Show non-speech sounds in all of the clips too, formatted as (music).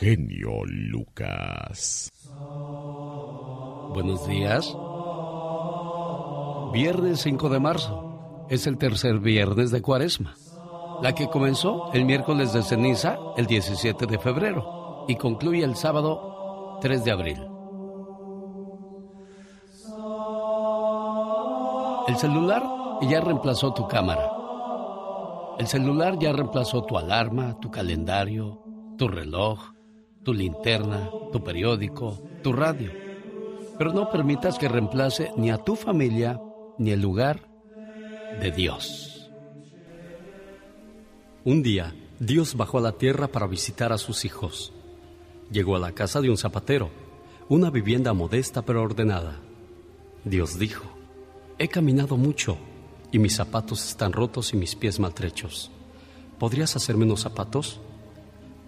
genio Lucas. Buenos días. Viernes 5 de marzo. Es el tercer viernes de Cuaresma. La que comenzó el miércoles de ceniza, el 17 de febrero, y concluye el sábado 3 de abril. El celular ya reemplazó tu cámara. El celular ya reemplazó tu alarma, tu calendario, tu reloj, tu linterna, tu periódico, tu radio. Pero no permitas que reemplace ni a tu familia ni el lugar de Dios. Un día, Dios bajó a la tierra para visitar a sus hijos. Llegó a la casa de un zapatero, una vivienda modesta pero ordenada. Dios dijo, He caminado mucho y mis zapatos están rotos y mis pies maltrechos. ¿Podrías hacerme unos zapatos?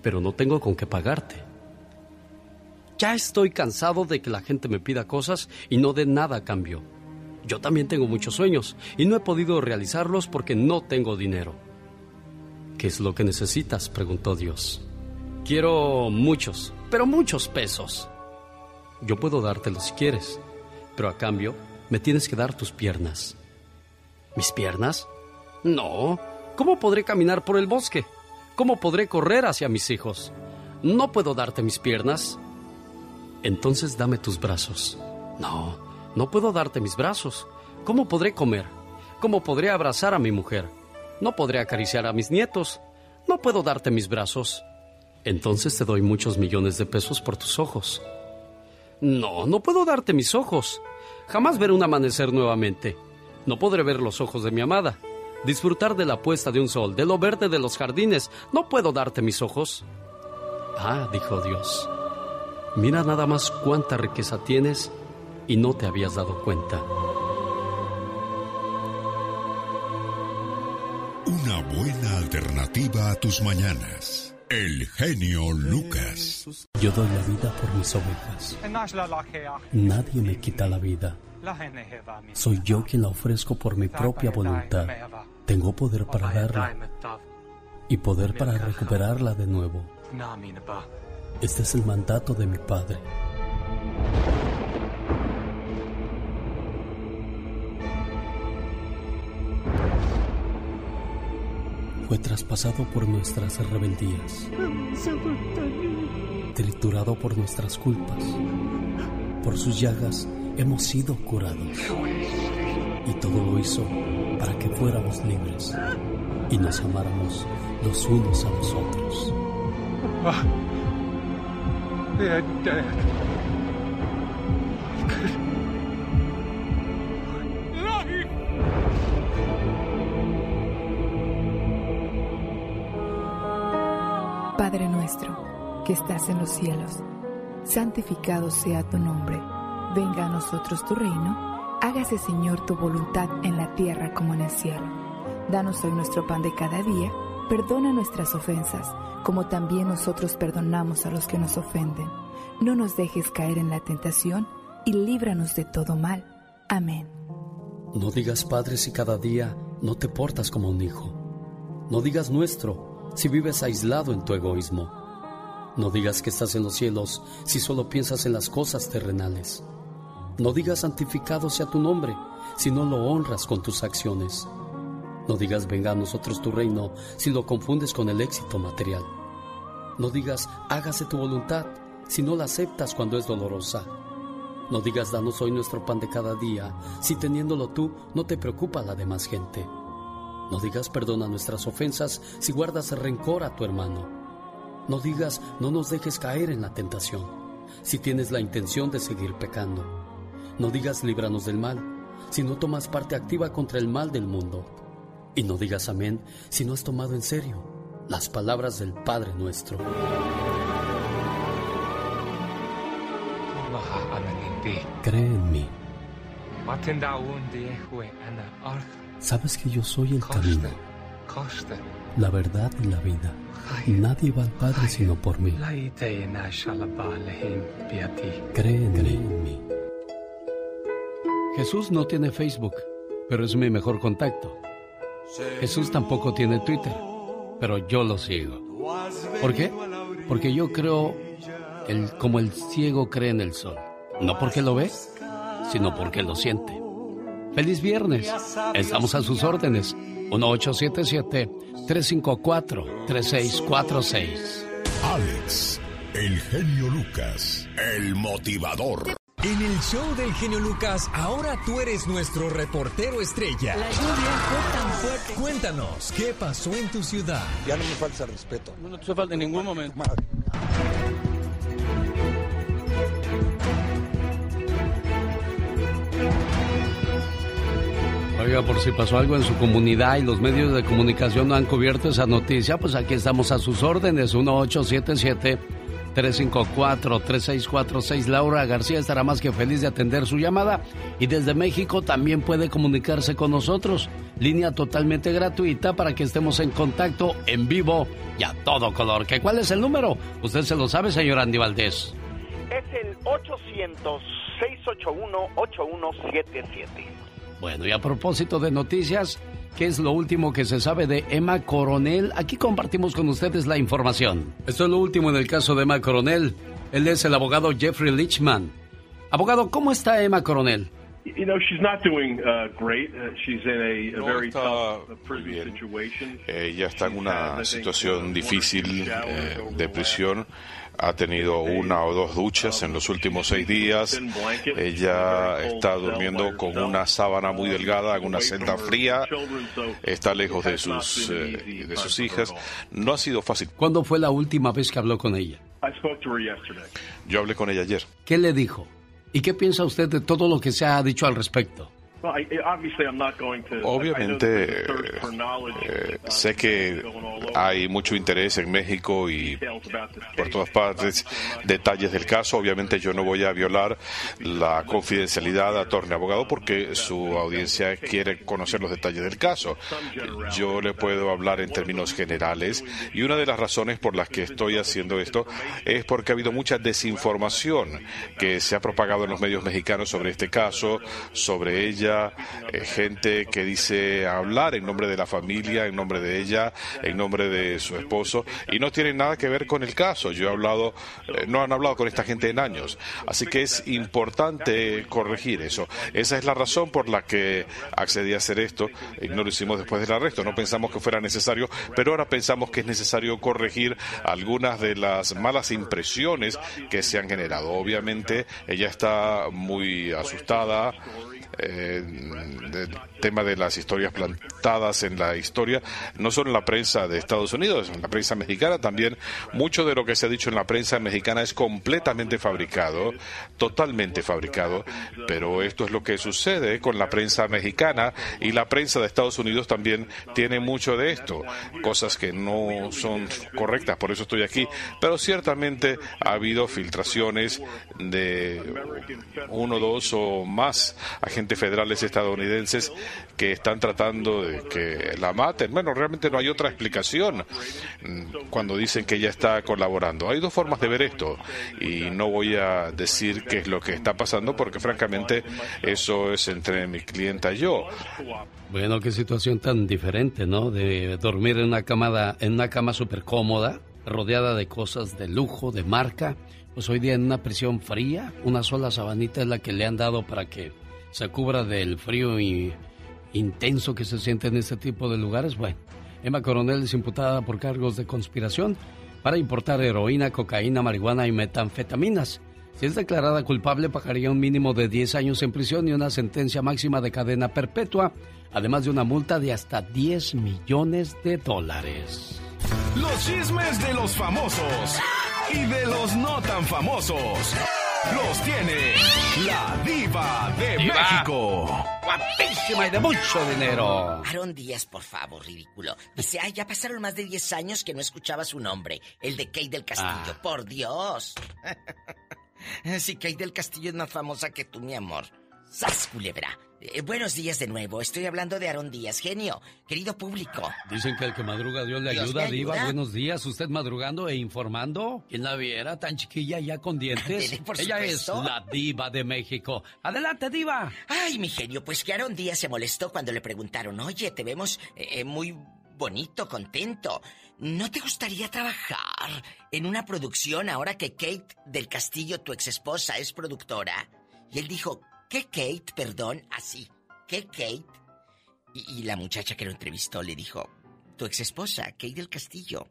Pero no tengo con qué pagarte. Ya estoy cansado de que la gente me pida cosas y no dé nada a cambio. Yo también tengo muchos sueños y no he podido realizarlos porque no tengo dinero. ¿Qué es lo que necesitas? preguntó Dios. Quiero muchos, pero muchos pesos. Yo puedo dártelos si quieres, pero a cambio me tienes que dar tus piernas. ¿Mis piernas? No. ¿Cómo podré caminar por el bosque? ¿Cómo podré correr hacia mis hijos? No puedo darte mis piernas. Entonces dame tus brazos. No, no puedo darte mis brazos. ¿Cómo podré comer? ¿Cómo podré abrazar a mi mujer? No podré acariciar a mis nietos. No puedo darte mis brazos. Entonces te doy muchos millones de pesos por tus ojos. No, no puedo darte mis ojos. Jamás ver un amanecer nuevamente. No podré ver los ojos de mi amada. Disfrutar de la puesta de un sol, de lo verde de los jardines. No puedo darte mis ojos. Ah, dijo Dios. Mira nada más cuánta riqueza tienes y no te habías dado cuenta. Una buena alternativa a tus mañanas. El genio Lucas. Yo doy la vida por mis ovejas. Nadie me quita la vida. Soy yo quien la ofrezco por mi propia voluntad. Tengo poder para darla y poder para recuperarla de nuevo. Este es el mandato de mi Padre. fue traspasado por nuestras rebeldías, triturado por nuestras culpas. Por sus llagas hemos sido curados. Y todo lo hizo para que fuéramos libres y nos amáramos los unos a los otros. Padre nuestro, que estás en los cielos, santificado sea tu nombre, venga a nosotros tu reino, hágase Señor tu voluntad en la tierra como en el cielo. Danos hoy nuestro pan de cada día, perdona nuestras ofensas, como también nosotros perdonamos a los que nos ofenden. No nos dejes caer en la tentación y líbranos de todo mal. Amén. No digas Padre si cada día no te portas como un hijo. No digas nuestro si vives aislado en tu egoísmo. No digas que estás en los cielos si solo piensas en las cosas terrenales. No digas santificado sea tu nombre si no lo honras con tus acciones. No digas venga a nosotros tu reino si lo confundes con el éxito material. No digas hágase tu voluntad si no la aceptas cuando es dolorosa. No digas danos hoy nuestro pan de cada día si teniéndolo tú no te preocupa la demás gente. No digas perdona nuestras ofensas si guardas rencor a tu hermano. No digas no nos dejes caer en la tentación si tienes la intención de seguir pecando. No digas líbranos del mal si no tomas parte activa contra el mal del mundo. Y no digas amén si no has tomado en serio las palabras del Padre nuestro. Cree en mí. Sabes que yo soy el camino, la verdad y la vida. Nadie va al Padre sino por mí. Cree en mí. Jesús no tiene Facebook, pero es mi mejor contacto. Jesús tampoco tiene Twitter, pero yo lo sigo. ¿Por qué? porque yo creo como el ciego cree en el sol. No porque lo ve, sino porque lo siente. Feliz viernes. Estamos a sus órdenes. 1877-354-3646. Alex, el genio Lucas, el motivador. En el show del genio Lucas, ahora tú eres nuestro reportero estrella. La lluvia fue tan fuerte. Cuéntanos, ¿qué pasó en tu ciudad? Ya no me falta respeto. No te falta en ningún momento. Oiga, por si pasó algo en su comunidad y los medios de comunicación no han cubierto esa noticia, pues aquí estamos a sus órdenes, 1877-354-3646. Laura García estará más que feliz de atender su llamada y desde México también puede comunicarse con nosotros. Línea totalmente gratuita para que estemos en contacto en vivo y a todo color. ¿Qué, ¿Cuál es el número? Usted se lo sabe, señor Andy Valdés. Es el 800-681-8177. Bueno, y a propósito de noticias, ¿qué es lo último que se sabe de Emma Coronel? Aquí compartimos con ustedes la información. Esto es lo último en el caso de Emma Coronel. Él es el abogado Jeffrey Lichman. Abogado, ¿cómo está Emma Coronel? You know, she's not doing uh, great. Uh, she's in a, a No very tough uh, muy prison bien. situation. Ella está en una had, I think, situación difícil eh, de prisión. Ha tenido una o dos duchas en los últimos seis días. Ella está durmiendo con una sábana muy delgada en una celda fría. Está lejos de sus, eh, de sus hijas. No ha sido fácil. ¿Cuándo fue la última vez que habló con ella? Yo hablé con ella ayer. ¿Qué le dijo? ¿Y qué piensa usted de todo lo que se ha dicho al respecto? Obviamente, a eh, uh, sé que hay mucho interés en México y por todas partes detalles del caso. Obviamente yo no voy a violar la confidencialidad de Attorney Abogado porque su audiencia quiere conocer los detalles del caso. Yo le puedo hablar en términos generales y una de las razones por las que estoy haciendo esto es porque ha habido mucha desinformación que se ha propagado en los medios mexicanos sobre este caso, sobre ella, eh, gente que dice hablar en nombre de la familia, en nombre de ella, en nombre de su esposo y no tiene nada que ver con el caso. Yo he hablado, eh, no han hablado con esta gente en años, así que es importante corregir eso. Esa es la razón por la que accedí a hacer esto no lo hicimos después del arresto. No pensamos que fuera necesario, pero ahora pensamos que es necesario corregir algunas de las malas impresiones que se han generado. Obviamente ella está muy asustada eh, del tema de las historias plantadas en la historia, no solo en la prensa de Estados Unidos, en la prensa mexicana también. Mucho de lo que se ha dicho en la prensa mexicana es completamente fabricado, totalmente fabricado, pero esto es lo que sucede con la prensa mexicana y la prensa de Estados Unidos también tiene mucho de esto, cosas que no son correctas, por eso estoy aquí, pero ciertamente ha habido filtraciones de uno, dos o más agentes federales estadounidenses que están tratando de que la maten. Bueno, realmente no hay otra explicación mm, cuando dicen que ella está colaborando. Hay dos formas de ver esto y no voy a decir qué es lo que está pasando porque francamente eso es entre mi clienta y yo. Bueno, qué situación tan diferente, ¿no? De dormir en una cama, en una cama súper cómoda, rodeada de cosas de lujo, de marca. Pues hoy día en una prisión fría, una sola sabanita es la que le han dado para que se cubra del frío y intenso que se siente en este tipo de lugares. Bueno, Emma Coronel es imputada por cargos de conspiración para importar heroína, cocaína, marihuana y metanfetaminas. Si es declarada culpable, pagaría un mínimo de 10 años en prisión y una sentencia máxima de cadena perpetua, además de una multa de hasta 10 millones de dólares. Los chismes de los famosos y de los no tan famosos. Los tiene la diva de Diva. México. Guapísima y de mucho dinero. Aaron Díaz, por favor, ridículo. Dice, ay, ya pasaron más de 10 años que no escuchaba su nombre, el de Kate del Castillo. Ah. Por Dios. (laughs) sí, Kate del Castillo es más famosa que tú, mi amor. ¡Sas, culebra! Eh, buenos días de nuevo. Estoy hablando de Aaron Díaz, genio. Querido público. Dicen que el que madruga Dios le Dios ayuda, Diva. Buenos días, usted madrugando e informando. ¿Quién la viera tan chiquilla ya con (laughs) dientes? Por Ella es la Diva de México. Adelante, Diva. Ay, mi genio, pues que Aaron Díaz se molestó cuando le preguntaron, oye, te vemos eh, eh, muy bonito, contento. ¿No te gustaría trabajar en una producción ahora que Kate del Castillo, tu ex esposa, es productora. Y él dijo, ¿qué Kate? Perdón, así. ¿Qué Kate? Y, la muchacha que lo entrevistó le dijo, tu ex esposa, Kate del Castillo.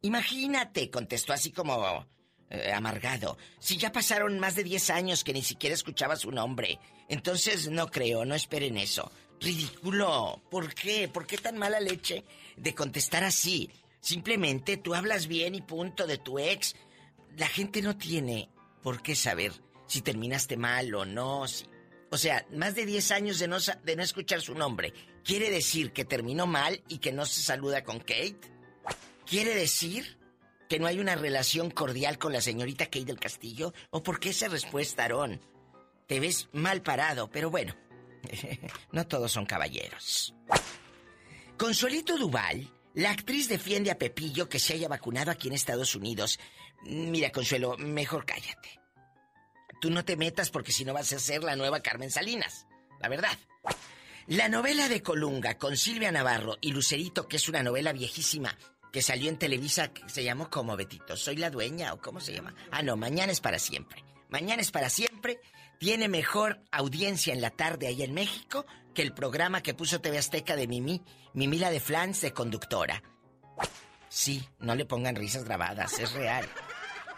Imagínate, contestó así como eh, amargado. Si ya pasaron más de 10 años que ni siquiera escuchaba su nombre. Entonces no creo, no esperen eso. Ridículo. ¿Por qué? ¿Por qué tan mala leche de contestar así? Simplemente tú hablas bien y punto de tu ex. La gente no tiene por qué saber si terminaste mal o no. Si... O sea, más de 10 años de no, de no escuchar su nombre. ¿Quiere decir que terminó mal y que no se saluda con Kate? ¿Quiere decir que no hay una relación cordial con la señorita Kate del Castillo? ¿O por qué esa respuesta, Aarón? Te ves mal parado, pero bueno, (laughs) no todos son caballeros. Consuelito Duval, la actriz defiende a Pepillo que se haya vacunado aquí en Estados Unidos. Mira, Consuelo, mejor cállate. Tú no te metas porque si no vas a ser la nueva Carmen Salinas. La verdad. La novela de Colunga con Silvia Navarro y Lucerito, que es una novela viejísima que salió en Televisa, que se llamó como Betito. ¿Soy la dueña o cómo se llama? Ah, no, Mañana es para siempre. Mañana es para siempre. Tiene mejor audiencia en la tarde ahí en México que el programa que puso TV Azteca de Mimi, Mimi la de Flans de conductora. Sí, no le pongan risas grabadas, es real.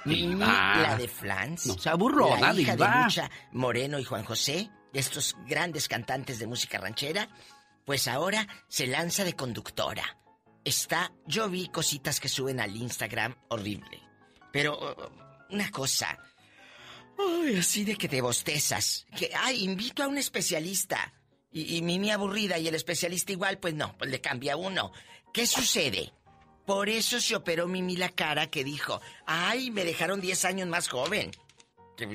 Mimi la de Flans. No se aburró, la hija de. Lucha Moreno y Juan José, estos grandes cantantes de música ranchera, pues ahora se lanza de conductora. Está, yo vi cositas que suben al Instagram horrible. Pero uh, una cosa, Ay, así de que te bostezas. Que, ay, invito a un especialista. Y, y Mimi aburrida y el especialista igual, pues no, pues le cambia uno. ¿Qué sucede? Por eso se operó Mimi la cara que dijo, ay, me dejaron 10 años más joven.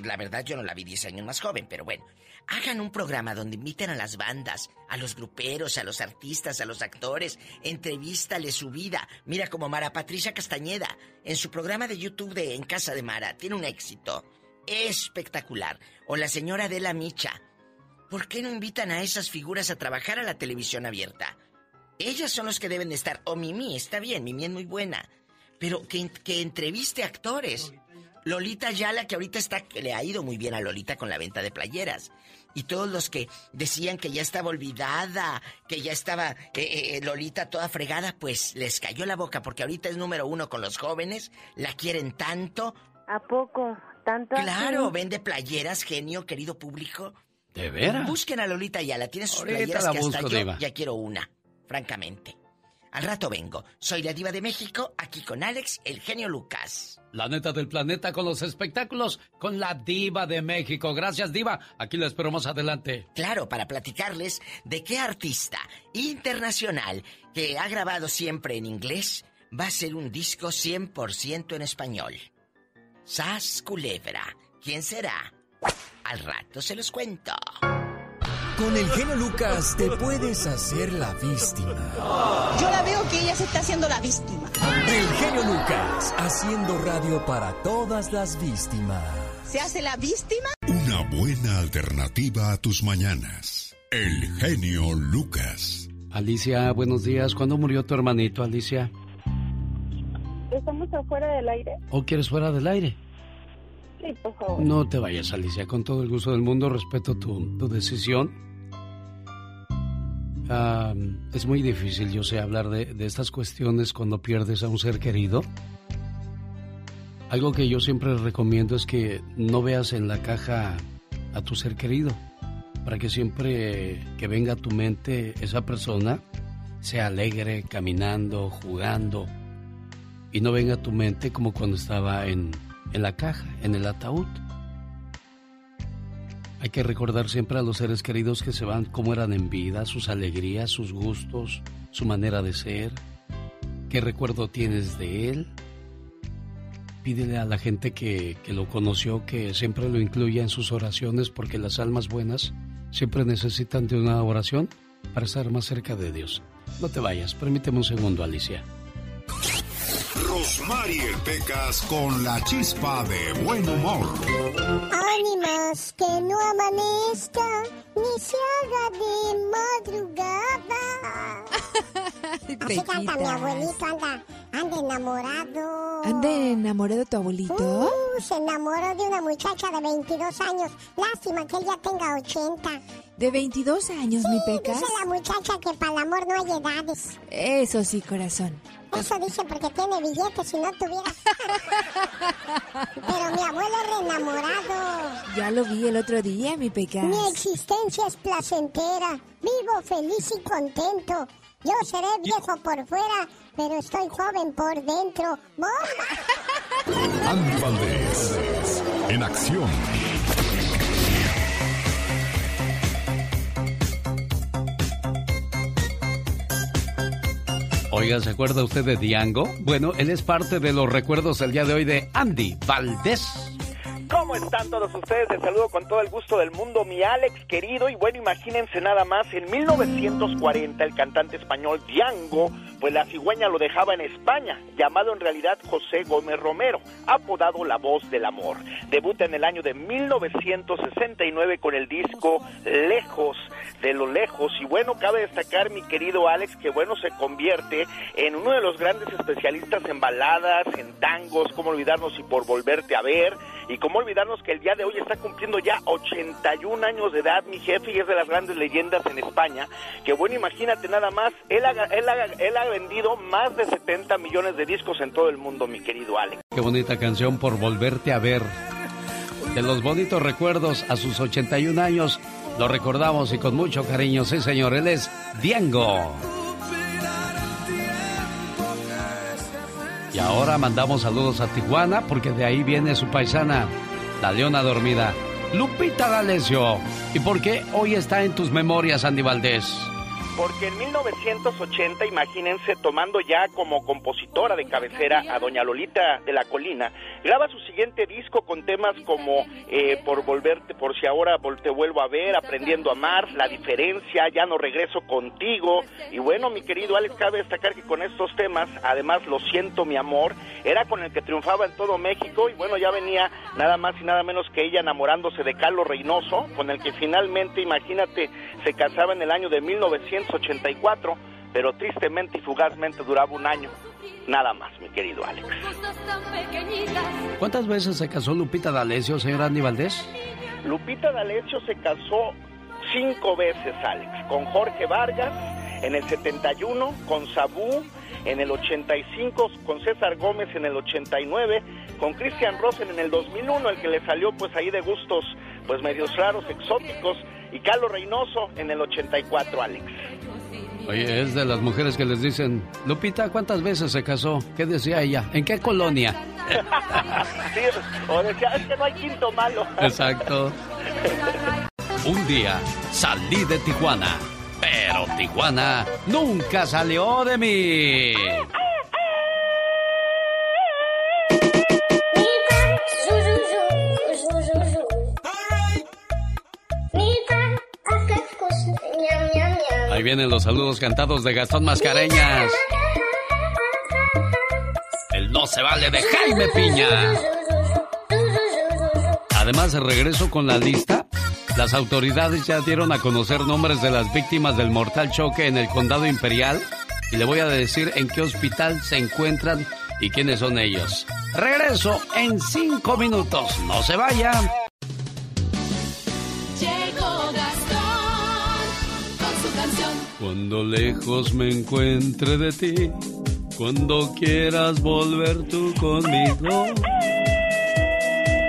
La verdad yo no la vi 10 años más joven, pero bueno. Hagan un programa donde inviten a las bandas, a los gruperos, a los artistas, a los actores, entrevístale su vida. Mira como Mara Patricia Castañeda, en su programa de YouTube de En Casa de Mara, tiene un éxito espectacular. O la señora Adela Micha. ¿Por qué no invitan a esas figuras a trabajar a la televisión abierta? Ellas son los que deben de estar. O Mimi, está bien, Mimi es muy buena. Pero que, que entreviste actores. Lolita Yala, que ahorita está, que le ha ido muy bien a Lolita con la venta de playeras. Y todos los que decían que ya estaba olvidada, que ya estaba eh, eh, Lolita toda fregada, pues les cayó la boca porque ahorita es número uno con los jóvenes, la quieren tanto. ¿A poco? ¿Tanto así? Claro, vende playeras, genio, querido público. ¿De veras? Busquen a Lolita Yala, tiene sus Ahorita playeras la que hasta yo diva. ya quiero una, francamente. Al rato vengo. Soy la diva de México, aquí con Alex, el genio Lucas. La neta del planeta con los espectáculos con la diva de México. Gracias, diva. Aquí la espero más adelante. Claro, para platicarles de qué artista internacional que ha grabado siempre en inglés va a ser un disco 100% en español. Sas Culebra. ¿Quién será? Al rato se los cuento. Con el genio Lucas te puedes hacer la víctima. Yo la veo que ella se está haciendo la víctima. El genio Lucas haciendo radio para todas las víctimas. ¿Se hace la víctima? Una buena alternativa a tus mañanas. El genio Lucas. Alicia, buenos días. ¿Cuándo murió tu hermanito, Alicia? ¿Estamos afuera del aire? ¿O quieres fuera del aire? Sí, por favor. No te vayas, Alicia. Con todo el gusto del mundo, respeto tu, tu decisión. Es muy difícil, yo sé, hablar de, estas cuestiones cuando pierdes a un ser querido. Algo que yo siempre recomiendo es que no veas en la caja a tu ser querido, para que siempre que venga a tu mente esa persona sea alegre, caminando, jugando, y no venga a tu mente como cuando estaba en la caja, en el ataúd. Hay que recordar siempre a los seres queridos que se van cómo eran en vida, sus alegrías, sus gustos, su manera de ser. ¿Qué recuerdo tienes de él? Pídele a la gente que, que lo conoció que siempre lo incluya en sus oraciones porque las almas buenas siempre necesitan de una oración para estar más cerca de Dios. No te vayas, permíteme un segundo, Alicia. Rosmarie Pecas con la chispa de buen humor. Ánimas, que no amanezca, ni se haga de madrugada. (laughs) Así canta mi abuelito, anda. anda enamorado. ¿Anda enamorado de tu abuelito? Uh, se enamoró de una muchacha de 22 años. Lástima que él ya tenga 80. ¿De 22 años, mi pecas? Dice la muchacha que para el amor no hay edades. Eso sí, corazón. Eso dice porque tiene billetes, si no tuviera. (laughs) Pero mi abuelo es re enamorado. Ya lo vi el otro día, mi pecas. Mi existencia es placentera. Vivo feliz y contento. Yo seré viejo por fuera, pero estoy joven por dentro. ¡Bomba! Andy Valdés, en acción. Oiga, ¿se acuerda usted de Diango? Bueno, él es parte de los recuerdos el día de hoy de Andy Valdés. ¿Cómo están todos ustedes? Les saludo con todo el gusto del mundo, mi Alex querido. Y bueno, imagínense nada más, en 1940 el cantante español Diango, pues la cigüeña lo dejaba en España, llamado en realidad José Gómez Romero, apodado La Voz del Amor. Debuta en el año de 1969 con el disco Lejos de lo lejos. Y bueno, cabe destacar, mi querido Alex, que bueno, se convierte en uno de los grandes especialistas en baladas, en tangos, cómo olvidarnos y por volverte a ver. Y cómo olvidarnos que el día de hoy está cumpliendo ya 81 años de edad, mi jefe, y es de las grandes leyendas en España. Que bueno, imagínate nada más, él ha, él él vendido más de 70 millones de discos en todo el mundo, mi querido Alex. Qué bonita canción por volverte a ver. De los bonitos recuerdos a sus 81 años, lo recordamos y con mucho cariño, sí señor, él es Diango. Y ahora mandamos saludos a Tijuana porque de ahí viene su paisana, la leona dormida, Lupita D'Alessio. ¿Y por qué hoy está en tus memorias, Andy Valdés? Porque en 1980, imagínense, tomando ya como compositora de cabecera a doña Lolita de la Colina, graba su siguiente disco con temas como eh, Por volverte, por si ahora te vuelvo a ver, Aprendiendo a amar, La diferencia, Ya no regreso contigo. Y bueno, mi querido Alex, cabe destacar que con estos temas, además Lo siento mi amor, era con el que triunfaba en todo México y bueno, ya venía nada más y nada menos que ella enamorándose de Carlos Reynoso, con el que finalmente, imagínate, se casaba en el año de 1900 84, pero tristemente y fugazmente duraba un año. Nada más, mi querido Alex. ¿Cuántas veces se casó Lupita D'Alessio, señor Andy Valdés? Lupita D'Alessio se casó cinco veces, Alex, con Jorge Vargas en el 71, con Sabú en el 85, con César Gómez en el 89, con Christian Rosen en el 2001, el que le salió pues ahí de gustos pues medios raros, exóticos, y Carlos Reynoso en el 84, Alex. Oye, es de las mujeres que les dicen, Lupita, ¿cuántas veces se casó? ¿Qué decía ella? ¿En qué colonia? (laughs) sí, o decía, es que no hay quinto malo. (laughs) Exacto. Un día salí de Tijuana, pero Tijuana nunca salió de mí. Vienen los saludos cantados de Gastón Mascareñas. El no se vale de Jaime Piña. Además, de regreso con la lista, las autoridades ya dieron a conocer nombres de las víctimas del mortal choque en el condado imperial y le voy a decir en qué hospital se encuentran y quiénes son ellos. Regreso en cinco minutos. No se vayan. Cuando lejos me encuentre de ti, cuando quieras volver tú conmigo.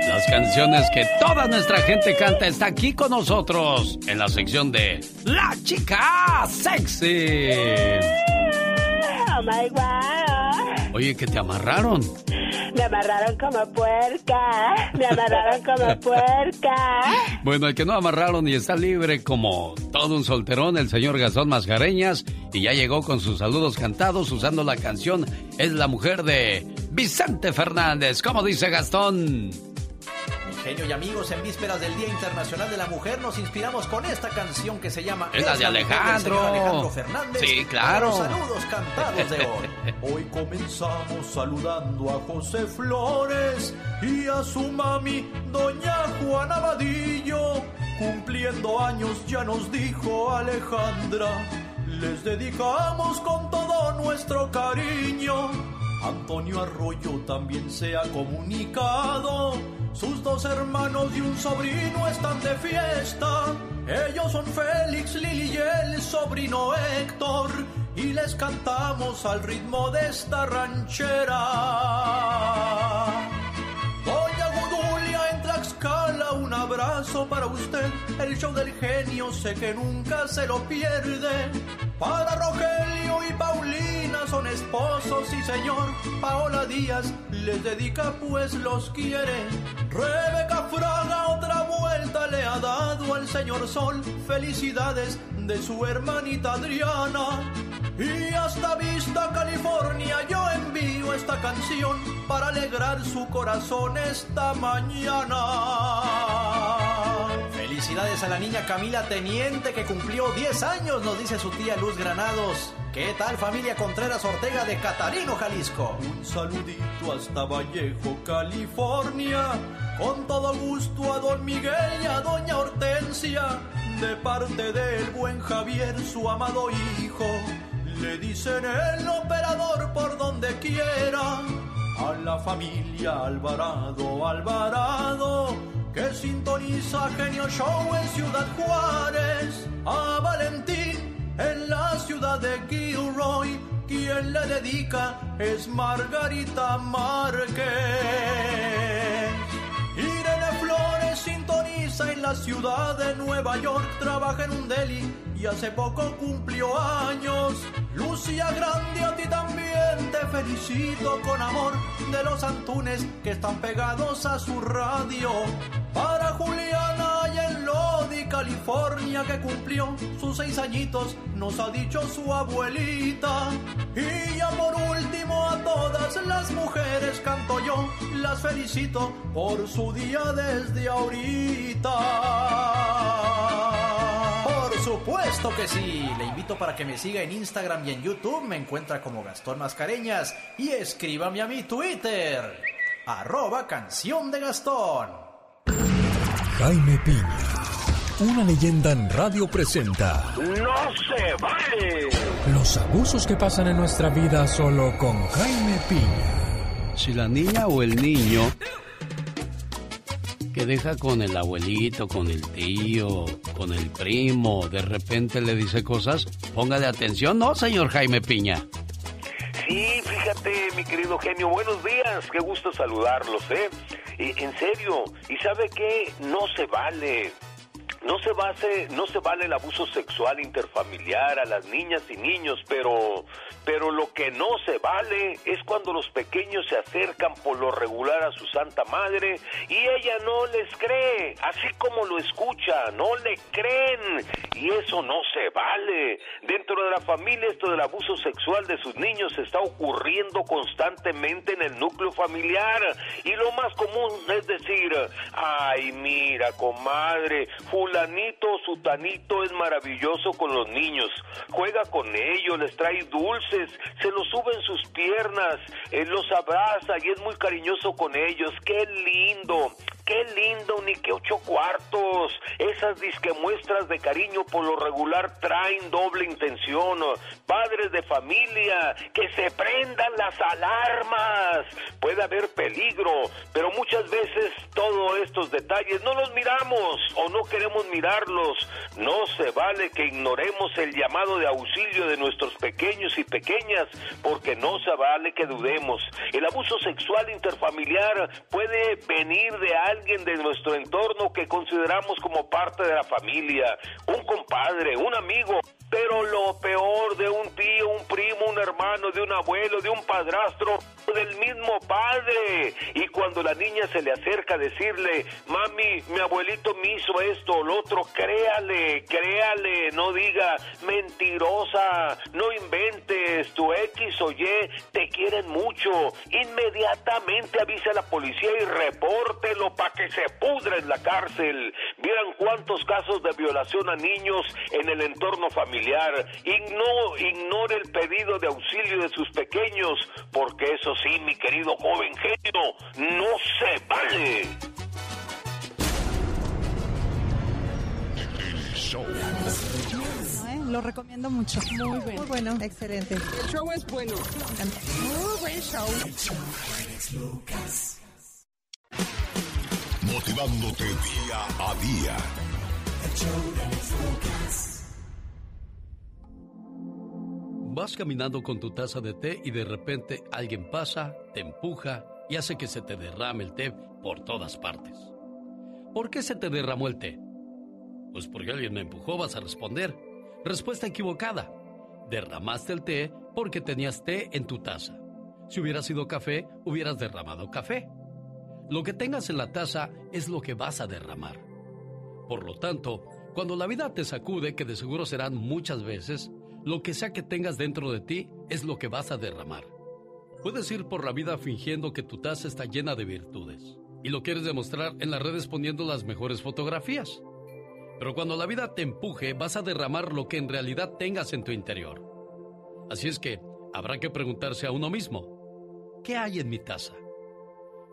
Las canciones que toda nuestra gente canta está aquí con nosotros en la sección de La Chica Sexy. Oh my God. Oye, que te amarraron. Me amarraron como puerca. Me amarraron como (laughs) puerca. Bueno, el que no amarraron y está libre como todo un solterón, el señor Gastón Mascareñas, y ya llegó con sus saludos cantados usando la canción Es la mujer de Vicente Fernández. ¿Cómo dice Gastón? Genio y amigos, en vísperas del Día Internacional de la Mujer nos inspiramos con esta canción que se llama Es la de Alejandro. Alejandro Fernández. Sí, claro. Los saludos cantados de hoy. (laughs) Hoy comenzamos saludando a José Flores y a su mami, doña Juana Vadillo. Cumpliendo años ya nos dijo Alejandra. Les dedicamos con todo nuestro cariño Antonio Arroyo también se ha comunicado. Sus dos hermanos y un sobrino están de fiesta. Ellos son Félix, Lili y el sobrino Héctor. Y les cantamos al ritmo de esta ranchera. Tlaxcala, un abrazo para usted. El show del genio sé que nunca se lo pierde. Para Rogelio y Paulina son esposos y señor. Paola Díaz les dedica pues los quiere. Rebeca Fraga otra vuelta le ha dado al señor Sol. Felicidades de su hermanita Adriana. Y hasta Vista, California, yo envío esta canción para alegrar su corazón esta mañana. Felicidades a la niña Camila Teniente que cumplió 10 años, nos dice su tía Luz Granados. ¿Qué tal familia Contreras Ortega de Catarino, Jalisco? Un saludito hasta Vallejo, California. Con todo gusto a don Miguel y a doña Hortensia. De parte del buen Javier, su amado hijo. Le dicen el operador por donde quiera. A la familia Alvarado, Alvarado, que sintoniza Genio Show en Ciudad Juárez. A Valentín en la ciudad de Gilroy, quien le dedica es Margarita Márquez. En la ciudad de Nueva York, trabaja en un deli y hace poco cumplió años. Lucía Grande, a ti también te felicito con amor de los Antunes que están pegados a su radio. Para Juliana California, que cumplió sus seis añitos, nos ha dicho su abuelita. Y ya por último a todas las mujeres canto yo, las felicito por su día desde ahorita. Por supuesto que sí. Le invito para que me siga en Instagram y en YouTube. Me encuentra como Gastón Mascareñas. Y escríbame a mi Twitter. Arroba canción de Gastón. Jaime Piña. Una leyenda en radio presenta ¡No se vale! los abusos que pasan en nuestra vida solo con Jaime Piña. Si la niña o el niño que deja con el abuelito, con el tío, con el primo, de repente le dice cosas, póngale atención, ¿no, señor Jaime Piña? Sí, fíjate, mi querido genio, buenos días, qué gusto saludarlos, ¿eh? Y, en serio, ¿y sabe qué? No se vale. No se, base, no se vale el abuso sexual interfamiliar a las niñas y niños, pero, pero lo que no se vale es cuando los pequeños se acercan por lo regular a su santa madre y ella no les cree, así como lo escucha, no le creen. Y eso no se vale. Dentro de la familia esto del abuso sexual de sus niños está ocurriendo constantemente en el núcleo familiar. Y lo más común es decir, ay mira comadre, fulanito o sutanito es maravilloso con los niños, juega con ellos, les trae dulces, se los sube en sus piernas, eh, los abraza y es muy cariñoso con ellos, qué lindo, qué lindo, ni que ocho cuartos, esas disque muestras de cariño por lo regular traen doble intención, padres de familia, que se prendan las alarmas, puede haber peligro, pero muchas veces todos estos detalles no los miramos o no queremos mirarlos. No se vale que ignoremos el llamado de auxilio de nuestros pequeños y pequeñas, porque no se vale que dudemos. El abuso sexual interfamiliar puede venir de alguien de nuestro entorno que consideramos como parte de la familia, un compadre, un amigo, pero lo peor de un tío, un primo, un hermano, de un abuelo, de un padrastro, del mismo padre. Y cuando la niña se le acerca a decirle, mami, mi abuelito me hizo esto o lo otro, créale, créale, no diga mentirosa, no inventes, tu X o Y te quieren mucho. Inmediatamente avisa a la policía y repórtelo para que se pudra en la cárcel. Vieran cuántos casos de violación a niños en el entorno familiar. Igno, ignore el pedido de auxilio de sus pequeños, porque eso sí, mi querido joven genio, no se vale. lo recomiendo mucho. Muy bueno. Muy bueno. Excelente. El show es bueno. Muy buen show. Motivándote día a día. Vas caminando con tu taza de té y de repente alguien pasa, te empuja y hace que se te derrame el té por todas partes. ¿Por qué se te derramó el té? Pues porque alguien me empujó, vas a responder. Respuesta equivocada. Derramaste el té porque tenías té en tu taza. Si hubiera sido café, hubieras derramado café. Lo que tengas en la taza es lo que vas a derramar. Por lo tanto, cuando la vida te sacude, que de seguro serán muchas veces, lo que sea que tengas dentro de ti es lo que vas a derramar. Puedes ir por la vida fingiendo que tu taza está llena de virtudes y lo quieres demostrar en las redes poniendo las mejores fotografías. Pero cuando la vida te empuje, vas a derramar lo que en realidad tengas en tu interior. Así es que habrá que preguntarse a uno mismo, ¿qué hay en mi taza?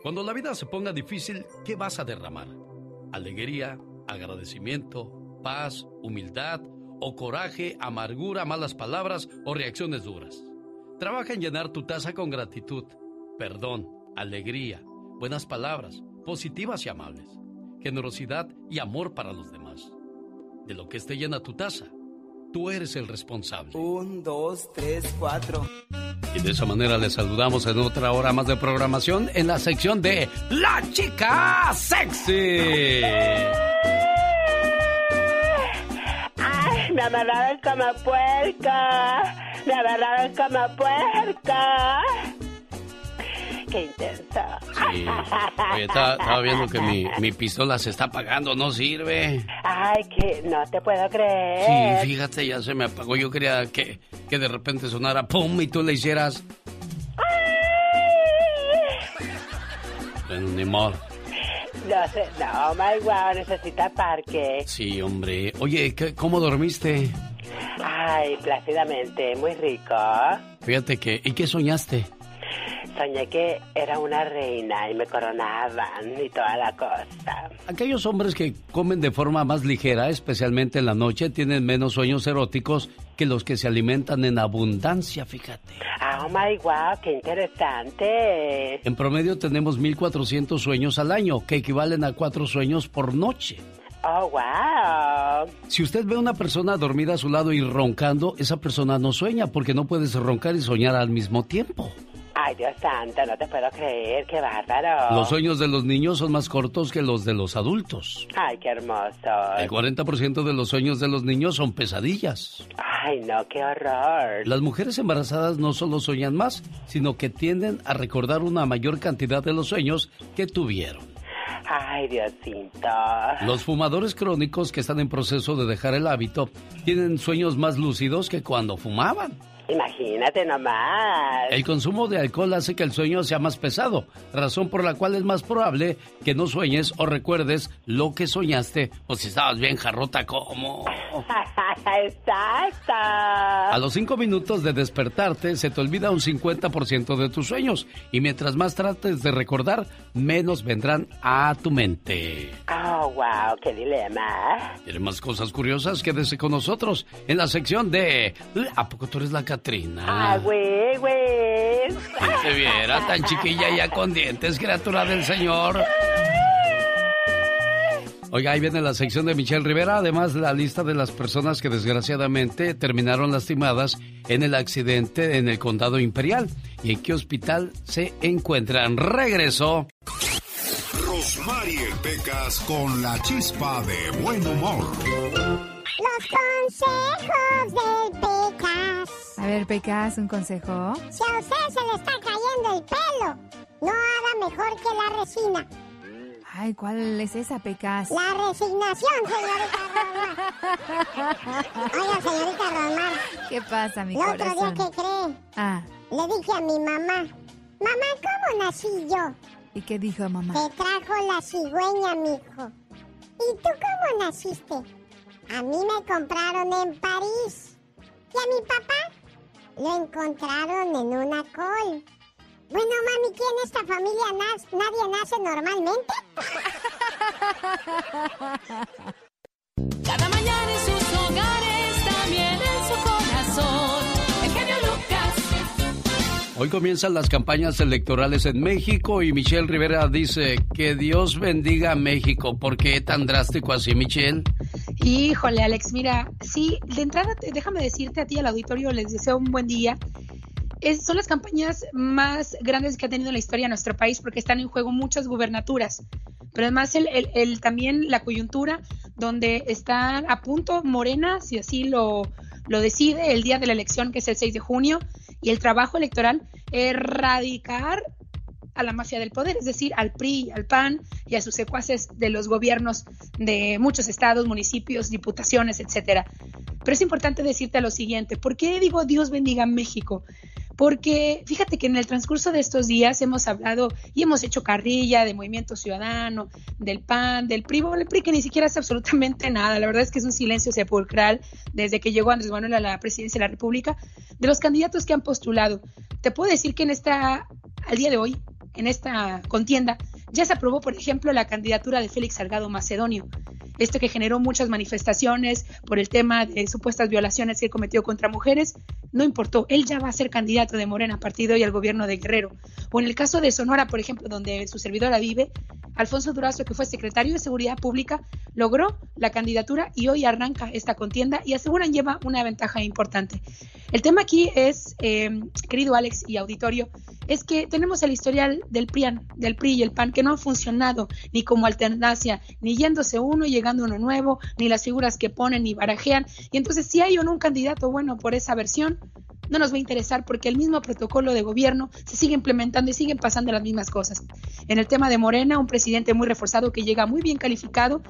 Cuando la vida se ponga difícil, ¿qué vas a derramar? ¿Alegría, agradecimiento, paz, humildad o coraje, amargura, malas palabras o reacciones duras? Trabaja en llenar tu taza con gratitud, perdón, alegría, buenas palabras, positivas y amables, generosidad y amor para los demás. De lo que esté llena tu taza, tú eres el responsable. Un, dos, tres, cuatro. Y de esa manera les saludamos en otra hora más de programación en la sección de La Chica Sexy. Ay, me amarraron como puerca. Me amarraron como puerca. Qué intensa. Sí. Oye, estaba, viendo que mi, mi pistola se está apagando, no sirve. Ay, que no te puedo creer. Sí, fíjate, ya se me apagó. Yo quería que, que de repente sonara pum y tú le hicieras. Bueno, ni modo. No sé, no, my wow, necesita parque. Sí, hombre. Oye, ¿qué- ¿cómo dormiste? Ay, plácidamente, muy rico. Fíjate que. ¿Y qué soñaste? Soñé que era una reina y me coronaban y toda la cosa. Aquellos hombres que comen de forma más ligera, especialmente en la noche, tienen menos sueños eróticos que los que se alimentan en abundancia, fíjate. Oh my wow, qué interesante. En promedio tenemos 1.400 sueños al año, que equivalen a cuatro sueños por noche. Oh wow. Si usted ve a una persona dormida a su lado y roncando, esa persona no sueña porque no puedes roncar y soñar al mismo tiempo. Ay, Dios santo, no te puedo creer, qué bárbaro. Los sueños de los niños son más cortos que los de los adultos. Ay, qué hermoso. El 40% de los sueños de los niños son pesadillas. Ay, no, qué horror. Las mujeres embarazadas no solo sueñan más, sino que tienden a recordar una mayor cantidad de los sueños que tuvieron. Ay, Diosito. Los fumadores crónicos que están en proceso de dejar el hábito tienen sueños más lúcidos que cuando fumaban. Imagínate nomás. El consumo de alcohol hace que el sueño sea más pesado, razón por la cual es más probable que no sueñes o recuerdes lo que soñaste o si estabas bien jarrota como... (laughs) Exacto. A los cinco minutos de despertarte se te olvida un 50% de tus sueños y mientras más trates de recordar, menos vendrán a tu mente. Oh, wow, qué dilema. ¿Quieres más cosas curiosas? Quédese con nosotros en la sección de... ¿A poco tú eres la Catrina? Ah, güey, güey. Si te viera tan chiquilla ya con dientes, criatura del Señor. Oiga, ahí viene la sección de Michelle Rivera, además la lista de las personas que desgraciadamente terminaron lastimadas en el accidente en el condado imperial y en qué hospital se encuentran. Regreso. Rosmarie Pecas con la chispa de buen humor. Los consejos del Pecas. A ver, Pecas, un consejo. Si a usted se le está cayendo el pelo, no haga mejor que la resina. Ay, ¿cuál es esa, Pecas? La resignación, señorita Rosmar. Oiga, señorita Rosmar. ¿Qué pasa, mi El otro día, ¿qué cree? Ah, Le dije a mi mamá, mamá, ¿cómo nací yo? ¿y qué dijo mamá? Te trajo la cigüeña, mijo. ¿Y tú cómo naciste? A mí me compraron en París. Y a mi papá lo encontraron en una col. Bueno, mami, ¿quién en esta familia nace? nadie nace normalmente? (laughs) Hoy comienzan las campañas electorales en México y Michelle Rivera dice que Dios bendiga a México. ¿Por qué tan drástico así, Michelle? Híjole, Alex, mira, sí, de entrada déjame decirte a ti al auditorio, les deseo un buen día. son las campañas más grandes que ha tenido la historia nuestro país porque están en juego muchas gubernaturas, pero además el, también la coyuntura donde está a punto Morena, si así lo, lo decide, el día de la elección que es el 6 de junio, y el trabajo electoral, erradicar a la mafia del poder, es decir, al PRI, al PAN y a sus secuaces de los gobiernos de muchos estados, municipios, diputaciones, etcétera. Pero es importante decirte lo siguiente, ¿por qué digo Dios bendiga México? porque fíjate que en el transcurso de estos días hemos hablado y hemos hecho carrilla de Movimiento Ciudadano, del PAN, del PRI, el PRI que ni siquiera hace absolutamente nada, la verdad es que es un silencio sepulcral desde que llegó Andrés Manuel a la presidencia de la República, de los candidatos que han postulado. Te puedo decir que en esta, al día de hoy, en esta contienda, ya se aprobó, por ejemplo, la candidatura de Félix Salgado Macedonio, esto que generó muchas manifestaciones por el tema de supuestas violaciones que cometió contra mujeres, no importó, él ya va a ser candidato de Morena partido y al gobierno de Guerrero. O en el caso de Sonora, por ejemplo, donde su servidora vive, Alfonso Durazo, que fue secretario de Seguridad Pública, logró la candidatura y hoy arranca esta contienda y aseguran lleva una ventaja importante. El tema aquí es, eh, querido Alex y auditorio, es que tenemos el historial del PRIAN, del PRI y el PAN, que no han funcionado ni como alternancia, ni yéndose uno y llegando uno nuevo, ni las figuras que ponen ni barajean. Y entonces, si hay o no un candidato bueno por esa versión, no nos va a interesar porque el mismo protocolo de gobierno se sigue implementando y siguen pasando las mismas cosas. En el tema de Morena, un presidente muy reforzado que llega muy bien calificado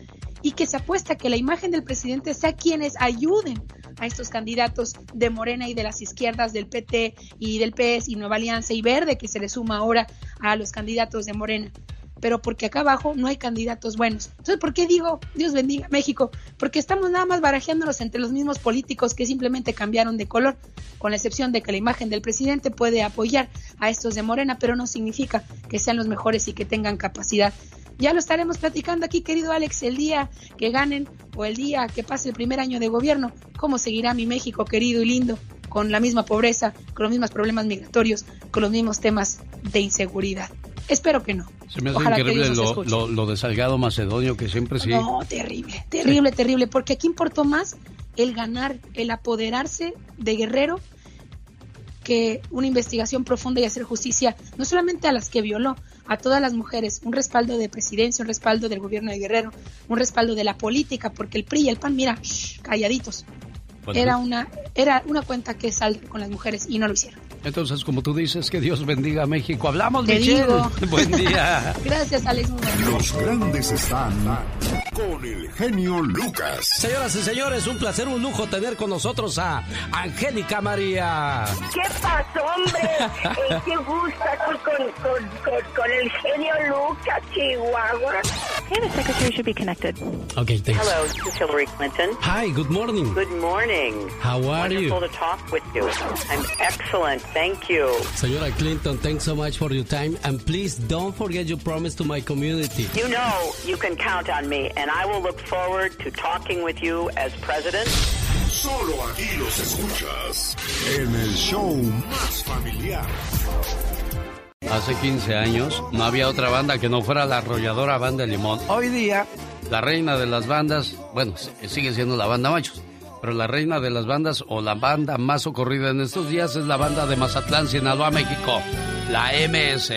y que se apuesta que la imagen del presidente sea quienes ayuden a estos candidatos de Morena y de las izquierdas del PT y del PS y Nueva Alianza y Verde que se le suma ahora a los candidatos de Morena pero porque acá abajo no hay candidatos buenos. Entonces, ¿por qué digo Dios bendiga México? Porque estamos nada más barajeándonos entre los mismos políticos que simplemente cambiaron de color, con la excepción de que la imagen del presidente puede apoyar a estos de Morena, pero no significa que sean los mejores y que tengan capacidad. Ya lo estaremos platicando aquí, querido Alex, el día que ganen o el día que pase el primer año de gobierno, cómo seguirá mi México querido y lindo, con la misma pobreza, con los mismos problemas migratorios, con los mismos temas de inseguridad. Espero que no. Se me hace increíble lo, de Salgado Macedonio, que siempre sí. No, terrible, terrible, terrible, porque aquí importó más el ganar, el apoderarse de Guerrero que una investigación profunda y hacer justicia, no solamente a las que violó, a todas las mujeres, un respaldo de presidencia, un respaldo del gobierno de Guerrero, un respaldo de la política, porque el PRI y el PAN, mira, calladitos. Era una, era una cuenta que sal con las mujeres y no lo hicieron. Entonces, como tú dices, que Dios bendiga a México. Hablamos, Te Michelle. Digo. (laughs) Buen día. Gracias, Alex. Los grandes están con el genio Lucas. Señoras y señores, un placer, un lujo tener con nosotros a Angélica María. ¿Qué pasó, hombre? (laughs) Eh, qué gusto con, con, con, con, el genio Lucas, Chihuahua. Hey, the secretary should be connected. Okay, thanks. Hello, this is Hillary Clinton. Hi, good morning. Good morning. How are Wonderful you? Wonderful to talk with you. I'm excellent. Thank you. Señora Clinton, thanks so much for your time. And please don't forget your promise to my community. You know you can count on me, and I will look forward to talking with you as president. Solo aquí los escuchas en el show más familiar. Hace 15 años no había otra banda que no fuera la arrolladora Banda de Limón. Hoy día, la reina de las bandas, bueno, sigue siendo la banda Machos, pero la reina de las bandas o la banda más ocurrida en estos días es la banda de Mazatlán, Sinaloa, México, la MS.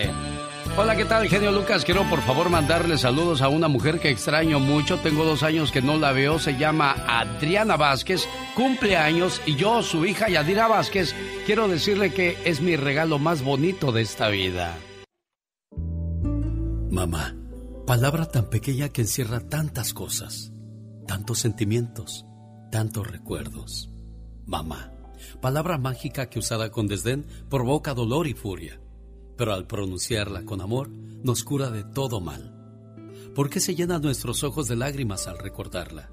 Hola, ¿qué tal, genio Lucas? Quiero por favor mandarle saludos a una mujer que extraño mucho. Tengo dos años que no la veo. Se llama Adriana Vázquez, cumple años y yo, su hija Yadira Vázquez, quiero decirle que es mi regalo más bonito de esta vida. Mamá, palabra tan pequeña que encierra tantas cosas, tantos sentimientos tantos recuerdos. Mamá, palabra mágica que usada con desdén provoca dolor y furia, pero al pronunciarla con amor nos cura de todo mal. ¿Por qué se llenan nuestros ojos de lágrimas al recordarla?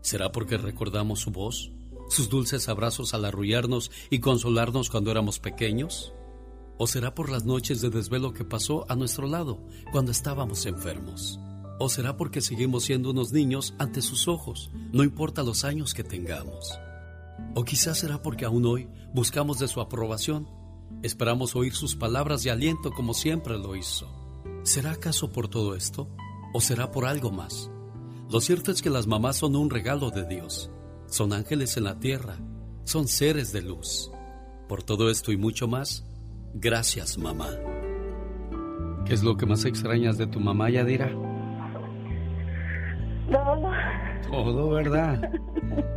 ¿Será porque recordamos su voz, sus dulces abrazos al arrullarnos y consolarnos cuando éramos pequeños? ¿O será por las noches de desvelo que pasó a nuestro lado cuando estábamos enfermos? ¿O será porque seguimos siendo unos niños ante sus ojos, no importa los años que tengamos? ¿O quizás será porque aún hoy buscamos de su aprobación Esperamos oír sus palabras de aliento como siempre lo hizo. ¿Será acaso por todo esto? ¿O será por algo más? Lo cierto es que las mamás son un regalo de Dios. Son ángeles en la tierra. Son seres de luz. Por todo esto y mucho más, gracias mamá. ¿Qué es lo que más extrañas de tu mamá, Yadira? Todo. Todo, ¿verdad?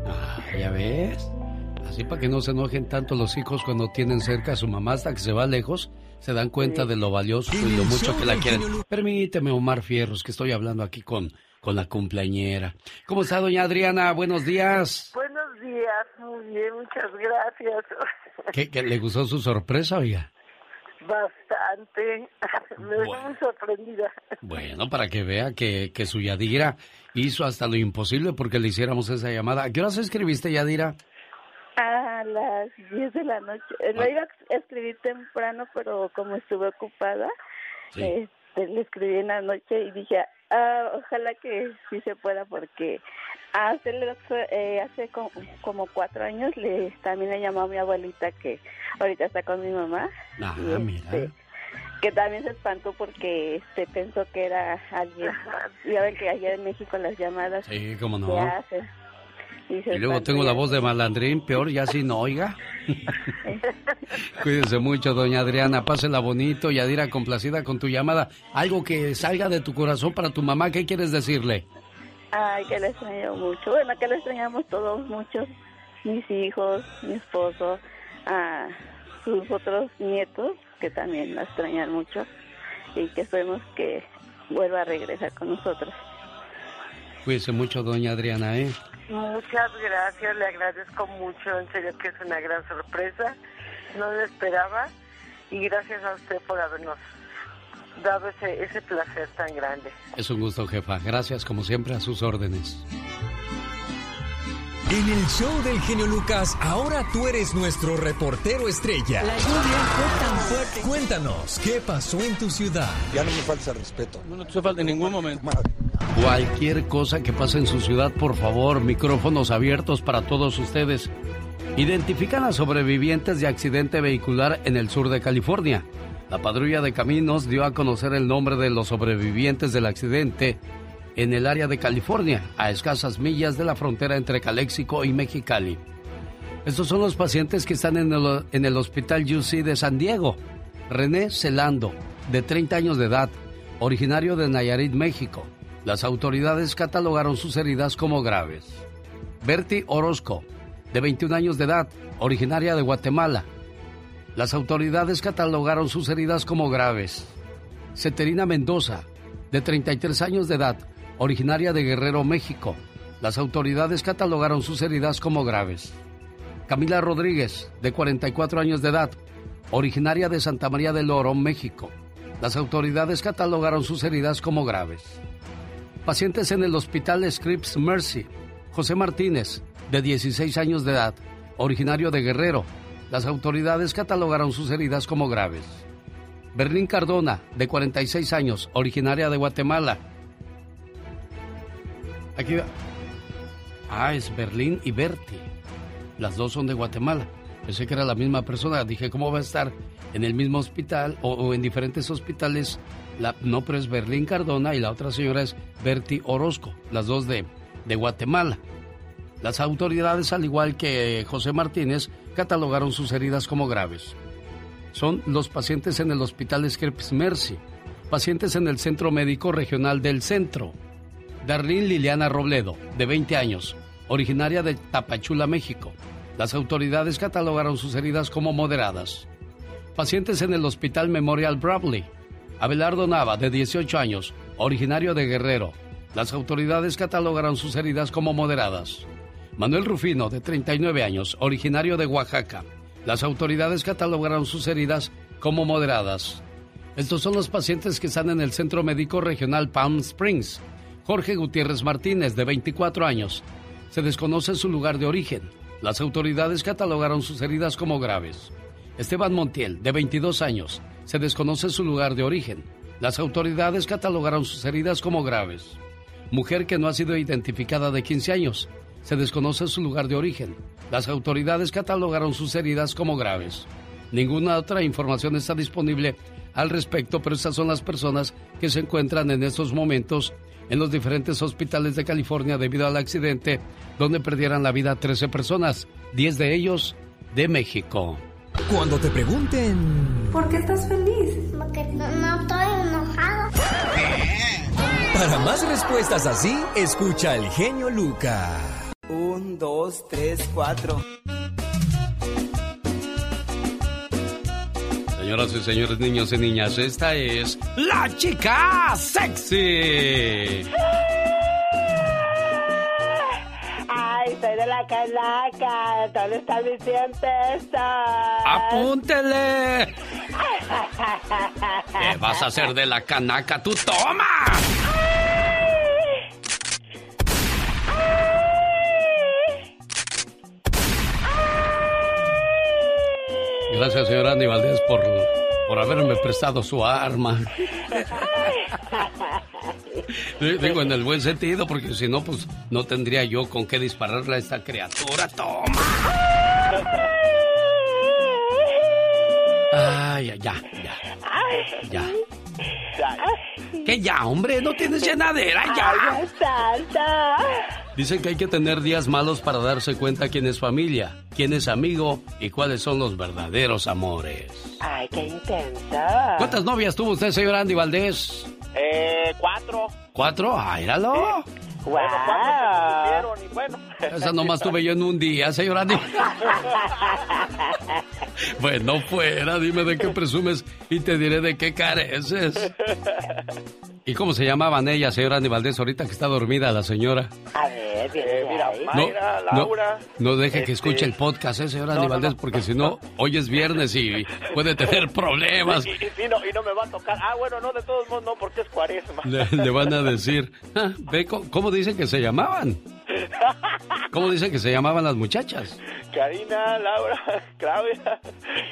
Ah, ya ves. Así para que no se enojen tanto los hijos cuando tienen cerca a su mamá hasta que se va lejos, se dan cuenta de lo valioso y lo mucho que la quieren. Permíteme, Omar Fierros, que estoy hablando aquí con, con la cumpleañera. ¿Cómo está, doña Adriana? Buenos días. Buenos días, muy bien, muchas gracias. ¿Qué, qué, le gustó su sorpresa, oiga? Bastante. (laughs) Me dejó muy sorprendida. Bueno, para que vea que, que su Yadira hizo hasta lo imposible porque le hiciéramos esa llamada. ¿A qué horas escribiste, Yadira? A las 10 de la noche. Eh, Lo iba a escribir temprano, pero como estuve ocupada, este, le escribí en la noche y dije, ah, ojalá que sí se pueda, porque hace, eh, hace como, como cuatro años le también le llamó a mi abuelita que ahorita está con mi mamá. Ah, y, mira. este, que también se espantó porque este pensó que era alguien. Ya ven que allá en México las llamadas Sí, cómo no. hacen. Y, luego espantó tengo la voz de malandrín, peor ya si no oiga. (laughs) Cuídese mucho, doña Adriana. Pásela bonito. Yadira, complacida con tu llamada. Algo que salga de tu corazón para tu mamá. ¿Qué quieres decirle? Ay, que le extraño mucho. Bueno, que le extrañamos todos mucho. Mis hijos, mi esposo, a sus otros nietos, que también la extrañan mucho. Y que esperemos que vuelva a regresar con nosotros. Cuídese mucho, doña Adriana, ¿eh? Muchas gracias, le agradezco mucho. En serio que es una gran sorpresa. No lo esperaba. Y gracias a usted por habernos dado ese, ese placer tan grande. Es un gusto, jefa. Gracias, como siempre, a sus órdenes. En el show del genio Lucas, ahora tú eres nuestro reportero estrella. La lluvia fue tan fuerte. Cuéntanos, ¿qué pasó en tu ciudad? Ya no me falta el respeto. No te falta en ningún momento. Cualquier cosa que pase en su ciudad, por favor, micrófonos abiertos para todos ustedes. Identifican a sobrevivientes de accidente vehicular en el sur de California. La patrulla de caminos dio a conocer el nombre de los sobrevivientes del accidente en el área de California, a escasas millas de la frontera entre Calexico y Mexicali. Estos son los pacientes que están en el, en el Hospital UC de San Diego. René Celando, de 30 años de edad, originario de Nayarit, México. Las autoridades catalogaron sus heridas como graves. Bertie Orozco, de 21 años de edad, originaria de Guatemala. Las autoridades catalogaron sus heridas como graves. Ceterina Mendoza, de 33 años de edad, originaria de Guerrero, México. Las autoridades catalogaron sus heridas como graves. Camila Rodríguez, de 44 años de edad, originaria de Santa María del Oro, México. Las autoridades catalogaron sus heridas como graves. Pacientes en el Hospital Scripps Mercy. José Martínez, de 16 años de edad, originario de Guerrero. Las autoridades catalogaron sus heridas como graves. Berlín Cardona, de 46 años, originaria de Guatemala. Aquí. Ah, es Berlín y Berti. Las dos son de Guatemala. Pensé que era la misma persona. Dije, ¿cómo va a estar en el mismo hospital o, o en diferentes hospitales? La, no, pero es Berlín Cardona y la otra señora es Berti Orozco, las dos de, de Guatemala. Las autoridades, al igual que José Martínez, catalogaron sus heridas como graves. Son los pacientes en el Hospital Scripps Mercy, pacientes en el Centro Médico Regional del Centro. Darlene Liliana Robledo, de 20 años, originaria de Tapachula, México. Las autoridades catalogaron sus heridas como moderadas. Pacientes en el Hospital Memorial Bradley. Abelardo Nava, de 18 años, originario de Guerrero. Las autoridades catalogaron sus heridas como moderadas. Manuel Rufino, de 39 años, originario de Oaxaca. Las autoridades catalogaron sus heridas como moderadas. Estos son los pacientes que están en el Centro Médico Regional Palm Springs. Jorge Gutiérrez Martínez, de 24 años. Se desconoce su lugar de origen. Las autoridades catalogaron sus heridas como graves. Esteban Montiel, de 22 años. Se desconoce su lugar de origen. Las autoridades catalogaron sus heridas como graves. Mujer que no ha sido identificada de 15 años. Se desconoce su lugar de origen. Las autoridades catalogaron sus heridas como graves. Ninguna otra información está disponible al respecto, pero estas son las personas que se encuentran en estos momentos en los diferentes hospitales de California debido al accidente donde perdieran la vida 13 personas, 10 de ellos de México. Cuando te pregunten... ¿Por qué estás feliz? Porque no, no estoy enojado. (laughs) Para más respuestas así, escucha al genio Luca. Un, dos, tres, cuatro. Señoras y señores, niños y niñas, esta es la chica sexy. Ay, soy de la calaca. ¿Dónde está mi 100 pesos? ¡Apúntele! (laughs) ¿Qué vas a hacer de la canaca? ¡Tú toma! Gracias, señor Andy Valdés, por, por haberme prestado su arma. Digo en el buen sentido, porque si no, pues no tendría yo con qué dispararle a esta criatura. ¡Toma! Ay, ya, ya, ya. Ya. ¿Qué ya, hombre? No tienes llenadera, ya. Dicen que hay que tener días malos para darse cuenta quién es familia, quién es amigo y cuáles son los verdaderos amores. Ay, qué intenso. ¿Cuántas novias tuvo usted, señor Andy Valdés? Eh, cuatro. ¿Cuatro? ¡Ah, íralo! Bueno, cuatro se y bueno. Esa nomás tuve yo en un día, señor Andy. (laughs) bueno, fuera, dime de qué presumes y te diré de qué careces. ¿Y cómo se llamaban ellas, señora Andy Valdés, ahorita que está dormida la señora? A ver, eh, mira, Mayra, no, Laura. No, no deje que este, escuche el podcast, ¿eh, señora no, Andy Valdés? no. porque si no, hoy es viernes y puede tener problemas. Y, y- y no, y no me va a tocar. Ah, bueno, no, de todos modos no, porque es cuaresma. Le, le van a decir, "Ah, ve cómo dicen que se llamaban. ¿Cómo dicen que se llamaban las muchachas? Karina, Laura, Claudia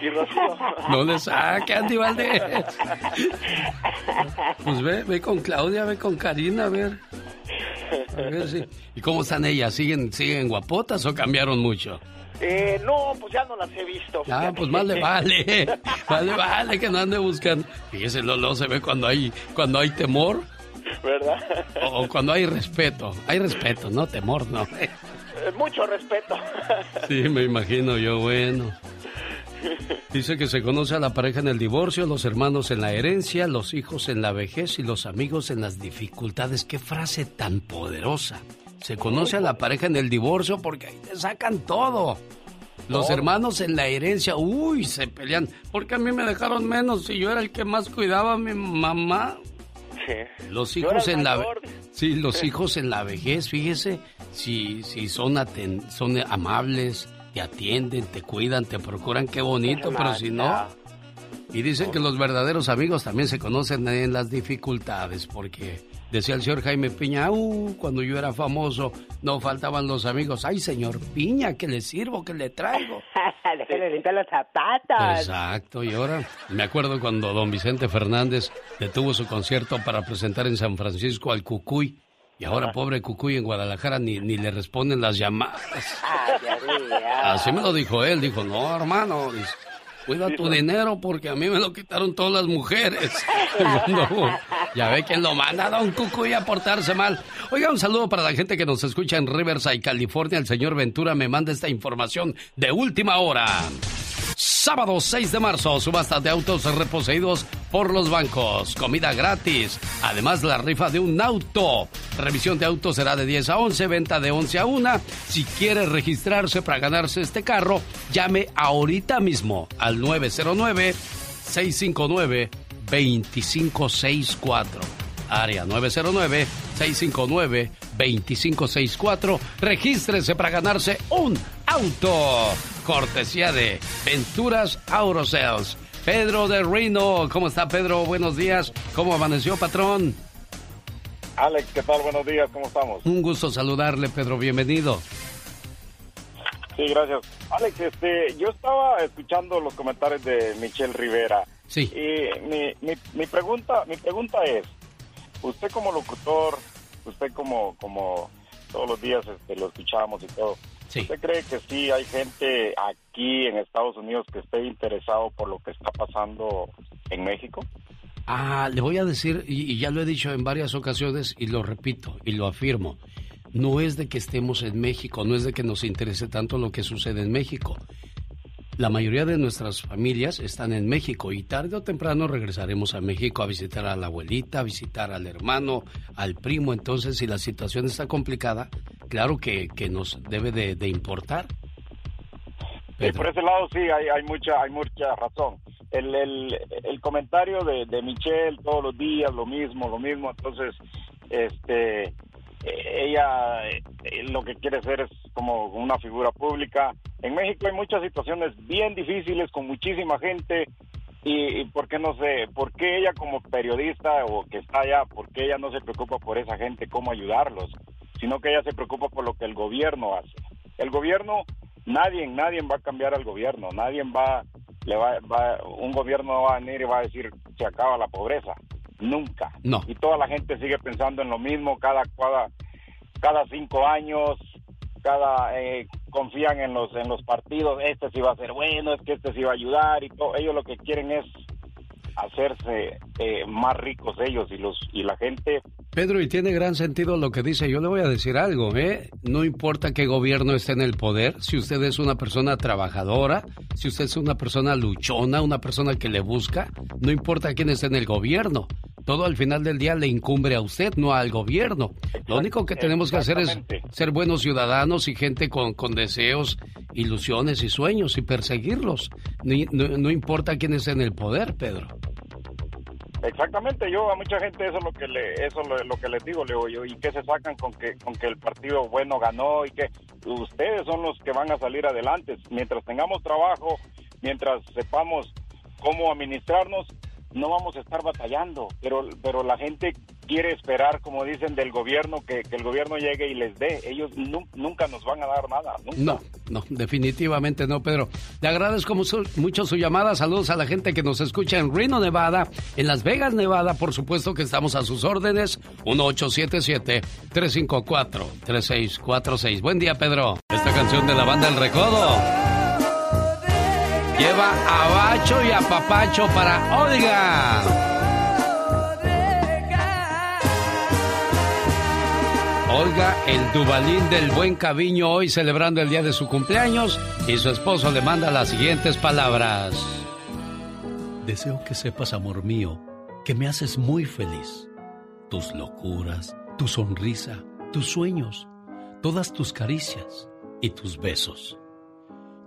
y Rocío. No le saque, Andy Valdés. Pues ve, ve con Claudia, ve con Karina, a ver. A ver si. ¿Y cómo están ellas? ¿Siguen, siguen guapotas o cambiaron mucho? Eh, no, pues ya no las he visto. Ah, pues más le vale. (laughs) Más le vale que no ande buscando. Fíjese, Lolo, se ve cuando hay, cuando hay temor ¿Verdad? o, o cuando hay respeto. Hay respeto, no temor, no. Eh, Mucho respeto. Sí, me imagino yo, bueno. Dice que se conoce a la pareja en el divorcio, los hermanos en la herencia, los hijos en la vejez y los amigos en las dificultades. Qué frase tan poderosa. Se conoce a la pareja en el divorcio porque ahí te sacan todo. Los hermanos en la herencia, uy, se pelean. Porque a mí me dejaron menos si yo era el que más cuidaba a mi mamá. Sí. Los hijos en la sí, los (laughs) hijos en la vejez, fíjese, si si son aten- son amables, te atienden, te cuidan, te procuran, qué bonito, pero si no y dicen que los verdaderos amigos también se conocen en las dificultades, porque decía el señor Jaime Piña, "Uh, cuando yo era famoso no faltaban los amigos. Ay, señor Piña, que le sirvo, que le traigo. (laughs) Déjale limpiar los zapatos. Exacto, y ahora me acuerdo cuando don Vicente Fernández detuvo su concierto para presentar en San Francisco al Cucuy. Y ahora, pobre Cucuy en Guadalajara, ni, ni le responden las llamadas. Ay. Así me lo dijo él. Dijo, no, hermano, cuida tu dinero porque a mí me lo quitaron todas las mujeres. (laughs) (laughs) No, ya ve quién lo manda, don Cucuy, a portarse mal. Oiga, un saludo para la gente que nos escucha en Riverside, California. El señor Ventura me manda esta información de última hora. Sábado 6 de marzo, subasta de autos reposeídos por los bancos. Comida gratis. Además, la rifa de un auto. Revisión de autos será de 10 a 11, venta de 11 a 1. Si quiere registrarse para ganarse este carro, llame ahorita mismo al 909-659-2564. Área 909-659-2564. Regístrese para ganarse un auto. Cortesía de Venturas Auto Sales. Pedro de Reno. ¿Cómo está Pedro? Buenos días. ¿Cómo amaneció, patrón? Alex, ¿qué tal? Buenos días, ¿cómo estamos? Un gusto saludarle, Pedro. Bienvenido. Sí, gracias. Alex, este, yo estaba escuchando los comentarios de Michelle Rivera. Sí. Y mi, mi, mi pregunta, mi pregunta es, usted como locutor, usted como, como todos los días este, lo escuchamos y todo, ¿Usted cree que sí hay gente aquí en Estados Unidos que esté interesado por lo que está pasando en México? Ah, le voy a decir, y, ya lo he dicho en varias ocasiones, y lo repito, y lo afirmo, no es de que estemos en México, no es de que nos interese tanto lo que sucede en México. La mayoría de nuestras familias están en México y tarde o temprano regresaremos a México a visitar a la abuelita, a visitar al hermano, al primo. Entonces, si la situación está complicada, claro que, nos debe de, importar. Sí, por ese lado sí, hay, hay mucha hay mucha razón. El, el, el comentario de, de Michelle todos los días, lo mismo, lo mismo. Entonces, este ella eh, lo que quiere ser es como una figura pública. En México hay muchas situaciones bien difíciles con muchísima gente y, por qué no sé, por qué ella como periodista o que está allá, por qué ella no se preocupa por esa gente, cómo ayudarlos, sino que ella se preocupa por lo que el gobierno hace. El gobierno, nadie, nadie va a cambiar al gobierno, nadie va, le va, va un gobierno va a venir y va a decir se acaba la pobreza nunca. No. Y toda la gente sigue pensando en lo mismo cada, cada, cada cinco años, cada eh, confían en los en los partidos, este sí va a ser bueno, es que este sí va a ayudar y todo. Ellos lo que quieren es hacerse eh, más ricos ellos y los y la gente Pedro, y tiene gran sentido lo que dice. Yo le voy a decir algo, ¿eh? No importa qué gobierno esté en el poder, si usted es una persona trabajadora, si usted es una persona luchona, una persona que le busca, no importa quién esté en el gobierno. Todo al final del día le incumbre a usted, no al gobierno. Lo único que tenemos que hacer es ser buenos ciudadanos y gente con, con deseos, ilusiones y sueños y perseguirlos. No, no importa quién esté en el poder, Pedro. Exactamente, yo a mucha gente eso es lo que le eso lo, que les digo, le yo, y que se sacan con que con que el partido bueno ganó y que ustedes son los que van a salir adelante. Mientras tengamos trabajo, mientras sepamos cómo administrarnos, no vamos a estar batallando, pero, pero la gente quiere esperar, como dicen, del gobierno, que, el gobierno llegue y les dé. Ellos nunca nos van a dar nada. No, no, definitivamente no, Pedro. Le agradezco mucho su llamada. Saludos a la gente que nos escucha en Reno, Nevada, en Las Vegas, Nevada. Por supuesto que estamos a sus órdenes. 1877-354-3646. Buen día, Pedro. Esta canción de la banda El Recodo. Lleva a Bacho y a Papacho para Olga. Olga, el Dubalín del Buen Caviño, hoy celebrando el día de su cumpleaños, y su esposo le manda las siguientes palabras. Deseo que sepas, amor mío, que me haces muy feliz. Tus locuras, tu sonrisa, tus sueños, todas tus caricias y tus besos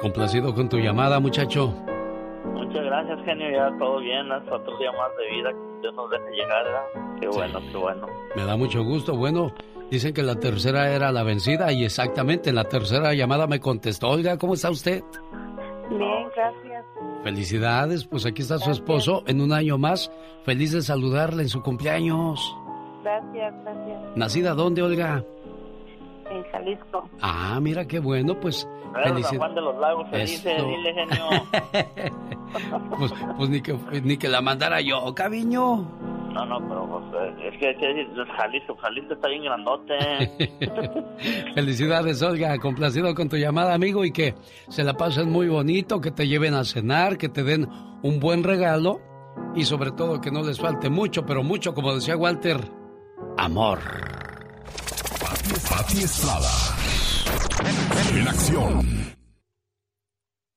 Complacido con tu llamada, muchacho. Muchas gracias, genio. Ya todo bien. Hasta otro día más de vida que Dios nos deje llegar. Qué bueno, qué bueno. Me da mucho gusto. Bueno, dicen que la tercera era la vencida y exactamente en la tercera llamada me contestó. Olga, ¿cómo está usted? Bien, gracias. Felicidades. Pues aquí está su esposo en un año más. Feliz de saludarle en su cumpleaños. Gracias, gracias. ¿Nacida dónde, Olga? En Jalisco. Ah, mira qué bueno, pues Felicidades. Juan de los Lagos felices, dile genio. (laughs) pues, pues ni, que, ni que la mandara yo, cabiño. No, no, pero pues, es que, es Jalisco, Jalisco está bien grandote. (laughs) Felicidades, Olga, complacido con tu llamada, amigo, y que se la pasen muy bonito, que te lleven a cenar, que te den un buen regalo y sobre todo que no les falte mucho, pero mucho, como decía Walter, amor. Pati Estrada. En acción.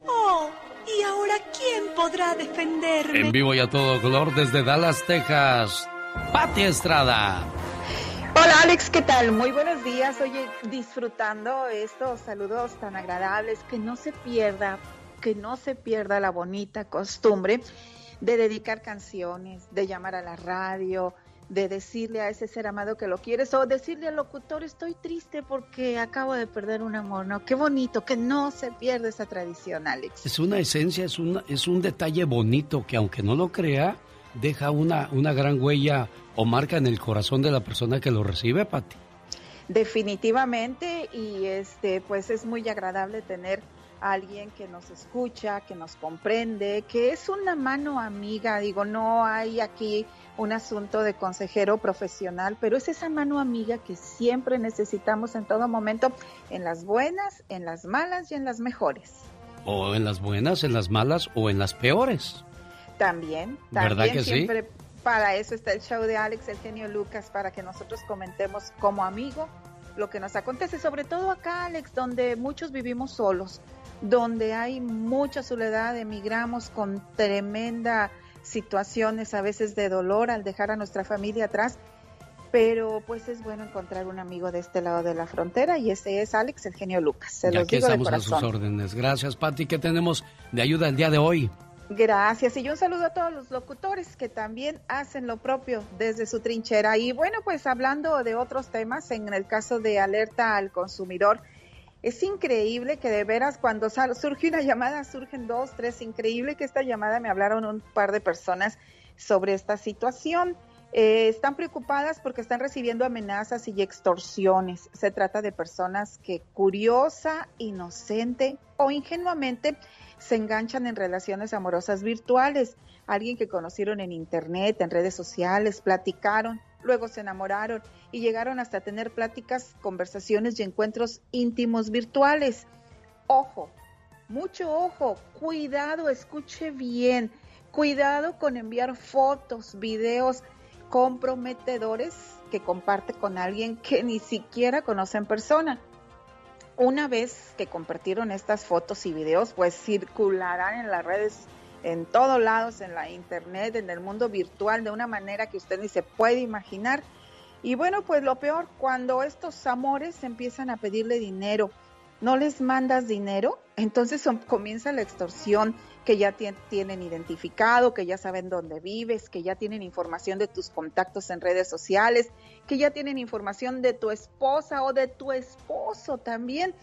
Oh, ¿y ahora quién podrá defenderme? En vivo y a todo color desde Dallas, Texas. Pati Estrada. Hola Alex, ¿qué tal? Muy buenos días. Oye, disfrutando estos saludos tan agradables, que no se pierda, que no se pierda la bonita costumbre de dedicar canciones, de llamar a la radio, de decirle a ese ser amado que lo quieres o decirle al locutor estoy triste porque acabo de perder un amor, ¿no? Qué bonito, que no se pierda esa tradición, Alex. Es una esencia, es, una, es un detalle bonito que aunque no lo crea, deja una, una gran huella o marca en el corazón de la persona que lo recibe, Pati. Definitivamente y este pues es muy agradable tener alguien que nos escucha, que nos comprende, que es una mano amiga. Digo, no hay aquí un asunto de consejero profesional, pero es esa mano amiga que siempre necesitamos en todo momento, en las buenas, en las malas y en las mejores. O en las buenas, en las malas o en las peores. También, también ¿verdad que siempre para eso está el show de Alex, el genio Lucas, para que nosotros comentemos como amigo lo que nos acontece, sobre todo acá, Alex, donde muchos vivimos solos donde hay mucha soledad, emigramos con tremenda situaciones a veces de dolor al dejar a nuestra familia atrás, pero pues es bueno encontrar un amigo de este lado de la frontera y ese es Alex, el genio Lucas. Se los digo estamos a sus órdenes. Gracias, Patti. ¿Qué tenemos de ayuda el día de hoy? Gracias. Y un saludo a todos los locutores que también hacen lo propio desde su trinchera. Y bueno, pues hablando de otros temas, en el caso de alerta al consumidor, es increíble que de veras cuando surge una llamada, surgen dos, tres, increíble que esta llamada me hablaron un par de personas sobre esta situación. Eh, están preocupadas porque están recibiendo amenazas y extorsiones. Se trata de personas que curiosa, inocente o ingenuamente se enganchan en relaciones amorosas virtuales. Alguien que conocieron en internet, en redes sociales, platicaron, luego se enamoraron y llegaron hasta tener pláticas, conversaciones y encuentros íntimos virtuales. Ojo, mucho ojo, cuidado, escuche bien, cuidado con enviar fotos, videos comprometedores que comparte con alguien que ni siquiera conoce en persona. Una vez que compartieron estas fotos y videos, pues circularán en las redes, en todos lados, en la internet, en el mundo virtual, de una manera que usted ni se puede imaginar y bueno, pues lo peor, cuando estos amores empiezan a pedirle dinero, no les mandas dinero, entonces comienza la extorsión que ya tienen identificado, que ya saben dónde vives, que ya tienen información de tus contactos en redes sociales, que ya tienen información de tu esposa o de tu esposo también.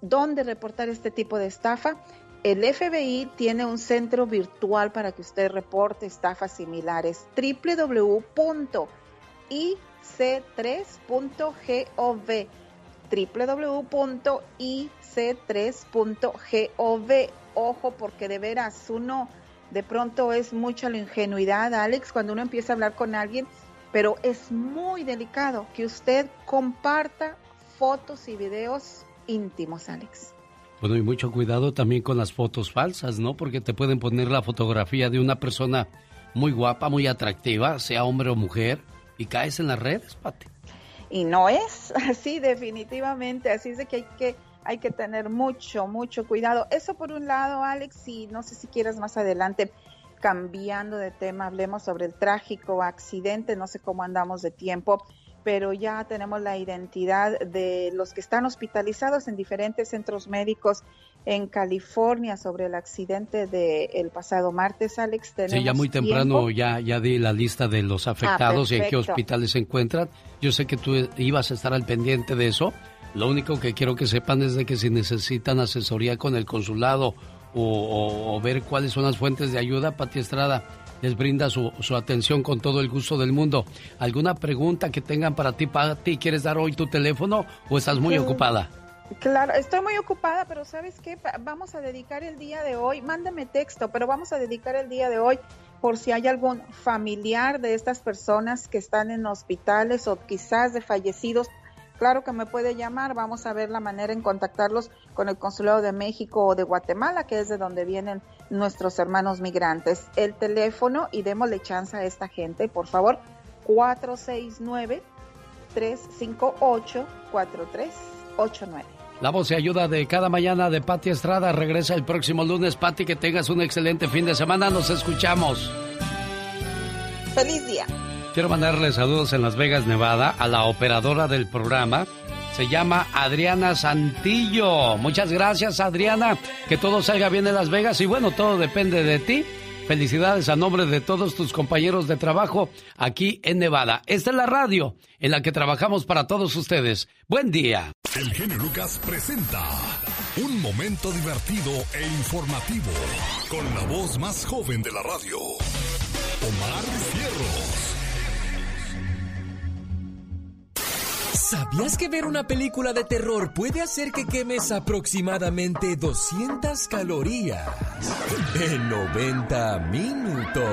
¿Dónde reportar este tipo de estafa? El FBI tiene un centro virtual para que usted reporte estafas similares. www.i ic3.gov www.ic3.gov Ojo, porque de veras uno de pronto es mucha la ingenuidad, Alex, cuando uno empieza a hablar con alguien, pero es muy delicado que usted comparta fotos y videos íntimos, Alex. Bueno, y mucho cuidado también con las fotos falsas, ¿no? Porque te pueden poner la fotografía de una persona muy guapa, muy atractiva, sea hombre o mujer, y caes en las redes, Pati. Y no es (laughs) así, definitivamente. Así es de que hay que hay que tener mucho, mucho cuidado. Eso por un lado, Alex, y no sé si quieras más adelante, cambiando de tema, hablemos sobre el trágico accidente, no sé cómo andamos de tiempo, pero ya tenemos la identidad de los que están hospitalizados en diferentes centros médicos en California sobre el accidente del pasado martes, Alex. Sí, ya muy temprano ya, ya di la lista de los afectados y en qué hospitales se encuentran. Yo sé que tú ibas a estar al pendiente de eso. Lo único que quiero que sepan es de que si necesitan asesoría con el consulado o, ver cuáles son las fuentes de ayuda, Pati Estrada les brinda su, su, atención con todo el gusto del mundo. ¿Alguna pregunta que tengan para ti, Pati? ¿Quieres dar hoy tu teléfono o estás muy ocupada? Claro, estoy muy ocupada, pero ¿sabes qué? Vamos a dedicar el día de hoy, mándame texto, pero vamos a dedicar el día de hoy por si hay algún familiar de estas personas que están en hospitales o quizás de fallecidos. Claro que me puede llamar, vamos a ver la manera en contactarlos con el Consulado de México o de Guatemala, que es de donde vienen nuestros hermanos migrantes. El teléfono y démosle chance a esta gente, por favor, 469 358 4389. La voz y ayuda de cada mañana de Pati Estrada regresa el próximo lunes. Pati, que tengas un excelente fin de semana. Nos escuchamos. Feliz día. Quiero mandarle saludos en Las Vegas, Nevada, a la operadora del programa. Se llama Adriana Santillo. Muchas gracias, Adriana. Que todo salga bien en Las Vegas. Y bueno, todo depende de ti. Felicidades a nombre de todos tus compañeros de trabajo aquí en Nevada. Esta es la radio en la que trabajamos para todos ustedes. Buen día. El genio Lucas presenta un momento divertido e informativo con la voz más joven de la radio, Omar. ¿Sabías que ver una película de terror puede hacer que quemes aproximadamente 200 calorías en 90 minutos?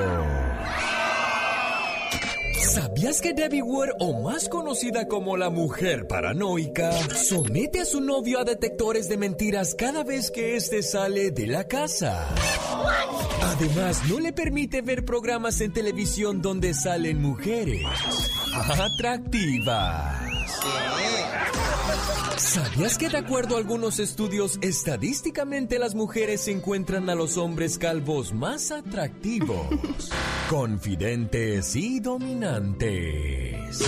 ¿Sabías que Debbie Ward, o más conocida como la mujer paranoica, somete a su novio a detectores de mentiras cada vez que éste sale de la casa? Además, no le permite ver programas en televisión donde salen mujeres atractivas. ¿Sabías que de acuerdo a algunos estudios, estadísticamente las mujeres encuentran a los hombres calvos más atractivos, (laughs) confidentes y dominantes?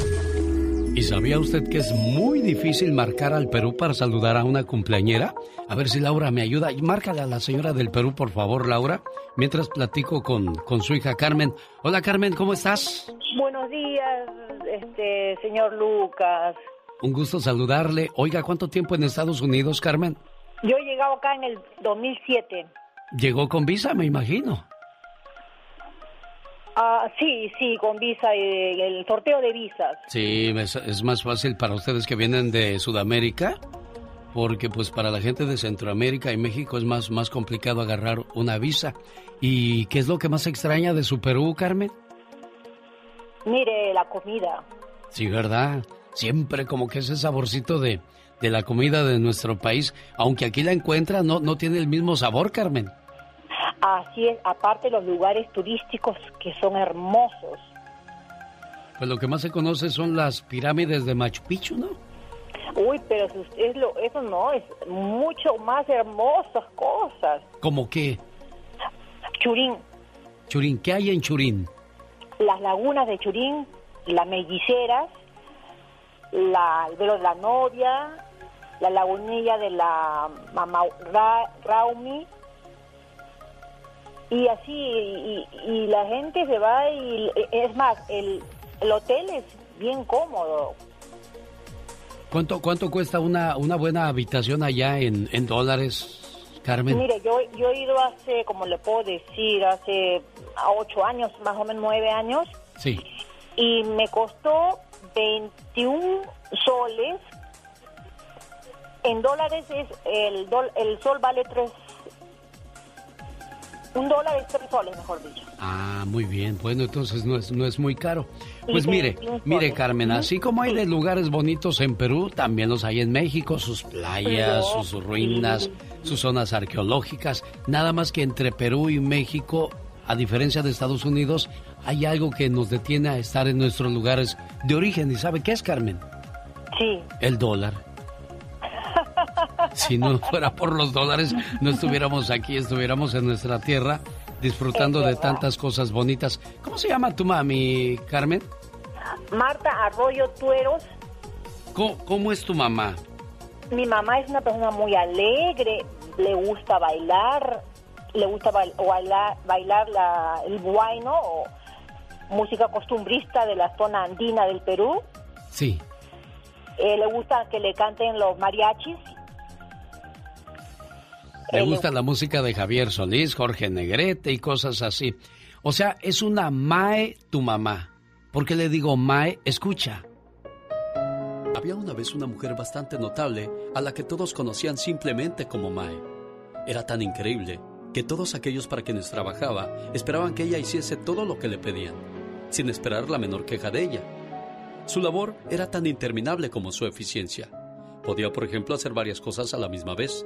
¿Y sabía usted que es muy difícil marcar al Perú para saludar a una cumpleañera? A ver si Laura me ayuda. Márcale a la señora del Perú, por favor, Laura, mientras platico con, con su hija Carmen. Hola, Carmen, ¿cómo estás? Buenos días, este señor Lucas. Un gusto saludarle. Oiga, ¿cuánto tiempo en Estados Unidos, Carmen? Yo he llegado acá en el 2007. Llegó con visa, me imagino. Ah, sí, sí, con visa, y el sorteo de visas. Sí, es, es, más fácil para ustedes que vienen de Sudamérica, porque pues para la gente de Centroamérica y México es más, más complicado agarrar una visa. ¿Y qué es lo que más extraña de su Perú, Carmen? Mire, la comida. Sí, ¿verdad? Siempre como que ese saborcito de, de la comida de nuestro país, aunque aquí la encuentra, no, no tiene el mismo sabor, Carmen. Así es, aparte los lugares turísticos que son hermosos. Pues lo que más se conoce son las pirámides de Machu Picchu, ¿no? Uy, pero es lo, eso no, es mucho más hermosas cosas. ¿Cómo qué? Churín. Churín, ¿qué hay en Churín? Las lagunas de Churín, las melliceras, la, el velo de la novia, la lagunilla de la mamá Ra, Raumi, y así, y, y, la gente se va y es más, el, el hotel es bien cómodo. ¿Cuánto, cuánto cuesta una, una buena habitación allá en, en dólares, Carmen? Mire, yo, yo he ido hace, como le puedo decir, hace ocho años, más o menos nueve años. Sí. Y me costó 21 soles. En dólares es el, dol, el sol vale tres un dólar es tres soles, mejor dicho. Ah, muy bien. Bueno, entonces no es, no es muy caro. Pues mire, mire Carmen, así como hay de lugares bonitos en Perú, también los hay en México, sus playas, sus ruinas, sus zonas arqueológicas. Nada más que entre Perú y México, a diferencia de Estados Unidos, hay algo que nos detiene a estar en nuestros lugares de origen. ¿Y sabe qué es, Carmen? Sí. El dólar. Si no fuera por los dólares, no estuviéramos aquí, estuviéramos en nuestra tierra disfrutando de tantas cosas bonitas. ¿Cómo se llama tu mami, Carmen? Marta Arroyo Tueros. ¿Cómo, cómo es tu mamá? Mi mamá es una persona muy alegre, le gusta bailar, le gusta bailar, bailar la, el guayno o música costumbrista de la zona andina del Perú. Sí. Eh, le gusta que le canten los mariachis. Le gusta la música de Javier Solís, Jorge Negrete y cosas así. O sea, es una Mae tu mamá. ¿Por qué le digo Mae? Escucha. Había una vez una mujer bastante notable a la que todos conocían simplemente como Mae. Era tan increíble que todos aquellos para quienes trabajaba esperaban que ella hiciese todo lo que le pedían, sin esperar la menor queja de ella. Su labor era tan interminable como su eficiencia. Podía, por ejemplo, hacer varias cosas a la misma vez.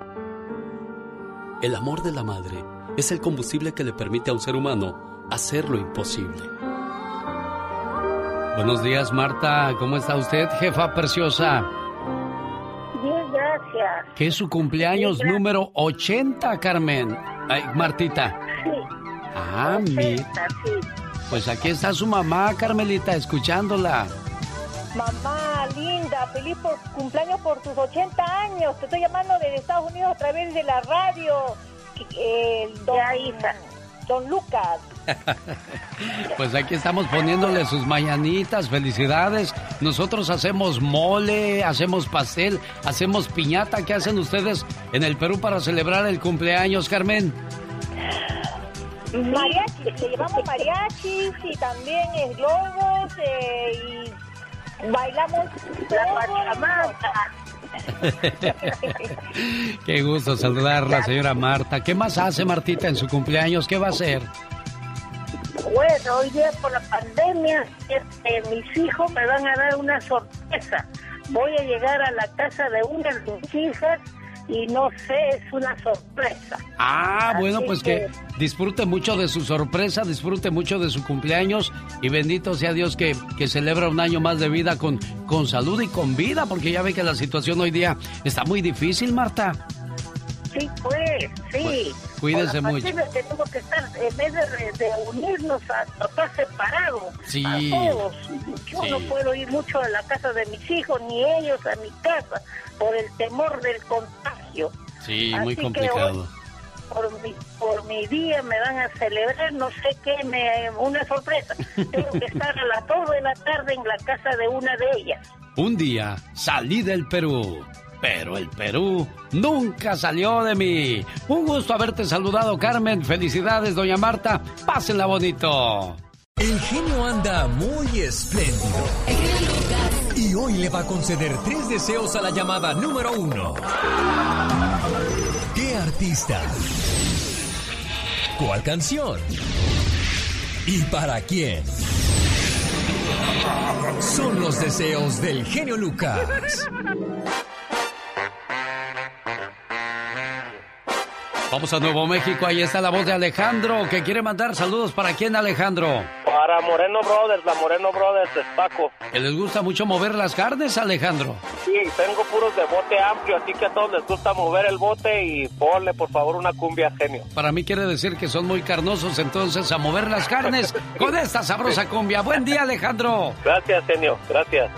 El amor de la madre es el combustible que le permite a un ser humano hacer lo imposible. Buenos días, Marta. ¿Cómo está usted, jefa preciosa? Bien, gracias. Que es su cumpleaños número 80, Carmen. Ay, Martita. Sí. Ah. Sí. Pues aquí está su mamá, Carmelita, escuchándola. Mamá linda, feliz por- cumpleaños por tus 80 años. Te estoy llamando desde Estados Unidos a través de la radio. Eh, El don, don Lucas. (laughs) Pues aquí estamos poniéndole sus mañanitas, felicidades. Nosotros hacemos mole, hacemos pastel, hacemos piñata. ¿Qué hacen ustedes en el Perú para celebrar el cumpleaños, Carmen? Mariachi, le llevamos mariachis y también eh, globos eh, y bailamos La (laughs) Qué gusto saludarla, señora Marta. ¿Qué más hace Martita en su cumpleaños? ¿Qué va a hacer? Bueno, hoy día por la pandemia, este, mis hijos me van a dar una sorpresa. Voy a llegar a la casa de una de mis hijas y no sé, es una sorpresa. Ah, bueno, pues que disfrute mucho de su sorpresa, disfrute mucho de su cumpleaños y bendito sea Dios que, que celebra un año más de vida con, con salud y con vida, porque ya ve que la situación hoy día está muy difícil, Marta. Sí, pues, sí. Por la mucho. Tenemos que estar, en vez de, de unirnos a tratar separados, Sí. a todos. Yo Sí. no puedo ir mucho a la casa de mis hijos, ni ellos a mi casa, por el temor del contagio. Sí, Así muy complicado. por mi, por mi día me van a celebrar, no sé qué, me, una sorpresa. (laughs) Tengo que estar a las 2 de la tarde en la casa de una de ellas. Un día salí del Perú, pero el Perú nunca salió de mí. Un gusto haberte saludado, Carmen. Felicidades, doña Marta. Pásenla bonito. El genio anda muy espléndido. Y hoy le va a conceder tres deseos a la llamada número uno. ¿Qué artista? ¿Cuál canción? ¿Y para quién? Son los deseos del genio Lucas. Vamos a Nuevo México. Ahí está la voz de Alejandro, que quiere mandar saludos. ¿Para quién, Alejandro? Para Moreno Brothers, la Moreno Brothers es Paco. Que les gusta mucho mover las carnes, Alejandro. Sí, tengo puros de bote amplio, así que a todos les gusta mover el bote y ponle por favor una cumbia genio. Para mí quiere decir que son muy carnosos, entonces a mover las carnes con esta sabrosa cumbia. Buen día, Alejandro. Gracias, genio, gracias.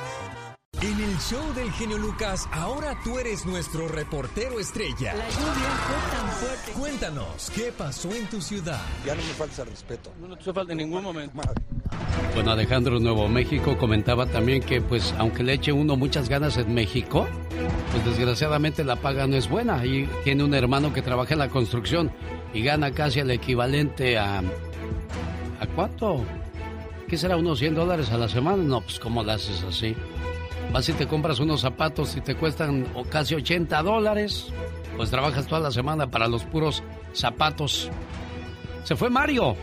En el show del genio Lucas, ahora tú eres nuestro reportero estrella. La lluvia fue tan fuerte. Cuéntanos, ¿qué pasó en tu ciudad? Ya no me falta el respeto. No, no te falta en ningún momento. Bueno, Alejandro Nuevo México comentaba también que, pues, aunque le eche uno muchas ganas en México, pues desgraciadamente la paga no es buena. Y tiene un hermano que trabaja en la construcción y gana casi el equivalente a. ¿A cuánto? ¿Qué será? ¿Unos 100 dólares a la semana? No, pues, ¿cómo lo haces así? Vas y te compras unos zapatos y te cuestan casi 80 dólares. Pues trabajas toda la semana para los puros zapatos. Se fue Mario.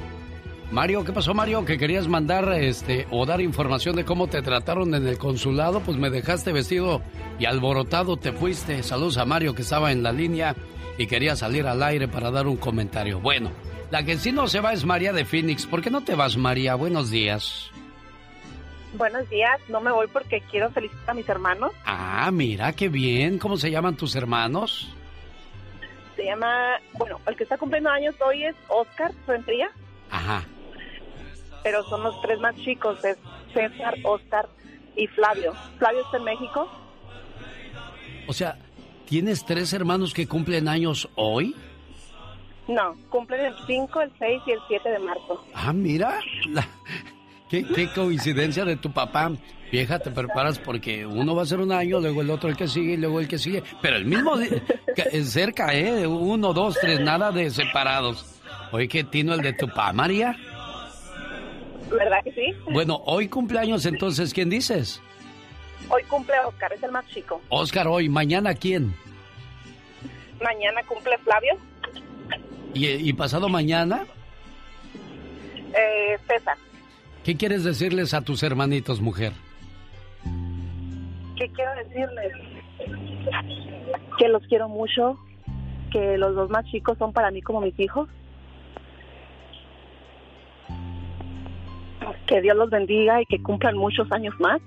Mario, ¿qué pasó Mario? Que querías mandar este o dar información de cómo te trataron en el consulado, pues me dejaste vestido y alborotado te fuiste. Saludos a Mario que estaba en la línea y quería salir al aire para dar un comentario. Bueno, la que sí no se va es María de Phoenix. ¿Por qué no te vas, María? Buenos días. Buenos días, no me voy porque quiero felicitar a mis hermanos. Ah, mira, qué bien. ¿Cómo se llaman tus hermanos? Se llama, bueno, el que está cumpliendo años hoy es Oscar Rentería, Ajá. pero son los tres más chicos, es César, Oscar y Flavio. Flavio está en México. O sea, ¿tienes tres hermanos que cumplen años hoy? No, cumplen el 5, el 6 y el 7 de marzo. Ah, mira. la- qué, qué coincidencia de tu papá. Vieja, te preparas porque uno va a ser un año, luego el otro el que sigue y luego el que sigue. Pero el mismo día, cerca, ¿eh? Uno, dos, tres, nada de separados. Oye, ¿qué tino el de tu papá, María? ¿Verdad que sí? Bueno, hoy cumpleaños entonces, ¿quién dices? Hoy cumple Oscar, es el más chico. Oscar hoy, mañana quién? Mañana cumple Flavio. ¿Y, pasado mañana? Eh, César. ¿Qué quieres decirles a tus hermanitos, mujer? ¿Qué quiero decirles? Que los quiero mucho, que los dos más chicos son para mí como mis hijos. Que Dios los bendiga y que cumplan muchos años más.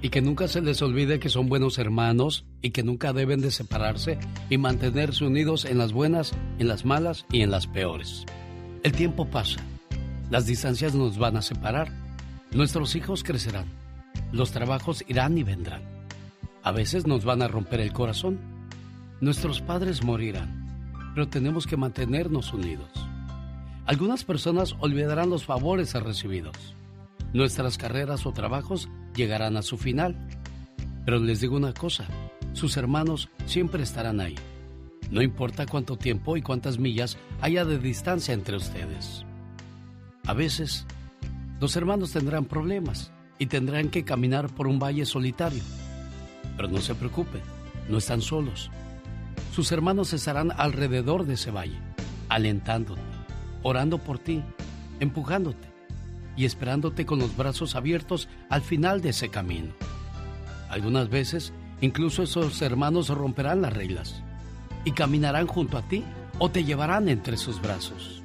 Y que nunca se les olvide que son buenos hermanos y que nunca deben de separarse y mantenerse unidos en las buenas, en las malas y en las peores. El tiempo pasa, las distancias nos van a separar, nuestros hijos crecerán, los trabajos irán y vendrán. A veces nos van a romper el corazón, nuestros padres morirán, pero tenemos que mantenernos unidos. Algunas personas olvidarán los favores recibidos Nuestras carreras o trabajos llegarán a su final. Pero les digo una cosa, sus hermanos siempre estarán ahí. No importa cuánto tiempo y cuántas millas haya de distancia entre ustedes. A veces, los hermanos tendrán problemas y tendrán que caminar por un valle solitario. Pero no se preocupen, no están solos. Sus hermanos estarán alrededor de ese valle, alentándote, orando por ti, empujándote y esperándote con los brazos abiertos al final de ese camino. Algunas veces, incluso esos hermanos romperán las reglas y caminarán junto a ti o te llevarán entre sus brazos.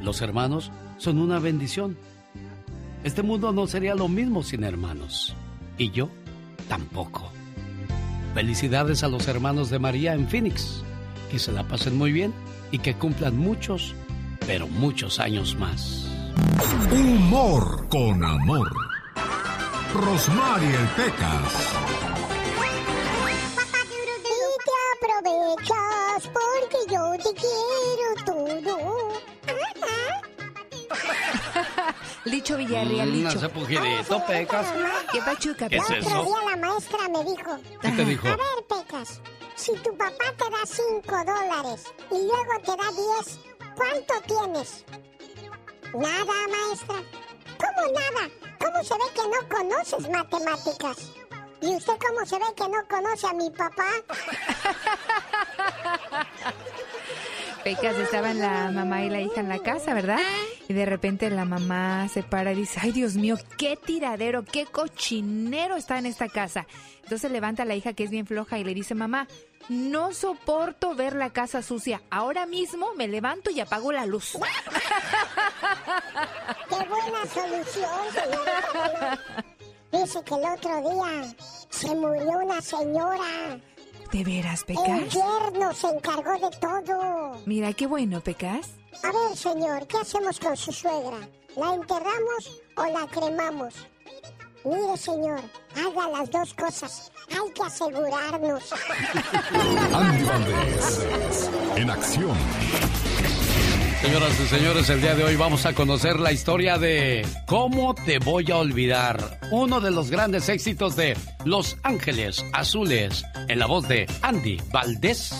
Los hermanos son una bendición. Este mundo no sería lo mismo sin hermanos. Y yo tampoco. Felicidades a los hermanos de María en Phoenix. Que se la pasen muy bien y que cumplan muchos, pero muchos años más. Humor con amor. Rosmarie Pecas. Aprovechas porque yo te quiero todo. Licho (laughs) Villarreal, Licho. No se pujidito, Pecas. ¿Qué pachuca, El otro día la maestra me dijo. ¿Qué te dijo? A ver, Pecas, si tu papá te da 5 dólares y luego te da 10, ¿cuánto tienes? Nada, maestra. ¿Cómo nada? ¿Cómo se ve que no conoces matemáticas? ¿Y usted cómo se ve que no conoce a mi papá? Pecas, estaban la mamá y la hija en la casa, ¿verdad? Y de repente la mamá se para y dice, ay Dios mío, qué tiradero, qué cochinero está en esta casa. Entonces levanta a la hija que es bien floja y le dice, mamá, no soporto ver la casa sucia. Ahora mismo me levanto y apago la luz. ¡Qué buena solución, señora! Dice que el otro día se murió una señora. ¿De veras, Pecas? El yerno se encargó de todo. Mira, qué bueno, Pecas. A ver, señor, ¿qué hacemos con su suegra? ¿La enterramos o la cremamos? Mire, señor, haga las dos cosas. Hay que asegurarnos. Andy Valdés, en acción. Señoras y señores, el día de hoy vamos a conocer la historia de ¿Cómo te voy a olvidar? Uno de los grandes éxitos de Los Ángeles Azules, en la voz de Andy Valdés.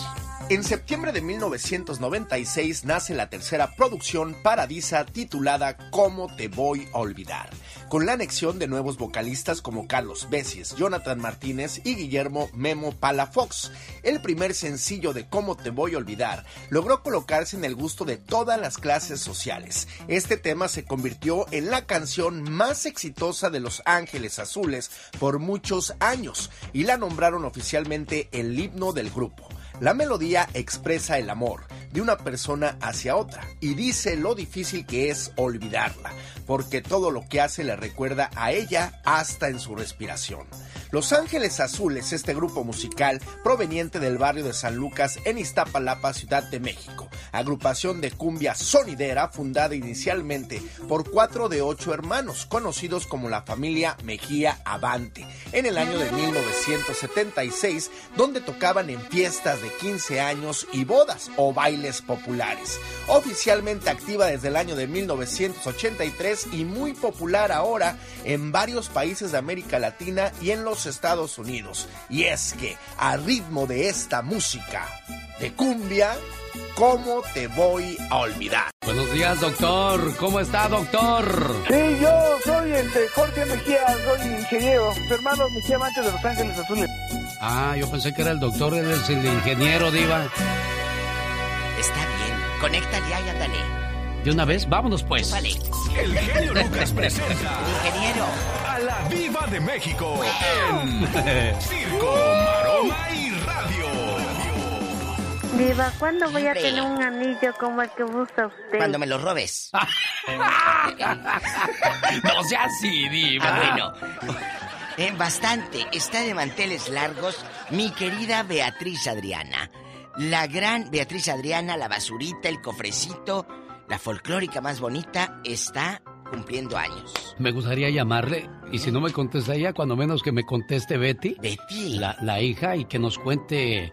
En septiembre de 1996 nace la tercera producción Paradisa titulada ¿Cómo te voy a olvidar? Con la anexión de nuevos vocalistas como Carlos Besies, Jonathan Martínez y Guillermo Memo Palafox. El primer sencillo de Cómo te voy a olvidar logró colocarse en el gusto de todas las clases sociales. Este tema se convirtió en la canción más exitosa de Los Ángeles Azules por muchos años y la nombraron oficialmente el himno del grupo. La melodía expresa el amor de una persona hacia otra y dice lo difícil que es olvidarla, porque todo lo que hace le recuerda a ella hasta en su respiración. Los Ángeles Azules, este grupo musical proveniente del barrio de San Lucas en Iztapalapa, Ciudad de México, agrupación de cumbia sonidera fundada inicialmente por cuatro de ocho hermanos, conocidos como la familia Mejía Avante, en el año de 1976, donde tocaban en fiestas de 15 años y bodas o bailes populares. Oficialmente activa desde el año de 1983 y muy popular ahora en varios países de América Latina y en los Estados Unidos. Y es que a ritmo de esta música de cumbia, ¿cómo te voy a olvidar? Buenos días, doctor. ¿Cómo está, doctor? Sí, yo soy el de Jorge Mejía, soy ingeniero. Su hermano Mejía Amante de Los Ángeles Azules. Ah, yo pensé que era el doctor, él es el ingeniero, Diva. Está bien, conéctale ahí, ándale. De una vez, vámonos pues. Vale. El genio Lucas presenta (laughs) Ingeniero. a la Viva de México en (laughs) Circo, Maroma y Radio. Diva, ¿cuándo voy a tener un anillo como el que busca usted? Cuando me lo robes. (laughs) no sea así, Diva. Ah, bueno. Eh, bastante. Está de manteles largos mi querida Beatriz Adriana. La gran Beatriz Adriana, la basurita, el cofrecito, la folclórica más bonita, está cumpliendo años. Me gustaría llamarle, y si no me contesta ella, cuando menos que me conteste Betty. Betty. La, la hija, y que nos cuente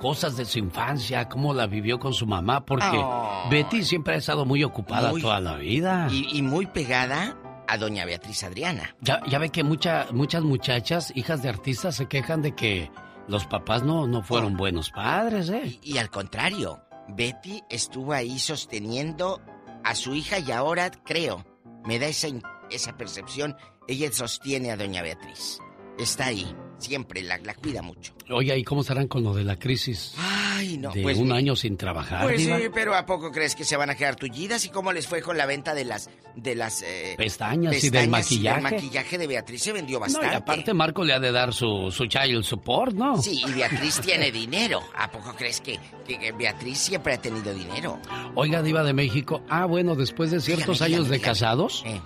cosas de su infancia, cómo la vivió con su mamá, porque Ay. Betty siempre ha estado muy ocupada Muy- toda la vida. Y, y muy pegada a doña Beatriz Adriana. Ya, ya ve que mucha- muchas muchachas, hijas de artistas, se quejan de que los papás no, no fueron buenos padres, ¿eh? Y al contrario, Betty estuvo ahí sosteniendo a su hija y ahora creo, me da esa, esa percepción, ella sostiene a doña Beatriz. Está ahí, siempre, la, la cuida mucho. Oye, ¿y cómo estarán con lo de la crisis? Ay, no, de pues un año sin trabajar, Pues Diva? sí, pero ¿a poco crees que se van a quedar tullidas? ¿Y cómo les fue con la venta de las... de las... eh, Pestañas y del maquillaje. El maquillaje de Beatriz se vendió No, bastante. y aparte Marco le ha de dar su, su child support, ¿no? Sí, y Beatriz tiene dinero. ¿A poco crees que, que- que Beatriz siempre ha tenido dinero? Oiga, Diva de México, ah, bueno, después de ciertos Dígame, años dígame, de dígame. casados, Eh.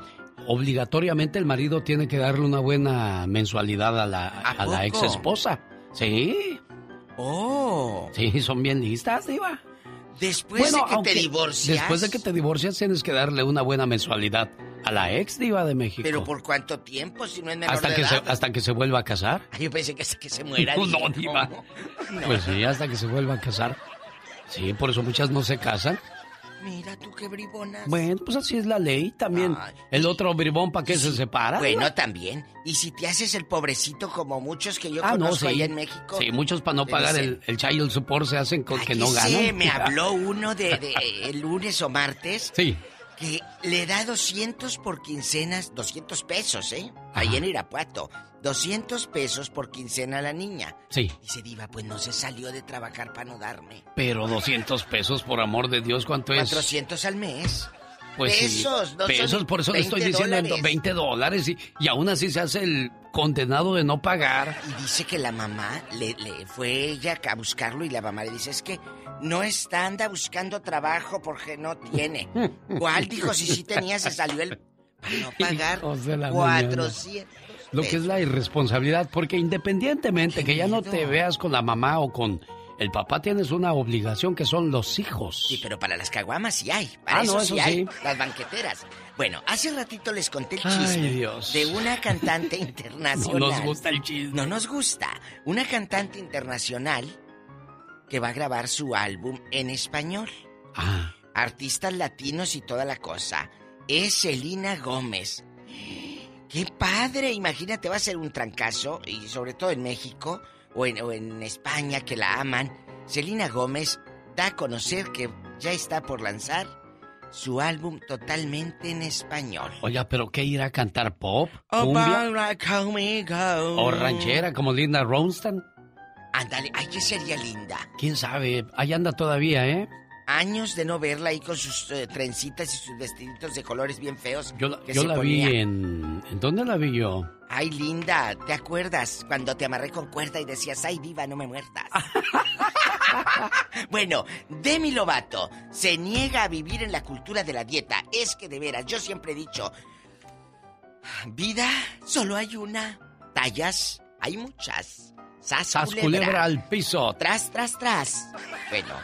Obligatoriamente el marido tiene que darle una buena mensualidad a la, a la ex esposa. Sí. Oh. Sí, son bien listas, Diva. Después de que te divorcias... Después de que te divorcias, tienes que darle una buena mensualidad a la ex Diva de México. ¿Pero por cuánto tiempo si no es menor hasta de que, se, hasta que se vuelva a casar. Ay, Yo pensé que, que se muera. (laughs) No, dije, Diva. No. Pues sí, hasta que se vuelva a casar. Sí, por eso muchas no se casan. Mira tú qué bribonas. Bueno, pues así es la ley también. El otro bribón, ¿para qué se separa? Bueno, también. Y si te haces el pobrecito como muchos que yo Ah, no, conozco sí. allá en México. Sí, muchos para no pagar el, el child support se hacen con que no "Ay, sí, ganan. me (laughs) habló uno de, de- el lunes o martes Sí. que le da 200 por quincenas, 200 pesos, ¿eh? Ahí en Irapuato. 200 pesos por quincena a la niña. Sí. Dice Diva, pues no se salió de trabajar para no darme. Pero 200 pesos, por amor de Dios, ¿cuánto es? 400 al mes. Pues sí, pesos, no son pesos, por eso le estoy 20 diciendo dólares. 20 dólares y, y aún así se hace el condenado de no pagar. Y dice que la mamá le, le fue ella a buscarlo y la mamá le dice, es que no está, anda buscando trabajo porque no tiene. (laughs) ¿Cuál? Dijo, si sí tenía, se salió el... Para no (laughs) pagar Hijos de la mañana. 400. Lo que es la irresponsabilidad, porque independientemente que ya no te veas con la mamá o con el papá, tienes una obligación que son los hijos. Sí, pero para las caguamas sí hay. Para Ah, eso, no, sí hay. Las banqueteras. Bueno, hace ratito les conté el Ay, chisme Dios. de una (laughs) cantante internacional. No nos gusta el chisme. No nos gusta. Una cantante internacional que va a grabar su álbum en español. Ah. Artistas latinos y toda la cosa. Es Selena Gómez. ¡Qué padre! Imagínate, va a ser un trancazo, y sobre todo en México o en, o en España, que la aman. Selena Gómez da a conocer que ya está por lanzar su álbum totalmente en español. Oiga, ¿pero qué irá a cantar? ¿Pop? Oh, ¿Cumbia? ¿O ranchera como Linda Ronstadt? Ándale, ay, que sería linda. ¿Quién sabe? Ahí anda todavía, ¿eh? Años de no verla ahí con sus eh, trencitas y sus vestiditos de colores bien feos. Yo la, que yo se la vi en... ¿En dónde la vi yo? Ay, linda, ¿te acuerdas cuando te amarré con cuerda y decías, ay, diva, no me muerdas? (laughs) bueno, Demi Lovato se niega a vivir en la cultura de la dieta. Es que de veras, yo siempre he dicho, vida, solo hay una. Tallas, hay muchas. Sas, Sas culebra al piso. Tras, tras, tras. Bueno,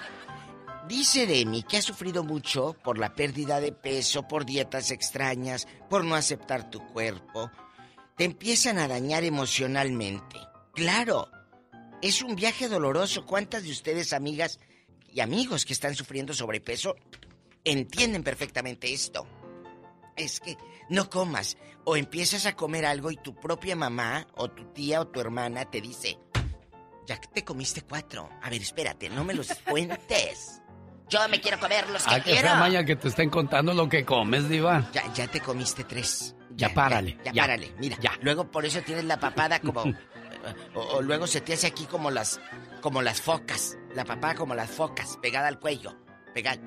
Dice Demi que ha sufrido mucho por la pérdida de peso, por dietas extrañas, por no aceptar tu cuerpo. Te empiezan a dañar emocionalmente. Claro, es un viaje doloroso. ¿Cuántas de ustedes, amigas y amigos que están sufriendo sobrepeso, entienden perfectamente esto? Es que no comas o empiezas a comer algo y tu propia mamá o tu tía o tu hermana te dice, ya te comiste cuatro. A ver, espérate, no me los (laughs) cuentes. Yo me quiero comer los que quiero. sea Maya que te estén contando lo que comes, diva. Ya, ya te comiste tres. Ya, párale. Ya, párale. Mira, luego por eso tienes la papada como... (laughs) o, o luego se te hace aquí como las... Como las focas. La papada como las focas, pegada al cuello. Pegada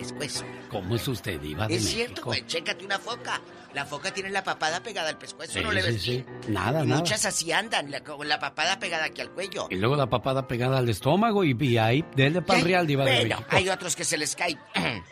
pescuezo. ¿Cómo es usted, diva de Es México? cierto, pues chécate una foca. La foca tiene la papada pegada al pescuezo, Sí, ¿no le sí, ves sí. Nada, Y nada. Muchas así andan, la, con la papada pegada aquí al cuello. Y luego la papada pegada al estómago y, y ahí, dele para real, diva de México. hay otros que se les cae (clears throat)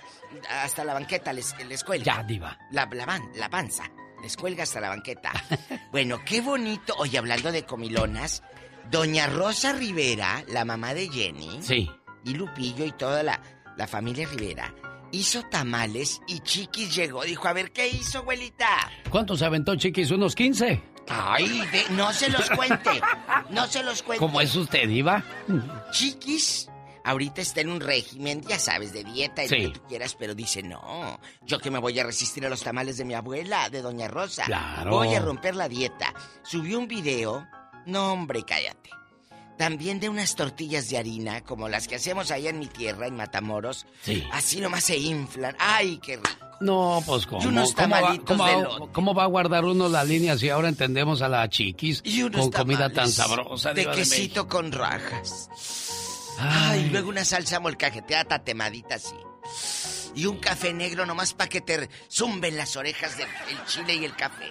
hasta la banqueta, les, les cuelga. Ya, diva. La, la, van- la panza, les cuelga hasta la banqueta. (laughs) bueno, qué bonito. Oye, hablando de comilonas, doña Rosa Rivera, la mamá de Jenny. Sí. Y Lupillo y toda la, la familia Rivera. Hizo tamales y Chiquis llegó. Dijo, a ver, ¿qué hizo, abuelita? ¿Cuántos aventó, chiquis? ¿Unos 15? Ay, de- no se los cuente. No se los cuente. ¿Cómo es usted, diva? Chiquis, ahorita está en un régimen, ya sabes, de dieta y Sí. lo que tú quieras, pero dice, no, yo que me voy a resistir a los tamales de mi abuela, de Doña Rosa. Claro. Voy a romper la dieta. Subió un video, no hombre, cállate. También de unas tortillas de harina, como las que hacemos allá en mi tierra, en Matamoros. Sí. Así nomás se inflan. ¡Ay, qué rico! No, pues ¿cómo? Y unos ¿Cómo va, cómo, va- elote. cómo va a guardar uno la línea si ahora entendemos a la chiquis Y unos con comida tan sabrosa? De quesito con rajas. Ay, luego una salsa molcajeteada tatemadita así. Y un café negro nomás para que te zumben las orejas del el chile y el café.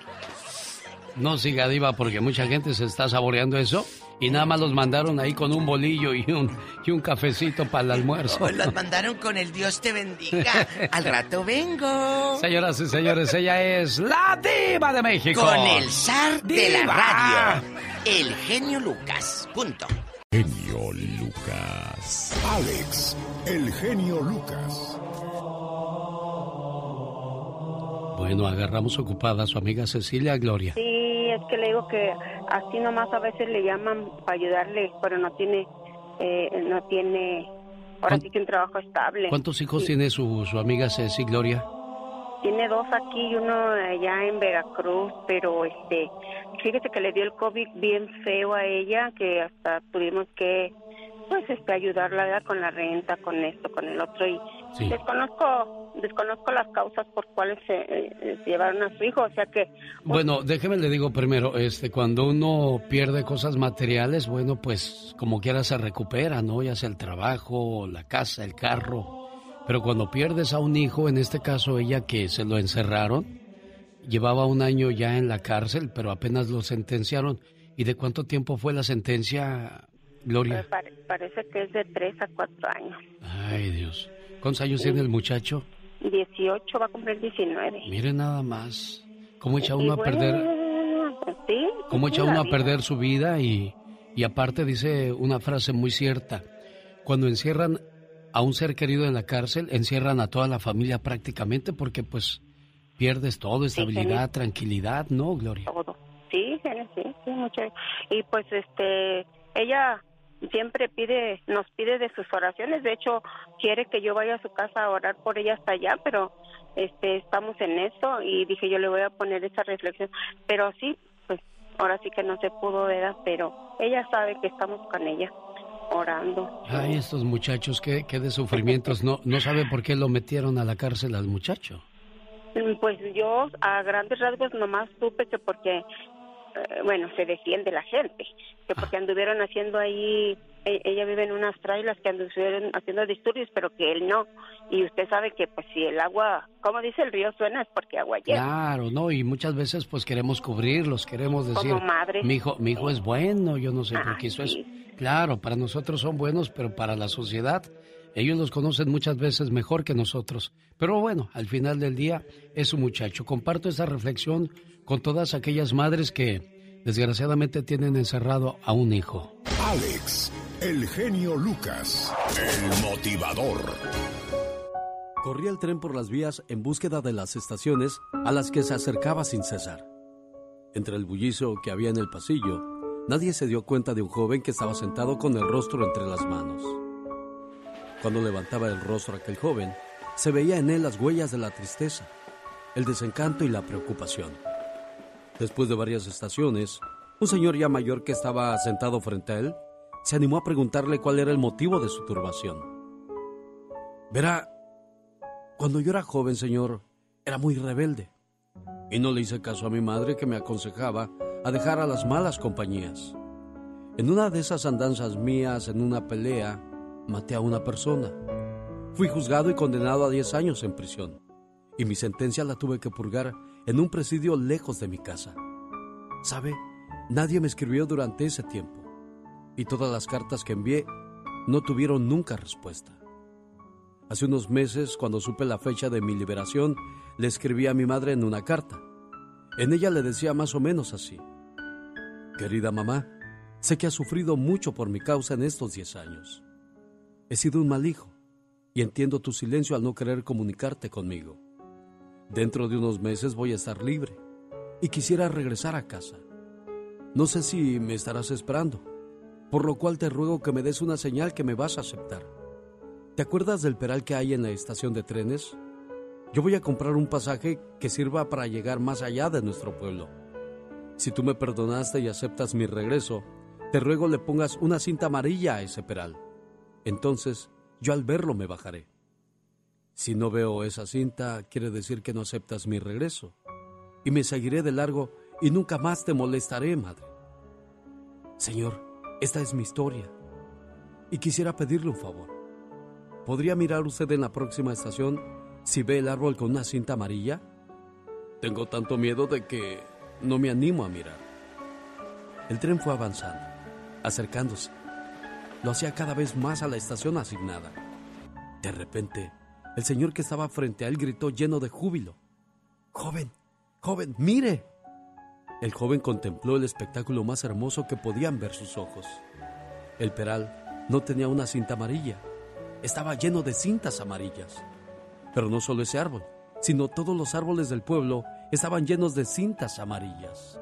No siga diva porque mucha gente se está saboreando eso y nada más los mandaron ahí con un bolillo y un, y un cafecito para el almuerzo. (laughs) Oh, las mandaron con el Dios te bendiga. Al rato vengo. Señoras y señores, ella es la diva de México. Con el zar de la radio. El genio Lucas. Punto. Genio Lucas. Alex, el genio Lucas. Bueno, agarramos ocupada a su amiga Cecilia Gloria. Sí, es que le digo que así nomás a veces le llaman para ayudarle, pero no tiene, eh, no tiene, ahora sí que un trabajo estable. ¿Cuántos hijos Sí, tiene su, su amiga Ceci Gloria? Tiene dos aquí y uno allá en Veracruz, pero este, fíjese que le dio el COVID bien feo a ella, que hasta tuvimos que, pues, este, ayudarla con la renta, con esto, con el otro y Sí. desconozco, desconozco las causas por cuales se, eh, se llevaron a su hijo, o sea que Bueno, déjeme le digo primero, este, cuando uno pierde cosas materiales, bueno, pues como quiera se recupera, ¿no? Ya sea el trabajo, la casa, el carro. Pero cuando pierdes a un hijo, en este caso ella que se lo encerraron, llevaba un año ya en la cárcel, pero apenas lo sentenciaron. ¿Y de cuánto tiempo fue la sentencia, Gloria? pues, pare- parece que es de tres a cuatro años. Ay, Dios. ¿Cuántos años tiene el muchacho? 18 va a cumplir 19. Mire nada más. ¿Cómo echa uno a perder? pues sí, cómo echa uno a perder su vida y, y aparte dice una frase muy cierta. Cuando encierran a un ser querido en la cárcel, encierran a toda la familia prácticamente porque pues pierdes todo, estabilidad, tranquilidad, ¿no, Gloria? Todo. Sí, sí, sí, sí, mucho. Y pues este, ella siempre pide, nos pide de sus oraciones. De hecho, quiere que yo vaya a su casa a orar por ella hasta allá, pero este, estamos en eso y dije yo le voy a poner esa reflexión. Pero sí, pues ahora sí que no se pudo, ¿verdad? Pero ella sabe que estamos con ella orando. Ay, estos muchachos, qué, qué de sufrimientos. No, no sabe por qué lo metieron a la cárcel al muchacho. Mm, Pues yo a grandes rasgos nomás supe que porque, eh, bueno, se defiende la gente, que porque anduvieron haciendo ahí, e- ella vive en unas trailas que anduvieron haciendo disturbios, pero que él no. Y usted sabe que pues si el agua, como dice el río suena, es porque agua lleva. Claro, ¿no? Y muchas veces pues queremos cubrirlos, queremos decir, Como madre. mi hijo, mi hijo es bueno, yo no sé por Ah, qué eso. sí. Claro, para nosotros son buenos, pero para la sociedad ellos los conocen muchas veces mejor que nosotros. Pero bueno, al final del día es un muchacho. Comparto esa reflexión con todas aquellas madres que desgraciadamente tienen encerrado a un hijo. Alex, el genio Lucas, el motivador. Corría el tren por las vías en búsqueda de las estaciones a las que se acercaba sin cesar. Entre el bullicio que había en el pasillo, nadie se dio cuenta de un joven que estaba sentado con el rostro entre las manos. Cuando levantaba el rostro aquel joven, se veía en él las huellas de la tristeza, el desencanto y la preocupación. Después de varias estaciones, un señor ya mayor que estaba sentado frente a él se animó a preguntarle cuál era el motivo de su turbación. Verá, cuando yo era joven, señor, era muy rebelde y no le hice caso a mi madre que me aconsejaba a dejar a las malas compañías. En una de esas andanzas mías, en una pelea, maté a una persona. Fui juzgado y condenado a 10 años en prisión y mi sentencia la tuve que purgar en un presidio lejos de mi casa. ¿Sabe? Nadie me escribió durante ese tiempo y todas las cartas que envié no tuvieron nunca respuesta. Hace unos meses, cuando supe la fecha de mi liberación, le escribí a mi madre en una carta. En ella le decía más o menos así. Querida mamá, sé que has sufrido mucho por mi causa en estos diez años. He sido un mal hijo y entiendo tu silencio al no querer comunicarte conmigo. Dentro de unos meses voy a estar libre y quisiera regresar a casa. No sé si me estarás esperando, por lo cual te ruego que me des una señal que me vas a aceptar. ¿Te acuerdas del peral que hay en la estación de trenes? Yo voy a comprar un pasaje que sirva para llegar más allá de nuestro pueblo. Si tú me perdonaste y aceptas mi regreso, te ruego le pongas una cinta amarilla a ese peral. Entonces, yo al verlo me bajaré. Si no veo esa cinta, quiere decir que no aceptas mi regreso. Y me seguiré de largo y nunca más te molestaré, madre. Señor, esta es mi historia. Y quisiera pedirle un favor. ¿Podría mirar usted en la próxima estación si ve el árbol con una cinta amarilla? Tengo tanto miedo de que no me animo a mirar. El tren fue avanzando, acercándose. Lo hacía cada vez más a la estación asignada. De repente, el señor que estaba frente a él gritó lleno de júbilo. Joven, joven, mire. El joven contempló el espectáculo más hermoso que podían ver sus ojos. El peral no tenía una cinta amarilla, estaba lleno de cintas amarillas. Pero no solo ese árbol, sino todos los árboles del pueblo estaban llenos de cintas amarillas.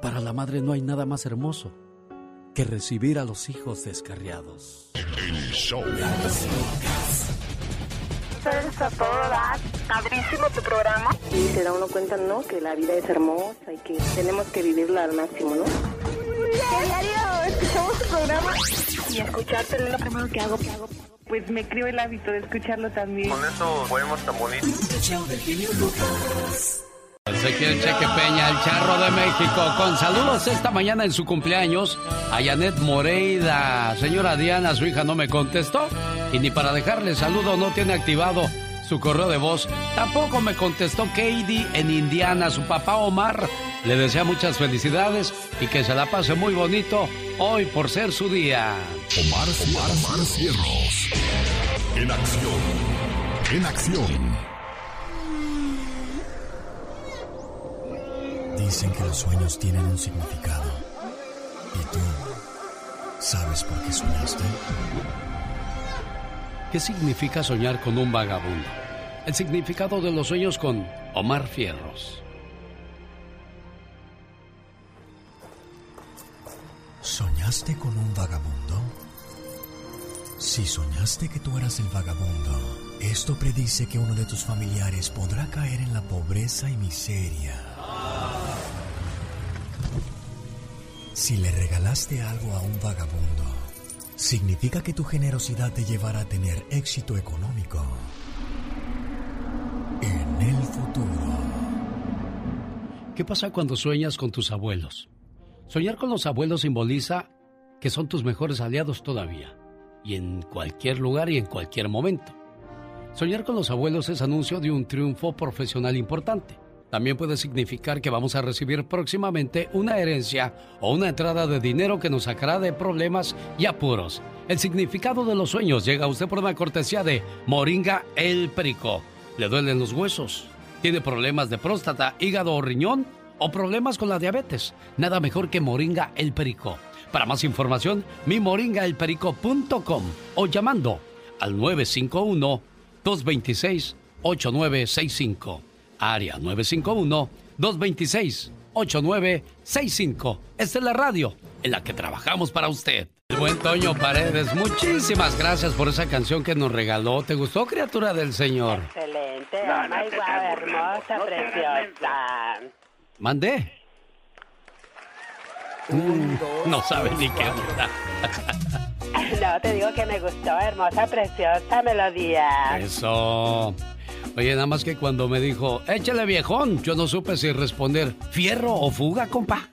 Para la madre no hay nada más hermoso que recibir a los hijos descarriados. El show. Eres a todo dar, padrísimo tu programa. Y se da uno cuenta, ¿no? Que la vida es hermosa y que tenemos que vivirla al máximo, ¿no? Diario, escuchamos tu programa y escucharte es lo primero que hago, que hago. Pues me creo el hábito de escucharlo también. Con eso podemos tan bonitos. Ezequiel Cheque Peña, el charro de México, con saludos esta mañana en su cumpleaños a Janet Moreida. Señora Diana, su hija no me contestó y ni para dejarle saludo no tiene activado su correo de voz. Tampoco me contestó Katie en Indiana. Su papá Omar le desea muchas felicidades y que se la pase muy bonito hoy por ser su día. Omar, Omar, Omar Cierros. En acción. En acción. Dicen que los sueños tienen un significado. ¿Y tú sabes por qué soñaste? ¿Qué significa soñar con un vagabundo? El significado de los sueños con Omar Fierros. ¿Soñaste con un vagabundo? Si soñaste que tú eras el vagabundo, esto predice que uno de tus familiares podrá caer en la pobreza y miseria. Si le regalaste algo a un vagabundo, significa que tu generosidad te llevará a tener éxito económico en el futuro. ¿Qué pasa cuando sueñas con tus abuelos? Soñar con los abuelos simboliza que son tus mejores aliados todavía, y en cualquier lugar y en cualquier momento. Soñar con los abuelos es anuncio de un triunfo profesional importante. También puede significar que vamos a recibir próximamente una herencia o una entrada de dinero que nos sacará de problemas y apuros. El significado de los sueños llega a usted por una cortesía de Moringa El Perico. ¿Le duelen los huesos? ¿Tiene problemas de próstata, hígado o riñón? o problemas con la diabetes. Nada mejor que Moringa El Perico. Para más información, mimoringaelperico.com o llamando al 951-226-8965. Área 951-226-8965. Esta es la radio en la que trabajamos para usted. El buen Toño Paredes, muchísimas gracias por esa canción que nos regaló. ¿Te gustó, criatura del Señor? Excelente, oh my hermosa, preciosa. Mandé. Mm, no sabe ni qué onda. (laughs) No, te digo que me gustó, hermosa, preciosa melodía. Eso. Oye, nada más que cuando me dijo, échale viejón, yo no supe si responder, fierro o fuga, compa.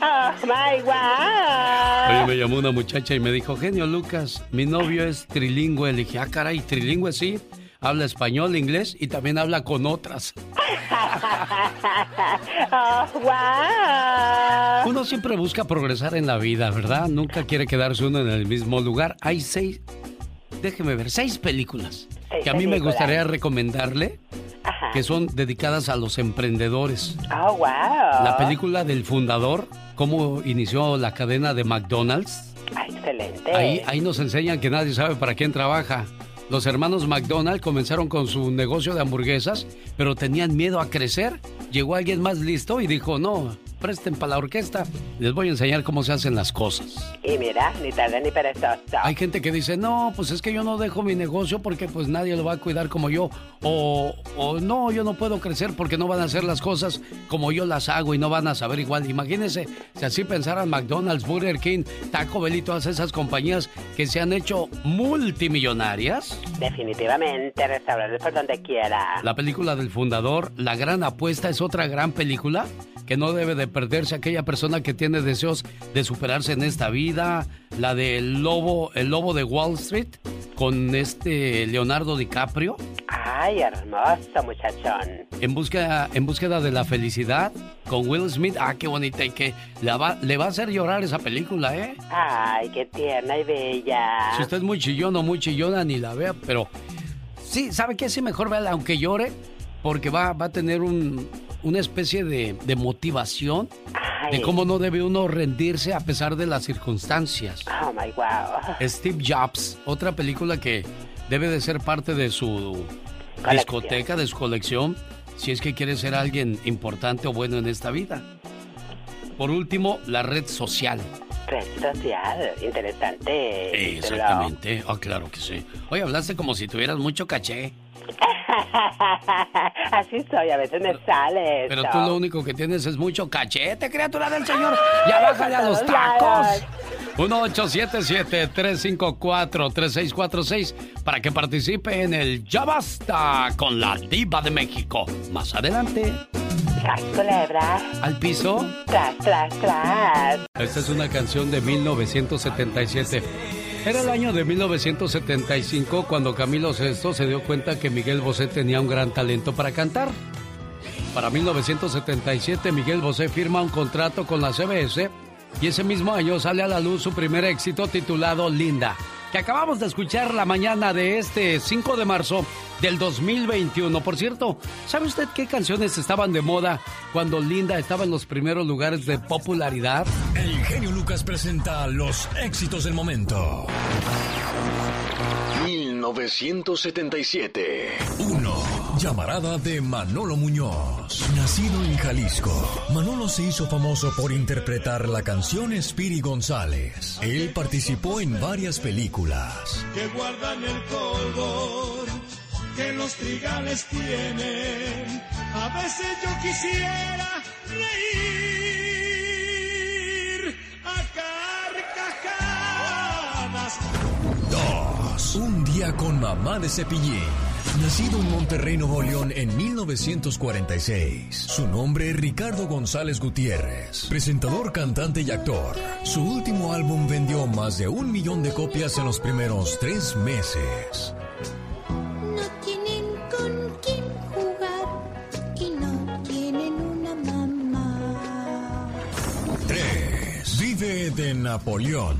oh (laughs) my God. Oye, me llamó una muchacha y me dijo, genio Lucas, mi novio es trilingüe. Le dije, ah, caray, trilingüe sí. Habla español, inglés y también habla con otras. (laughs) oh, wow. Uno siempre busca progresar en la vida, ¿verdad? Nunca quiere quedarse uno en el mismo lugar. Hay seis, déjeme ver, seis películas que a mí me gustaría recomendarle que son dedicadas a los emprendedores. Oh, wow. La película del fundador, cómo inició la cadena de McDonald's. Ah, excelente. Ahí, ahí nos enseñan que nadie sabe para quién trabaja. Los hermanos McDonald comenzaron con su negocio de hamburguesas, pero tenían miedo a crecer. Llegó alguien más listo y dijo, no, presten para la orquesta, les voy a enseñar cómo se hacen las cosas. Y mira, ni tarde ni perezoso. Hay gente que dice, no, pues es que yo no dejo mi negocio porque pues nadie lo va a cuidar como yo. O, o no, yo no puedo crecer porque no van a hacer las cosas como yo las hago y no van a saber igual. Imagínense si así pensaran McDonald's, Burger King, Taco Bell y todas esas compañías que se han hecho multimillonarias. Definitivamente, restaurantes por donde quiera. La película del fundador, La Gran Apuesta, es otra gran película que no debe de perderse aquella persona que tiene deseos de superarse en esta vida, la del lobo, el lobo de Wall Street con este Leonardo DiCaprio. Ay, hermoso muchachón. En búsqueda, en búsqueda de la felicidad con Will Smith. Ah, qué bonita y que le va, le va a hacer llorar esa película, ¿eh? Ay, qué tierna y bella. Si usted es muy chillón o muy chillona, ni la vea, pero sí, ¿sabe qué? Sí, mejor véala aunque llore, porque va, va a tener un, una especie de, motivación de cómo no debe uno rendirse a pesar de las circunstancias. Oh my wow. Steve Jobs, otra película que debe de ser parte de su discoteca, de su colección, si es que quiere ser alguien importante o bueno en esta vida. Por último, la red social. Red social, interesante. Exactamente, ah, claro que sí. Oye, hablaste como si tuvieras mucho caché. (laughs) Así soy, a veces me sale. Pero tú lo único que tienes es mucho cachete, criatura del Señor. Ya bájale a los tacos. 1877-354-3646 para que participe en el Ya Basta con la Diva de México. Más adelante. culebra. ¿Al piso? Tras, tras, tras. Esta es una canción de 1977. Era el año de 1975 cuando Camilo VI se dio cuenta que Miguel Bosé tenía un gran talento para cantar. Para 1977 Miguel Bosé firma un contrato con la CBS y ese mismo año sale a la luz su primer éxito titulado Linda, que acabamos de escuchar la mañana de este 5 de marzo del 2021. Por cierto, ¿sabe usted qué canciones estaban de moda cuando Linda estaba en los primeros lugares de popularidad? El genio Lucas presenta los éxitos del momento. 1977. 1. Llamarada de Manolo Muñoz. Nacido en Jalisco, Manolo se hizo famoso por interpretar la canción Spiri González. Él participó en varias películas. Que guardan el color que los trigales tienen. A veces yo quisiera reír a carcajadas. Dos. Un día con mamá de cepillín. Nacido en Monterrey, Nuevo León en 1946. Su nombre es Ricardo González Gutiérrez, presentador, cantante y actor. Su último álbum vendió más de un millón de copias en los primeros tres meses. 3. Vive de Napoleón.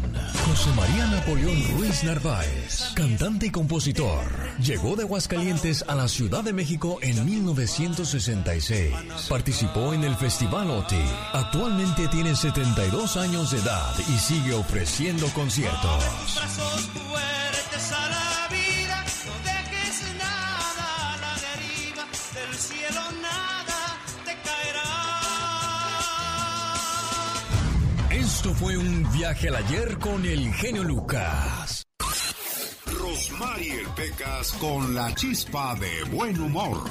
José María Napoleón Ruiz Narváez, cantante y compositor Llegó de Aguascalientes a la Ciudad de México en 1966. Participó en el Festival OTI. Actualmente tiene 72 años de edad y sigue ofreciendo conciertos. Brazos fuertes fue un viaje al ayer con el genio Lucas. Rosmarie Pecas con la chispa de buen humor.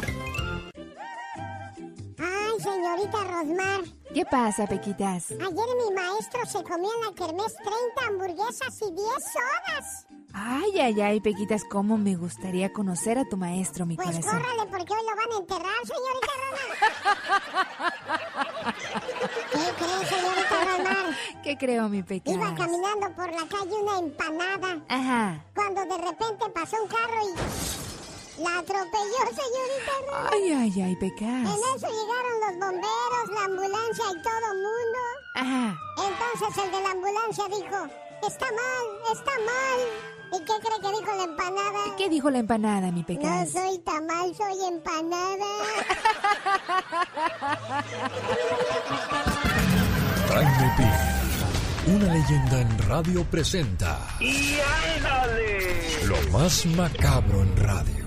Ay, señorita Rosmar. ¿Qué pasa, Pequitas? Ayer mi maestro se comió en la kermés 30 hamburguesas y 10 sodas. Ay, ay, ay, Pequitas, cómo me gustaría conocer a tu maestro, mi Pues corazón. córrale porque hoy lo van a enterrar, señorita Rosmar. (laughs) ¿Qué cree, señorita Rosmar? ¿Qué creo, mi Pequitas? Iba caminando por la calle una empanada. Ajá. Cuando de repente pasó un carro y la atropelló, señorita. Ay, ay, ay, En Pecas. eso llegaron los bomberos, la ambulancia y todo mundo. Ajá. Entonces el de la ambulancia dijo, está mal, está mal. ¿Y qué cree que dijo la empanada? ¿Qué dijo la empanada, mi No Pecas? soy tamal, soy empanada. Jaime Piña, una leyenda en radio presenta ¡Y ándale! lo más macabro en radio.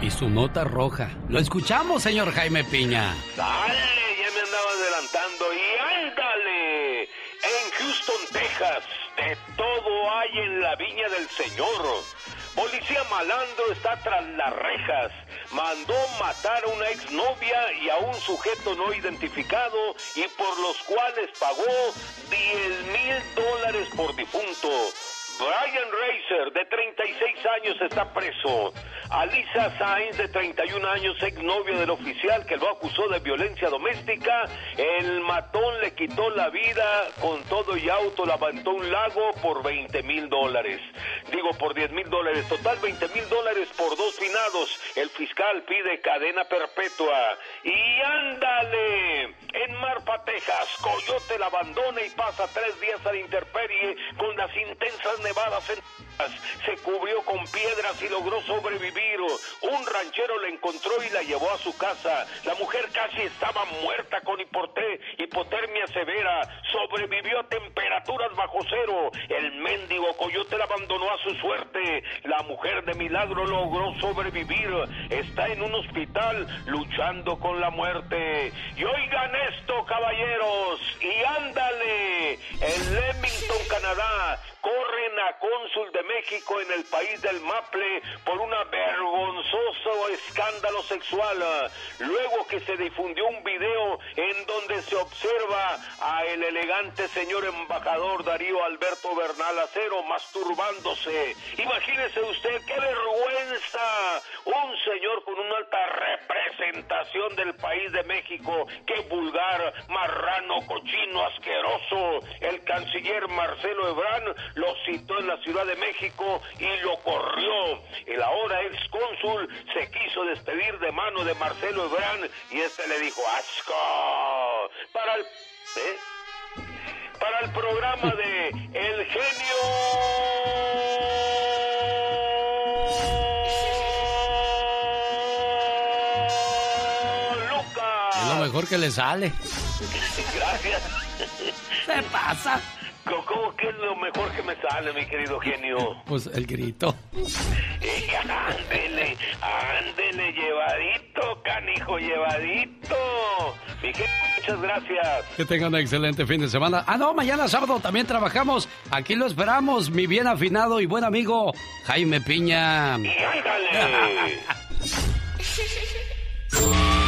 Y su nota roja. Lo escuchamos, señor Jaime Piña. Dale, ya me andaba adelantando. ¡Y ándale! En Houston, Texas, de todo hay en la viña del Señor. Policía malandro está tras las rejas. Mandó matar a una exnovia y a un sujeto no identificado y por los cuales pagó 10 mil dólares por difunto. Brian Racer, de 36 años, está preso. Alisa Sainz, de 31 años, exnovia del oficial que lo acusó de violencia doméstica, el matón le quitó la vida con todo y auto, la aventó un lago por 20 mil dólares. Digo, por 10 mil dólares. Total, 20 mil dólares por dos finados. El fiscal pide cadena perpetua. Y ándale, en Marfa, Texas, Coyote la abandona y pasa tres días a la intemperie con las intensas nevadas en Texas. Se cubrió con piedras y logró sobrevivir. Un ranchero la encontró y la llevó a su casa. La mujer casi estaba muerta con hipote- hipotermia severa. Sobrevivió a temperaturas bajo cero. El mendigo coyote la abandonó a su suerte. La mujer de milagro logró sobrevivir. Está en un hospital luchando con la muerte. Y oigan esto, caballeros. Y ándale. En Leamington, Canadá, corren a cónsul de México en el país del Maple por una vergonzoso escándalo sexual. Luego que se difundió un video en donde se observa a el elegante señor embajador Darío Alberto Bernal Acero masturbándose. Imagínese usted qué vergüenza. Un señor con una alta representación del país de México. Qué vulgar, marrano, cochino, asqueroso. El canciller Marcelo Ebrard lo citó en la Ciudad de México y lo corrió. El ahora ex cónsul se quiso despedir de mano de Marcelo Ebrard y este le dijo asco. Para el ¿eh? para el programa de El genio Lucas. Es lo mejor que le sale. Gracias. ¿Qué pasa? ¿Cómo- ¿Cómo que es lo mejor que me sale, mi querido genio? Pues el grito. Eh, ándele, ándele, llevadito, canijo, llevadito. Mi genio, muchas gracias. Que tengan un excelente fin de semana. Ah, no, mañana sábado también trabajamos. Aquí lo esperamos, mi bien afinado y buen amigo Jaime Piña. Y ándale. (laughs)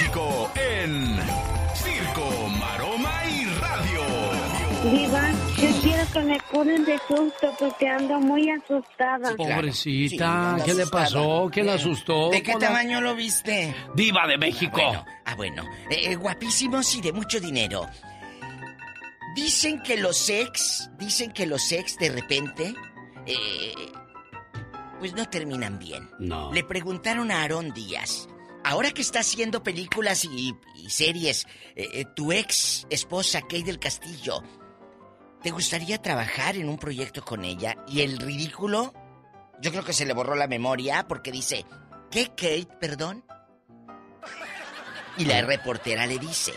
la de en Circo, Maroma y Radio. Diva, yo quiero que me curen de susto porque ando muy asustada. Pobrecita, Sí, ¿qué le pasó? ¿Quién la Bien. asustó? ¿De qué tamaño lo viste? Diva de México. Bueno, ah, bueno. Eh, eh, guapísimos y de mucho dinero. Dicen que los ex, dicen que los ex de repente, eh, pues no terminan bien. No. Le preguntaron a Aarón Díaz, ahora que está haciendo películas y, y series, eh, eh, tu ex esposa Kate del Castillo, ¿te gustaría trabajar en un proyecto con ella? Y el ridículo, yo creo que se le borró la memoria porque dice, ¿qué Kate, perdón? Y la reportera le dice,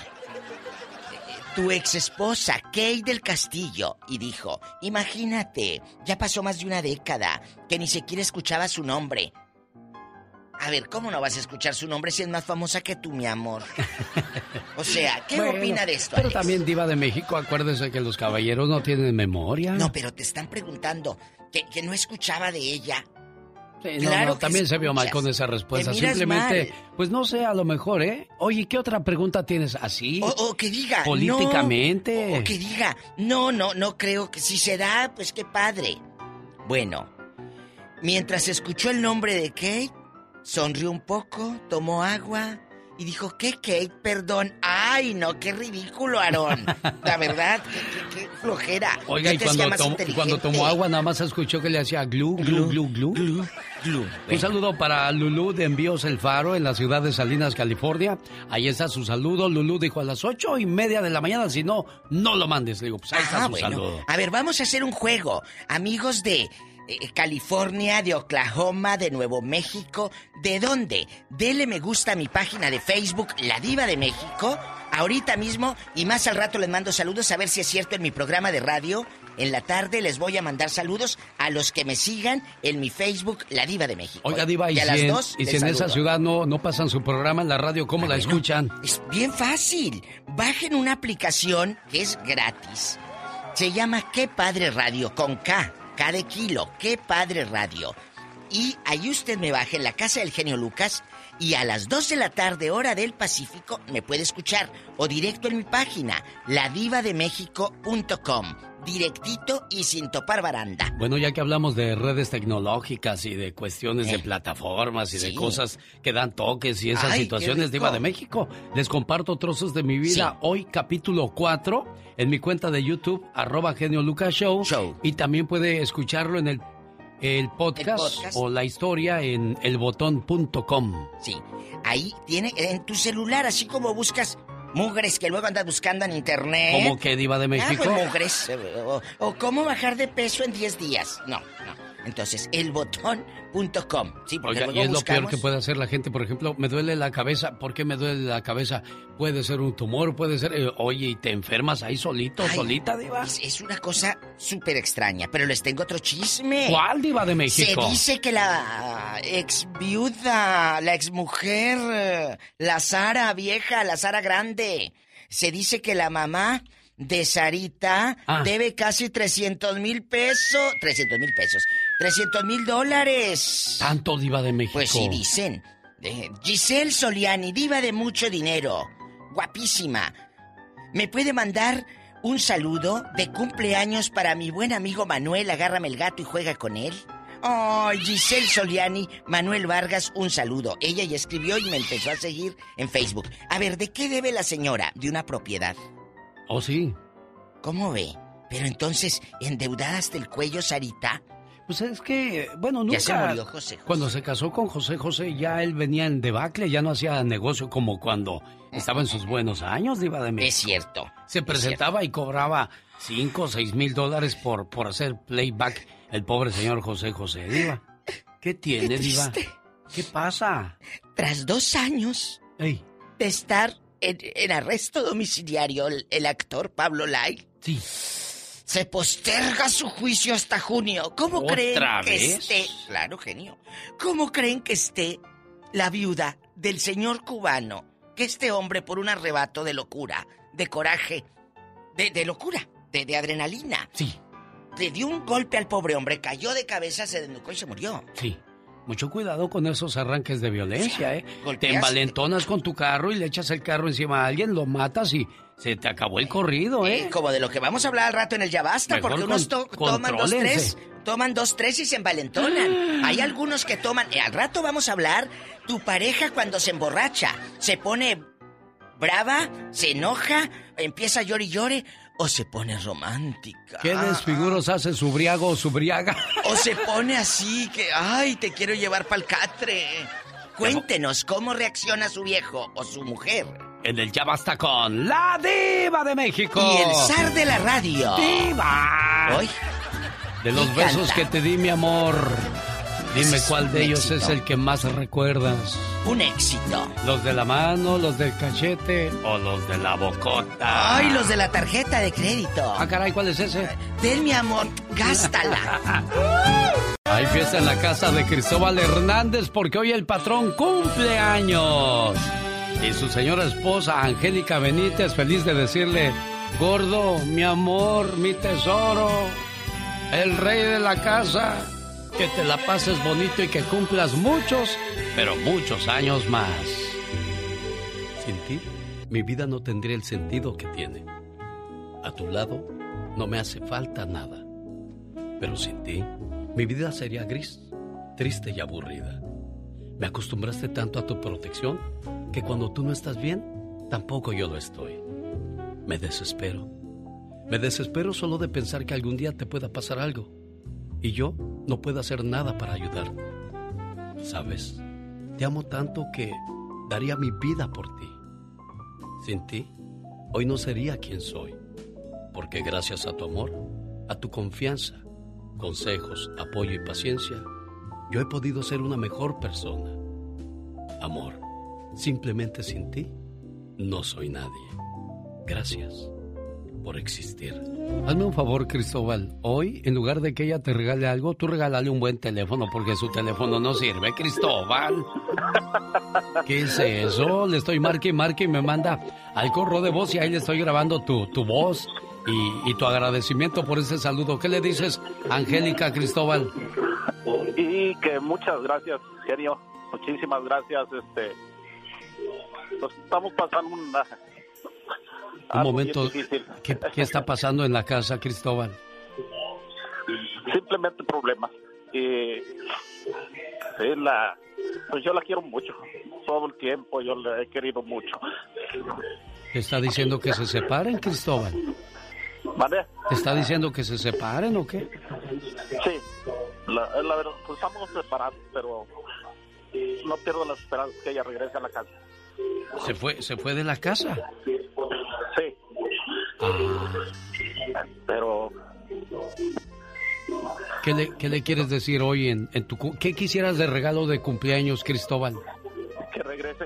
tu ex esposa, Kate del Castillo, y dijo, imagínate, ya pasó más de una década que ni siquiera escuchaba su nombre. A ver, ¿cómo no vas a escuchar su nombre si es más famosa que tú, mi amor? O sea, ¿qué Bueno, opina de esto? Pero Alex? también Diva de México, acuérdese que los caballeros no tienen memoria. No, pero te están preguntando que, que no escuchaba de ella. Sí, no, claro no, también se vio mal con esa respuesta. Simplemente, mal. pues no sé, a lo mejor, ¿eh? Oye, ¿qué otra pregunta tienes así? O, o que diga. Políticamente. no, o que diga. No, no, no creo que si se da, pues qué padre. Bueno, mientras escuchó el nombre de Kate, sonrió un poco, tomó agua y dijo, ¿qué Kate? Perdón. Ay, no, qué ridículo, Aarón. La verdad, qué, qué- qué flojera. Oiga, y cuando, tom- tomó agua nada más escuchó que le hacía glu, glu, glu, glu. Un saludo para Lulú de Envíos El Faro en la ciudad de Salinas, California. Ahí está su saludo. Lulú dijo a las ocho y media de la mañana, si no, no lo mandes. Le digo, pues ahí está Ah, su bueno. saludo. A ver, vamos a hacer un juego. Amigos de eh, California, de Oklahoma, de Nuevo México, ¿de dónde? Dele me gusta a mi página de Facebook, La Diva de México, ahorita mismo, y más al rato les mando saludos a ver si es cierto en mi programa de radio. En la tarde les voy a mandar saludos a los que me sigan en mi Facebook, La Diva de México. Oiga, Diva, y, a si, las en, dos y les si en esa ciudad no, no pasan su programa en la radio, ¿cómo la escuchan? Es bien fácil. Bajen una aplicación que es gratis. Se llama Qué Padre Radio con K, De kilo, Qué Padre Radio. Y ahí usted me baja en la casa del genio Lucas y a las 2 de la tarde, hora del Pacífico, me puede escuchar o directo en mi página, ladivademéxico.com. Directito y sin topar baranda. Bueno, ya que hablamos de redes tecnológicas y de cuestiones de plataformas y de cosas que dan toques y esas Ay, situaciones, rico. Diva de México, les comparto trozos de mi vida. Hoy, capítulo 4, en mi cuenta de YouTube, arroba genio Lucas Show. Y también puede escucharlo en el, el, podcast, El podcast. o la historia en elbotón.com. Sí, ahí tiene en tu celular, así como buscas mugres que luego andas buscando en internet. ¿Cómo que Diva de México? Ah, pues mugres. eh, O, o cómo bajar de peso en 10 días. No, no. Entonces, elbotón.com. Sí, porque Oiga, luego y es lo peor que puede hacer la gente, por ejemplo, me duele la cabeza. ¿Por qué me duele la cabeza? Puede ser un tumor, puede ser... eh, oye, y te enfermas ahí solito, Ay, solita, Diva. Es, es una cosa súper extraña, pero les tengo otro chisme. ¿Cuál, Diva de México? Se dice que la ex viuda, la ex mujer, la Sara vieja, la Sara grande, se dice que la mamá de Sarita Ah. debe casi 300 mil pesos. 300 mil pesos. 300 mil dólares. Tanto Diva de México. Pues sí, dicen. Eh, Giselle Soliani, diva de mucho dinero. Guapísima. ¿Me puede mandar un saludo de cumpleaños para mi buen amigo Manuel? Agárrame el gato y juega con él. Ay, Giselle Soliani, Manuel Vargas, un saludo. Ella ya escribió y me empezó a seguir en Facebook. A ver, ¿de qué debe la señora? De una propiedad. ¿Oh, sí? ¿Cómo ve? Pero entonces, endeudada hasta el cuello, Sarita. Pues es que, bueno, nunca... Ya se murió José. Cuando se casó con José José, ya él venía en debacle, ya no hacía negocio como cuando estaba en sus buenos años, Diva de México. Es cierto. Se presentaba y cobraba 5 o 6 mil dólares por, por hacer playback el pobre señor José José, Diva. ¿Qué tiene, Qué Diva? ¿Qué pasa? Tras dos años Ey, de estar en, en arresto domiciliario, el, el actor Pablo Lai. Sí. Se posterga su juicio hasta junio. ¿Cómo ¿Otra creen que esté? Claro, genio. ¿Cómo creen que esté la viuda del señor cubano? Que este hombre, por un arrebato de locura, de coraje, de, de locura, de, de adrenalina. Sí. Le dio un golpe al pobre hombre, cayó de cabeza, se desnucó y se murió. Sí. Mucho cuidado con esos arranques de violencia, ¿eh? Te envalentonas con tu carro y le echas el carro encima a alguien, lo matas y se te acabó el corrido, ¿eh? Eh, como de lo que vamos a hablar al rato en el Ya Basta, Mejor porque unos to- toman dos, tres, toman dos, tres y se envalentonan. (gasps) Hay algunos que toman, eh, al rato vamos a hablar, tu pareja cuando se emborracha, se pone brava, se enoja, empieza a llorar y llore, o se pone romántica. ¿Qué desfiguros hace su briago o su briaga? O se pone así que, ay, te quiero llevar pa'l catre. Cuéntenos cómo reacciona su viejo o su mujer. En el Ya Basta con la diva de México. Y el zar de la radio. ¡Diva! Hoy, De los besos que te di, mi amor. Dime cuál de ellos éxito. es el que más recuerdas. un éxito. ¿Los de la mano, los del cachete o los de la bocota? Ay, los de la tarjeta de crédito. Ah, caray, ¿cuál es ese? Ten, mi amor, gástala. (laughs) Hay fiesta en la casa de Cristóbal Hernández porque hoy el patrón cumple años. Y su señora esposa, Angélica Benítez, feliz de decirle, gordo, mi amor, mi tesoro, el rey de la casa, que te la pases bonito y que cumplas muchos, pero muchos años más. Sin ti, mi vida no tendría el sentido que tiene. A tu lado, no me hace falta nada. Pero sin ti, mi vida sería gris, triste y aburrida. Me acostumbraste tanto a tu protección que cuando tú no estás bien, tampoco yo lo estoy. Me desespero. Me desespero solo de pensar que algún día te pueda pasar algo y yo no puedo hacer nada para ayudarte. Sabes, te amo tanto que daría mi vida por ti. Sin ti, hoy no sería quien soy, porque gracias a tu amor, a tu confianza, consejos, apoyo y paciencia, yo he podido ser una mejor persona. Amor, simplemente sin ti, no soy nadie. Gracias por existir. Hazme un favor, Cristóbal. Hoy, en lugar de que ella te regale algo, tú regálale un buen teléfono porque su teléfono no sirve, Cristóbal. (laughs) ¿Qué es eso? Le estoy marque y marque y me manda al corro de voz y ahí le estoy grabando tu, tu voz y, y tu agradecimiento por ese saludo. ¿Qué le dices, Angélica Cristóbal? Y que muchas gracias, genio. Muchísimas gracias. Este, nos estamos pasando una, Un algo momento. ¿Qué, qué está pasando en la casa, Cristóbal? Simplemente problemas. Y sí, la, pues yo la quiero mucho. Todo el tiempo yo la he querido mucho. ¿Te está diciendo que se separen, Cristóbal? ¿Vale? ¿Te está diciendo que se separen o qué? Sí, la, la verdad, pues estamos separados, pero no pierdo las esperanzas que ella regrese a la casa. ¿Se fue, se fue de la casa? Sí, pero ¿Qué le, qué le quieres decir hoy en, en tu... ¿Qué quisieras de regalo de cumpleaños, Cristóbal? que regrese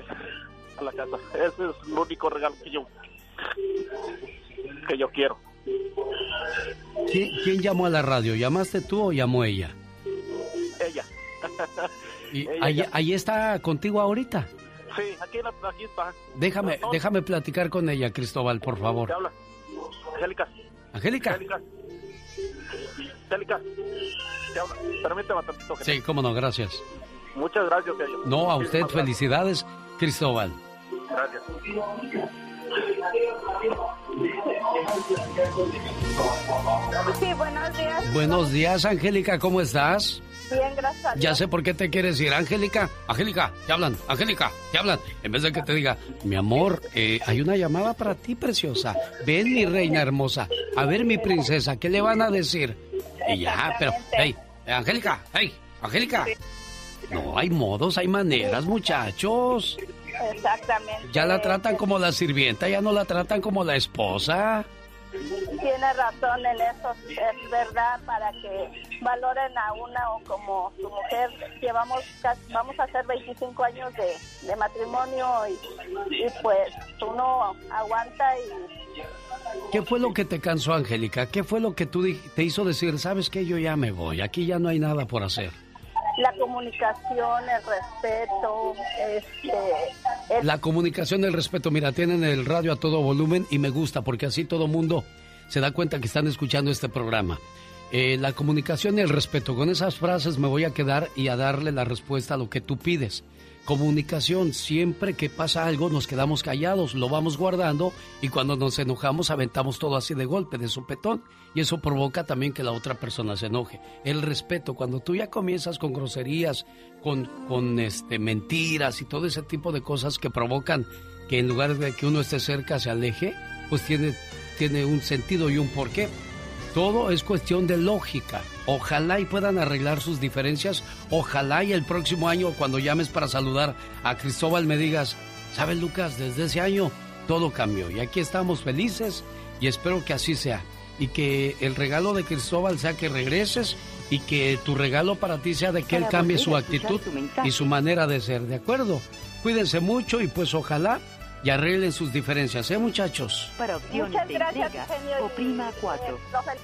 a la casa. Ese es el único regalo que yo que yo quiero. ¿Quién, quién llamó a la radio? ¿Llamaste tú o llamó ella? Ella. (laughs) Y Ella ahí, está contigo ahorita. Sí, aquí, está. Déjame, No, déjame platicar con ella, Cristóbal, por ¿Te favor. habla? Angélica. Angélica. Angélica. Angélica. Permíteme tantito. que- Sí, cómo no, gracias. Muchas gracias. No, a usted Muchísimas felicidades, Cristóbal. Gracias. Sí, buenos días. Buenos días, Angélica, ¿cómo estás? Bien, gracias. a Ya sé por qué te quieres ir, Angélica. Angélica, te hablan, Angélica, te hablan. En vez de que te diga, mi amor, eh, hay una llamada para ti, preciosa. Ven, mi reina hermosa. A ver, mi princesa, ¿qué le van a decir? Y ya, pero, hey, Angélica, hey, Angélica. No, hay modos, hay maneras, muchachos. Exactamente. Ya la tratan como la sirvienta, ya no la tratan como la esposa. Tiene razón en eso, es verdad, para que valoren a una o como su mujer. Llevamos, vamos a hacer 25 años de, de matrimonio y, y pues uno aguanta y ¿Qué fue lo que te cansó, Angélica? ¿Qué fue lo que tú te hizo decir, sabes que yo ya me voy, aquí ya no hay nada por hacer? La comunicación, el respeto, este, La comunicación, el respeto, mira, tienen el radio a todo volumen y me gusta porque así todo mundo se da cuenta que están escuchando este programa. eh, la comunicación y el respeto. Con esas frases me voy a quedar y a darle la respuesta a lo que tú pides. Comunicación, siempre que pasa algo nos quedamos callados, lo vamos guardando y cuando nos enojamos aventamos todo así de golpe, de sopetón y eso provoca también que la otra persona se enoje. El respeto, cuando tú ya comienzas con groserías, con, con este, mentiras y todo ese tipo de cosas que provocan que en lugar de que uno esté cerca se aleje, pues tiene, tiene un sentido y un porqué. Todo es cuestión de lógica. Ojalá y puedan arreglar sus diferencias. Ojalá y el próximo año, cuando llames para saludar a Cristóbal, me digas, ¿sabes, Lucas? Desde ese año todo cambió. Y aquí estamos felices y espero que así sea. Y que el regalo de Cristóbal sea que regreses y que tu regalo para ti sea de que él cambie su actitud y su manera de ser. ¿De acuerdo? Cuídense mucho y pues ojalá y arreglen sus diferencias, ¿eh, muchachos? Para opciones Muchas de gracias, entrega, señor. oprima Y, 4. eh, los del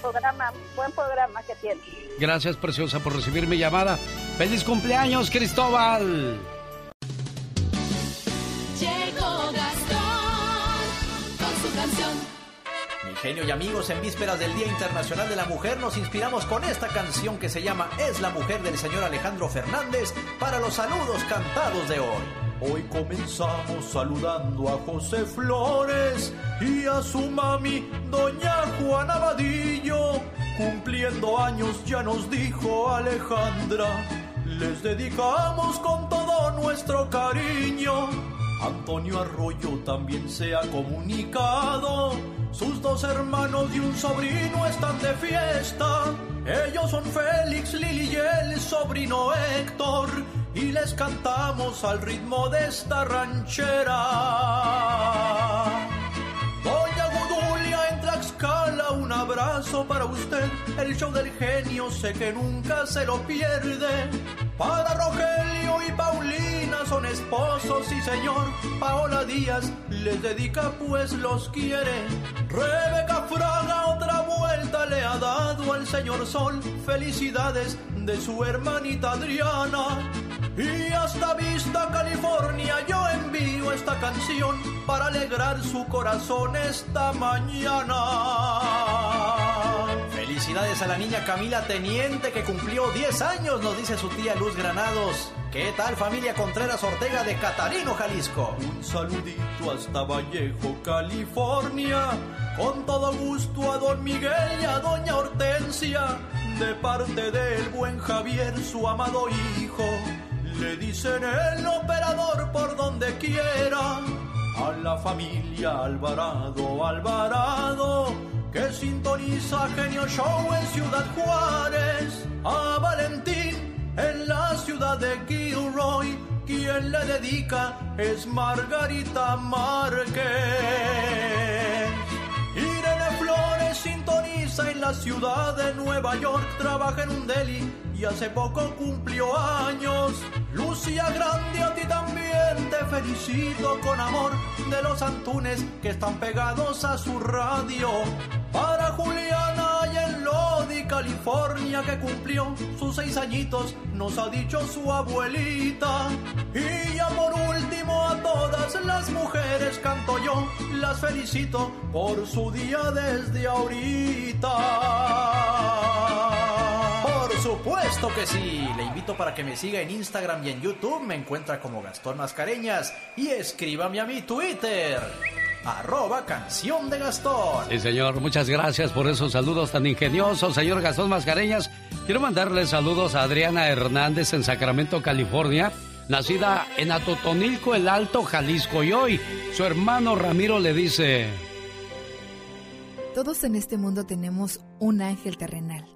programa, buen programa que tiene. Gracias, preciosa, por recibir mi llamada. ¡Feliz cumpleaños, Cristóbal! Llegó Gastón con su canción. Mi genio y amigos, en vísperas del Día Internacional de la Mujer nos inspiramos con esta canción que se llama Es la mujer del señor Alejandro Fernández para los saludos cantados de hoy. Hoy comenzamos saludando a José Flores y a su mami, doña Juana Vadillo. Cumpliendo años ya nos dijo Alejandra, les dedicamos con todo nuestro cariño. Antonio Arroyo también se ha comunicado, sus dos hermanos y un sobrino están de fiesta. Ellos son Félix, Lili y el sobrino Héctor y les cantamos al ritmo de esta ranchera. Doña Gudulia en Tlaxcala, un abrazo para usted. El show del genio sé que nunca se lo pierde. Para Rogelio y Paulina son esposos y señor. Paola Díaz les dedica pues los quiere. Rebeca Fraga otra vuelta le ha dado al señor Sol. Felicidades de su hermanita Adriana. Y hasta Vista, California, yo envío esta canción para alegrar su corazón esta mañana. Felicidades a la niña Camila Teniente que cumplió 10 años, nos dice su tía Luz Granados. ¿Qué tal familia Contreras Ortega de Catarino, Jalisco? Un saludito hasta Vallejo, California. Con todo gusto a don Miguel y a doña Hortensia. De parte del buen Javier, su amado hijo. Le dicen el operador por donde quiera. A la familia Alvarado, Alvarado. Que sintoniza Genio Show en Ciudad Juárez. A Valentín en la ciudad de Gilroy. Quien le dedica es Margarita Márquez. Irene Flores sintoniza en la ciudad de Nueva York, trabaja en un deli y hace poco cumplió años. Lucía Grande, a ti también te felicito con amor de los Antunes que están pegados a su radio. Para Juliana y en Lodi, California, que cumplió sus seis añitos, nos ha dicho su abuelita. Y ya por último a todas las mujeres canto yo, las felicito por su día desde ahorita. Supuesto que sí. Le invito para que me siga en Instagram y en YouTube. Me encuentra como Gastón Mascareñas. Y escríbame a mi Twitter. Arroba canción de Gastón. Sí, señor, muchas gracias por esos saludos tan ingeniosos, señor Gastón Mascareñas. Quiero mandarle saludos a Adriana Hernández en Sacramento, California, nacida en Atotonilco, el Alto, Jalisco. Y hoy su hermano Ramiro le dice... Todos en este mundo tenemos un ángel terrenal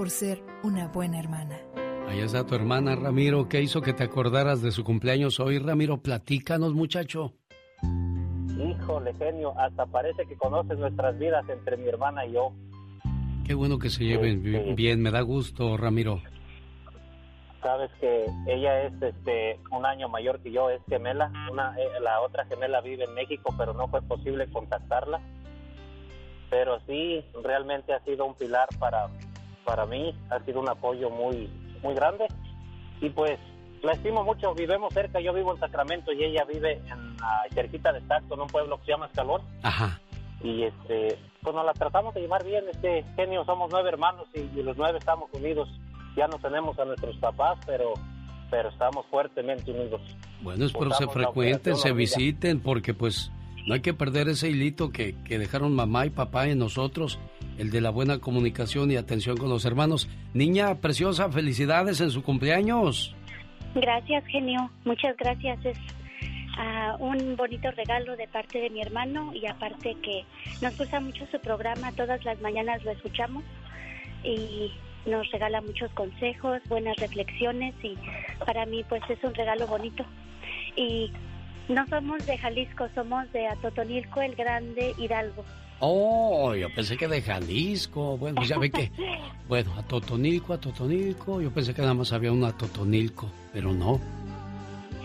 por ser una buena hermana. Ahí está tu hermana, Ramiro. ¿Qué hizo que te acordaras de su cumpleaños hoy, Ramiro? Platícanos, muchacho. Híjole, genio, hasta parece que conoces nuestras vidas entre mi hermana y yo. Qué bueno que se lleven Sí. bien, me da gusto, Ramiro. Sabes que ella es este un año mayor que yo, es gemela. Una, eh, la otra gemela vive en México, pero no fue posible contactarla. Pero sí, realmente ha sido un pilar para, para mí, ha sido un apoyo muy, muy grande. Y pues la estimo mucho, vivimos cerca, yo vivo en Sacramento y ella vive en ah, cerquita de Stockton, en un pueblo que se llama Escalón. Ajá. y este pues nos la tratamos de llevar bien este genio somos nueve hermanos y, y los nueve estamos unidos ya no tenemos a nuestros papás pero pero estamos fuertemente unidos Bueno, espero se la frecuenten, se visiten, porque pues no hay que perder ese hilito que, que dejaron mamá y papá en nosotros, el de la buena comunicación y atención con los hermanos. Niña preciosa, felicidades en su cumpleaños. Gracias, genio. Muchas gracias. Es ah, un bonito regalo de parte de mi hermano y aparte que nos gusta mucho su programa. Todas las mañanas lo escuchamos y nos regala muchos consejos, buenas reflexiones y para mí pues es un regalo bonito. Y no somos de Jalisco, somos de Atotonilco, el Grande Hidalgo. Oh, yo pensé que de Jalisco. Bueno, pues ya ve que. (laughs) Bueno, a Totonilco, a Totonilco. Yo pensé que nada más había una a Totonilco, pero no.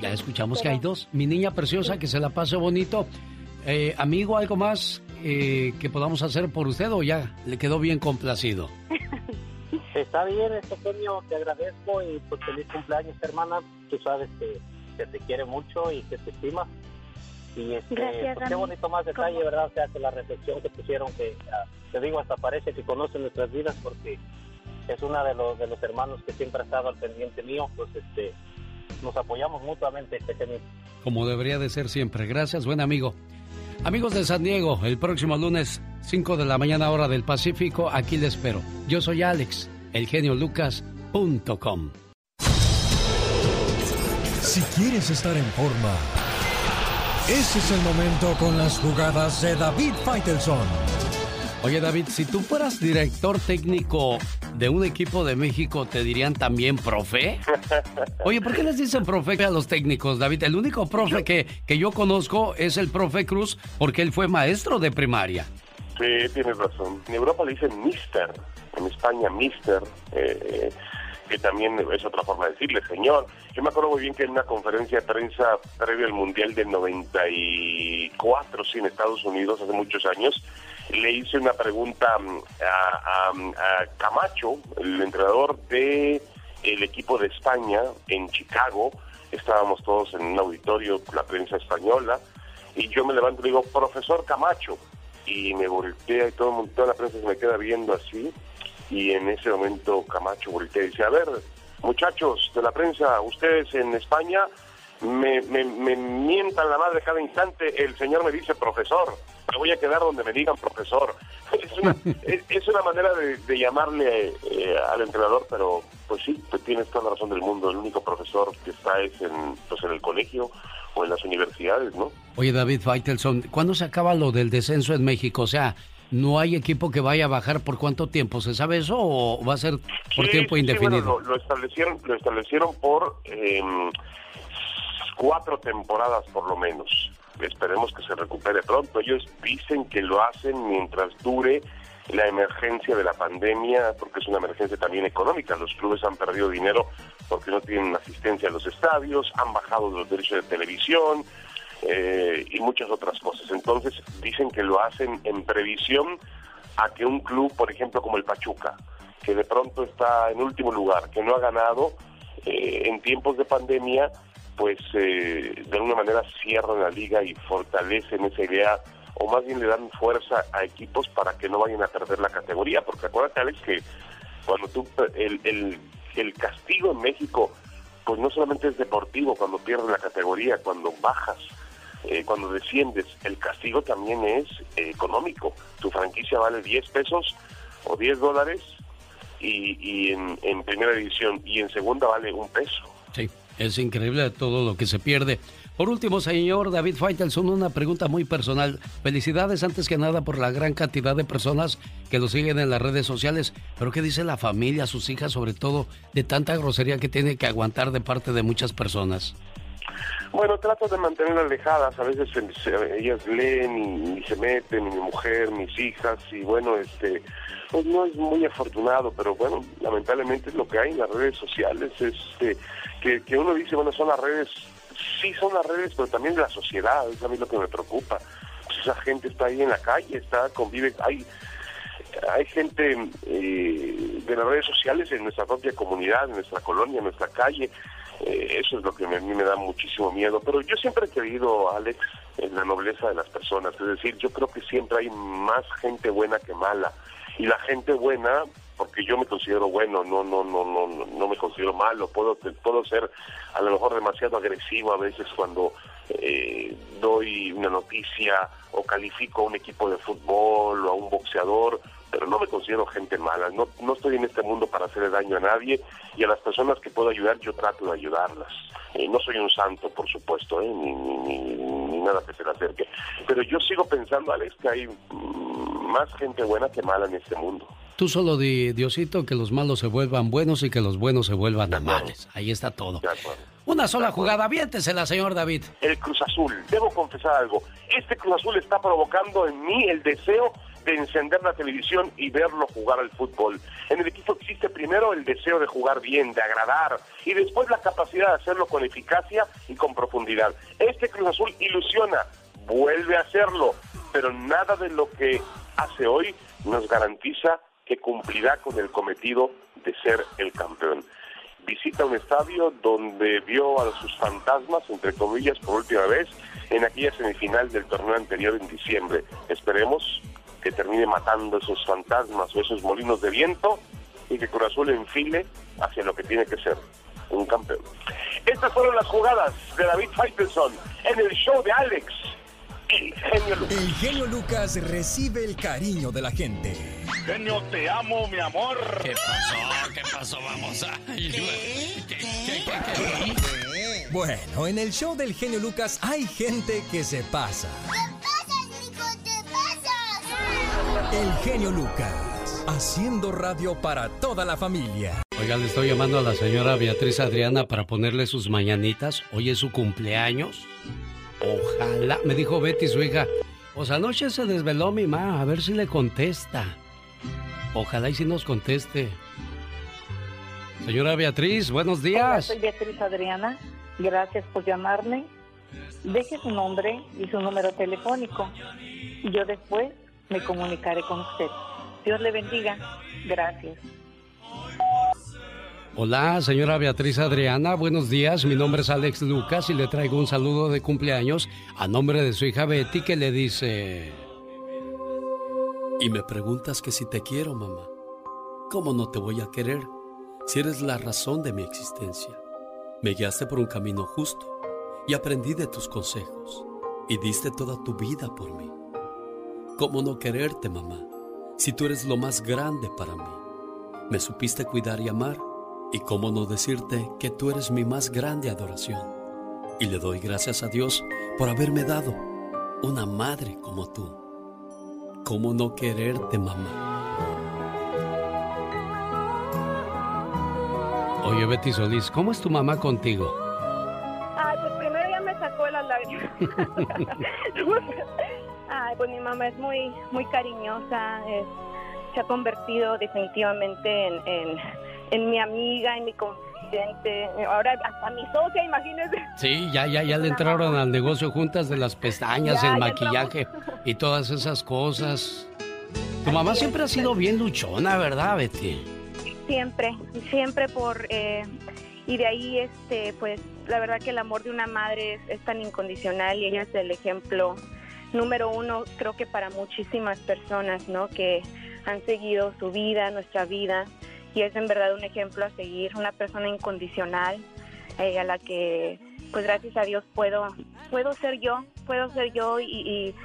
Ya escuchamos que hay dos. Mi niña preciosa, que se la pase bonito. Eh, amigo, ¿algo más eh, que podamos hacer por usted o ya le quedó bien complacido? (laughs) está bien este genio te agradezco y pues feliz cumpleaños hermana tú sabes que, que te quiere mucho y que te estima y este Gracias, pues, qué bonito más detalle ¿Cómo? verdad o sea que la reflexión que pusieron que ah, te digo hasta parece que conocen nuestras vidas porque es una de los de los hermanos que siempre ha estado al pendiente mío pues este nos apoyamos mutuamente este genio Como debería de ser siempre. Gracias, buen amigo. Amigos de San Diego, el próximo lunes, 5 de la mañana, hora del Pacífico, aquí les espero. Yo soy Alex, elgeniolucas.com. Si quieres estar en forma, ese es el momento con las jugadas de David Faitelson. Oye, David, si tú fueras director técnico de un equipo de México, ¿te dirían también profe? Oye, ¿por qué les dicen profe a los técnicos, David? El único profe que, que yo conozco es el profe Cruz, porque él fue maestro de primaria. Sí, tienes razón. En Europa le dicen mister, en España mister, eh, que también es otra forma de decirle señor. Yo me acuerdo muy bien que en una conferencia de prensa previo al Mundial del 94, sí, en Estados Unidos, hace muchos años, le hice una pregunta mm, a, Camacho, el entrenador de el equipo de España en Chicago. Estábamos todos en un auditorio, la prensa española, y yo me levanto y digo, profesor Camacho, y me voltea y todo toda la prensa se me queda viendo así, y en ese momento Camacho voltea y dice, a ver, muchachos de la prensa, ustedes en España me, me, mientan la madre cada instante, el señor me dice profesor, me voy a quedar donde me digan profesor. (laughs) Es una, es, es una manera de, de llamarle eh, al entrenador, pero pues sí, pues tienes toda la razón del mundo, el único profesor que está es en, pues en el colegio o en las universidades, ¿no? Oye, David Faitelson, ¿cuándo se acaba lo del descenso en México? O sea, ¿no hay equipo que vaya a bajar por cuánto tiempo? ¿Se sabe eso o va a ser por Sí, tiempo sí, sí, indefinido? bueno, lo, lo establecieron, lo establecieron por em, cuatro temporadas por lo menos. Esperemos que se recupere pronto. Ellos dicen que lo hacen mientras dure la emergencia de la pandemia, porque es una emergencia también económica. Los clubes han perdido dinero porque no tienen asistencia a los estadios, han bajado los derechos de televisión eh, y muchas otras cosas. Entonces dicen que lo hacen en previsión a que un club, por ejemplo, como el Pachuca, que de pronto está en último lugar, que no ha ganado eh, en tiempos de pandemia, pues eh, de alguna manera cierran la liga y fortalecen esa idea, o más bien le dan fuerza a equipos para que no vayan a perder la categoría, porque acuérdate, Alex, que cuando tú, el, el, el castigo en México, pues no solamente es deportivo cuando pierdes la categoría, cuando bajas, eh, cuando desciendes, el castigo también es eh, económico. Tu franquicia vale 10 pesos o 10 dólares y, en primera división y en segunda vale un peso. Sí, es increíble todo lo que se pierde. Por último, señor David Faitelson, una pregunta muy personal. Felicidades antes que nada por la gran cantidad de personas que lo siguen en las redes sociales. Pero ¿qué dice la familia, sus hijas, sobre todo, de tanta grosería que tiene que aguantar de parte de muchas personas? Bueno, trato de mantener alejadas, a veces ellas leen y, y se meten, mi mujer, mis hijas, y bueno, este, pues no es muy afortunado, pero bueno, lamentablemente es lo que hay en las redes sociales, este, que, que uno dice, bueno, son las redes, sí son las redes, pero también la sociedad, es a mí lo que me preocupa. Pues esa gente está ahí en la calle, está, convive, hay hay gente eh, de las redes sociales en nuestra propia comunidad, en nuestra colonia, en nuestra calle. Eh, eso es lo que a mí me da muchísimo miedo. Pero yo siempre he creído, Alex, en la nobleza de las personas. Es decir, yo creo que siempre hay más gente buena que mala. Y la gente buena, porque yo me considero bueno, no no no no no, no me considero malo. Puedo puedo ser a lo mejor demasiado agresivo a veces cuando eh, doy una noticia o califico a un equipo de fútbol o a un boxeador, pero no me considero gente mala. No, no estoy en este mundo para hacerle daño a nadie y a las personas que puedo ayudar yo trato de ayudarlas. Eh, no soy un santo, por supuesto, eh, ni, ni, ni- nada que se le acerque. Pero yo sigo pensando, Alex, que hay más gente buena que mala en este mundo. Tú solo di, Diosito, que los malos se vuelvan buenos y que los buenos se vuelvan males. Ahí está todo. Una sola jugada, aviéntesela, señor David. el Cruz Azul. Debo confesar algo. Este Cruz Azul está provocando en mí el deseo de encender la televisión y verlo jugar al fútbol. En el equipo existe primero el deseo de jugar bien, de agradar, y después la capacidad de hacerlo con eficacia y con profundidad. Este Cruz Azul ilusiona, vuelve a hacerlo, pero nada de lo que hace hoy nos garantiza que cumplirá con el cometido de ser el campeón visita un estadio donde vio a sus fantasmas, entre comillas, por última vez en aquella semifinal del torneo anterior en diciembre. Esperemos que termine matando esos fantasmas o esos molinos de viento y que Cruz Azul enfile hacia lo que tiene que ser, un campeón. Estas fueron las jugadas de David Faitelson en el show de Alex, el genio Lucas. El genio Lucas recibe el cariño de la gente. Genio, te amo, mi amor. ¿Qué pasó? ¿Qué pasó? Vamos a... Bueno, en el show del genio Lucas hay gente que se pasa. El genio Lucas, haciendo radio para toda la familia. Oiga, le estoy llamando a la señora Beatriz Adriana para ponerle sus mañanitas. Hoy es su cumpleaños. Ojalá, me dijo Betty, su hija. Pues anoche se desveló mi mamá, a ver si le contesta. Ojalá y si nos conteste. Señora Beatriz, buenos Hola, días. soy Beatriz Adriana. Gracias por llamarme. Deje su nombre y su número telefónico. Y yo después me comunicaré con usted. Dios le bendiga. Gracias. Hola, señora Beatriz Adriana, buenos días. Mi nombre es Alex Lucas y le traigo un saludo de cumpleaños a nombre de su hija Betty que le dice... Y me preguntas que si te quiero, mamá. ¿Cómo no te voy a querer si eres la razón de mi existencia? Me guiaste por un camino justo y aprendí de tus consejos y diste toda tu vida por mí. ¿Cómo no quererte, mamá, si tú eres lo más grande para mí? Me supiste cuidar y amar y cómo no decirte que tú eres mi más grande adoración. Y le doy gracias a Dios por haberme dado una madre como tú. ¿Cómo no quererte, mamá? Oye, Betty Solís, ¿cómo es tu mamá contigo? Ay, pues primero ya me sacó las lágrimas. (laughs) Ay, pues mi mamá es muy, muy cariñosa, es- se ha convertido definitivamente en, en, en mi amiga, en mi confidente, ahora hasta mi socia, imagínese. Sí, ya, ya, ya le entraron al negocio juntas de las pestañas, Ya, el maquillaje y todas esas cosas. Tu mamá siempre ha sido bien luchona, ¿verdad, Betty? Siempre, siempre por... eh, y de ahí, este, pues, la verdad que el amor de una madre es, es tan incondicional y ella es el ejemplo número uno, creo que para muchísimas personas, ¿no? Que han seguido su vida, nuestra vida, y es en verdad un ejemplo a seguir, una persona incondicional eh, a la que, pues, gracias a Dios puedo, puedo ser yo, puedo ser yo y,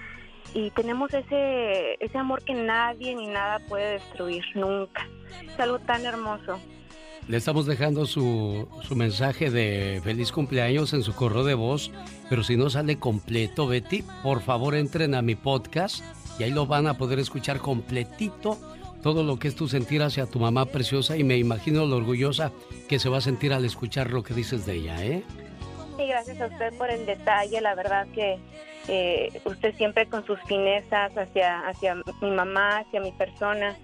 y, tenemos ese, ese amor que nadie ni nada puede destruir nunca. Es algo tan hermoso. Le estamos dejando su, su mensaje de feliz cumpleaños en su correo de voz, pero si no sale completo, Betty, por favor entren a mi podcast y ahí lo van a poder escuchar completito todo lo que es tu sentir hacia tu mamá preciosa y me imagino lo orgullosa que se va a sentir al escuchar lo que dices de ella, ¿eh? Y gracias a usted por el detalle, la verdad que eh, usted siempre con sus finezas hacia, hacia mi mamá, hacia mi persona,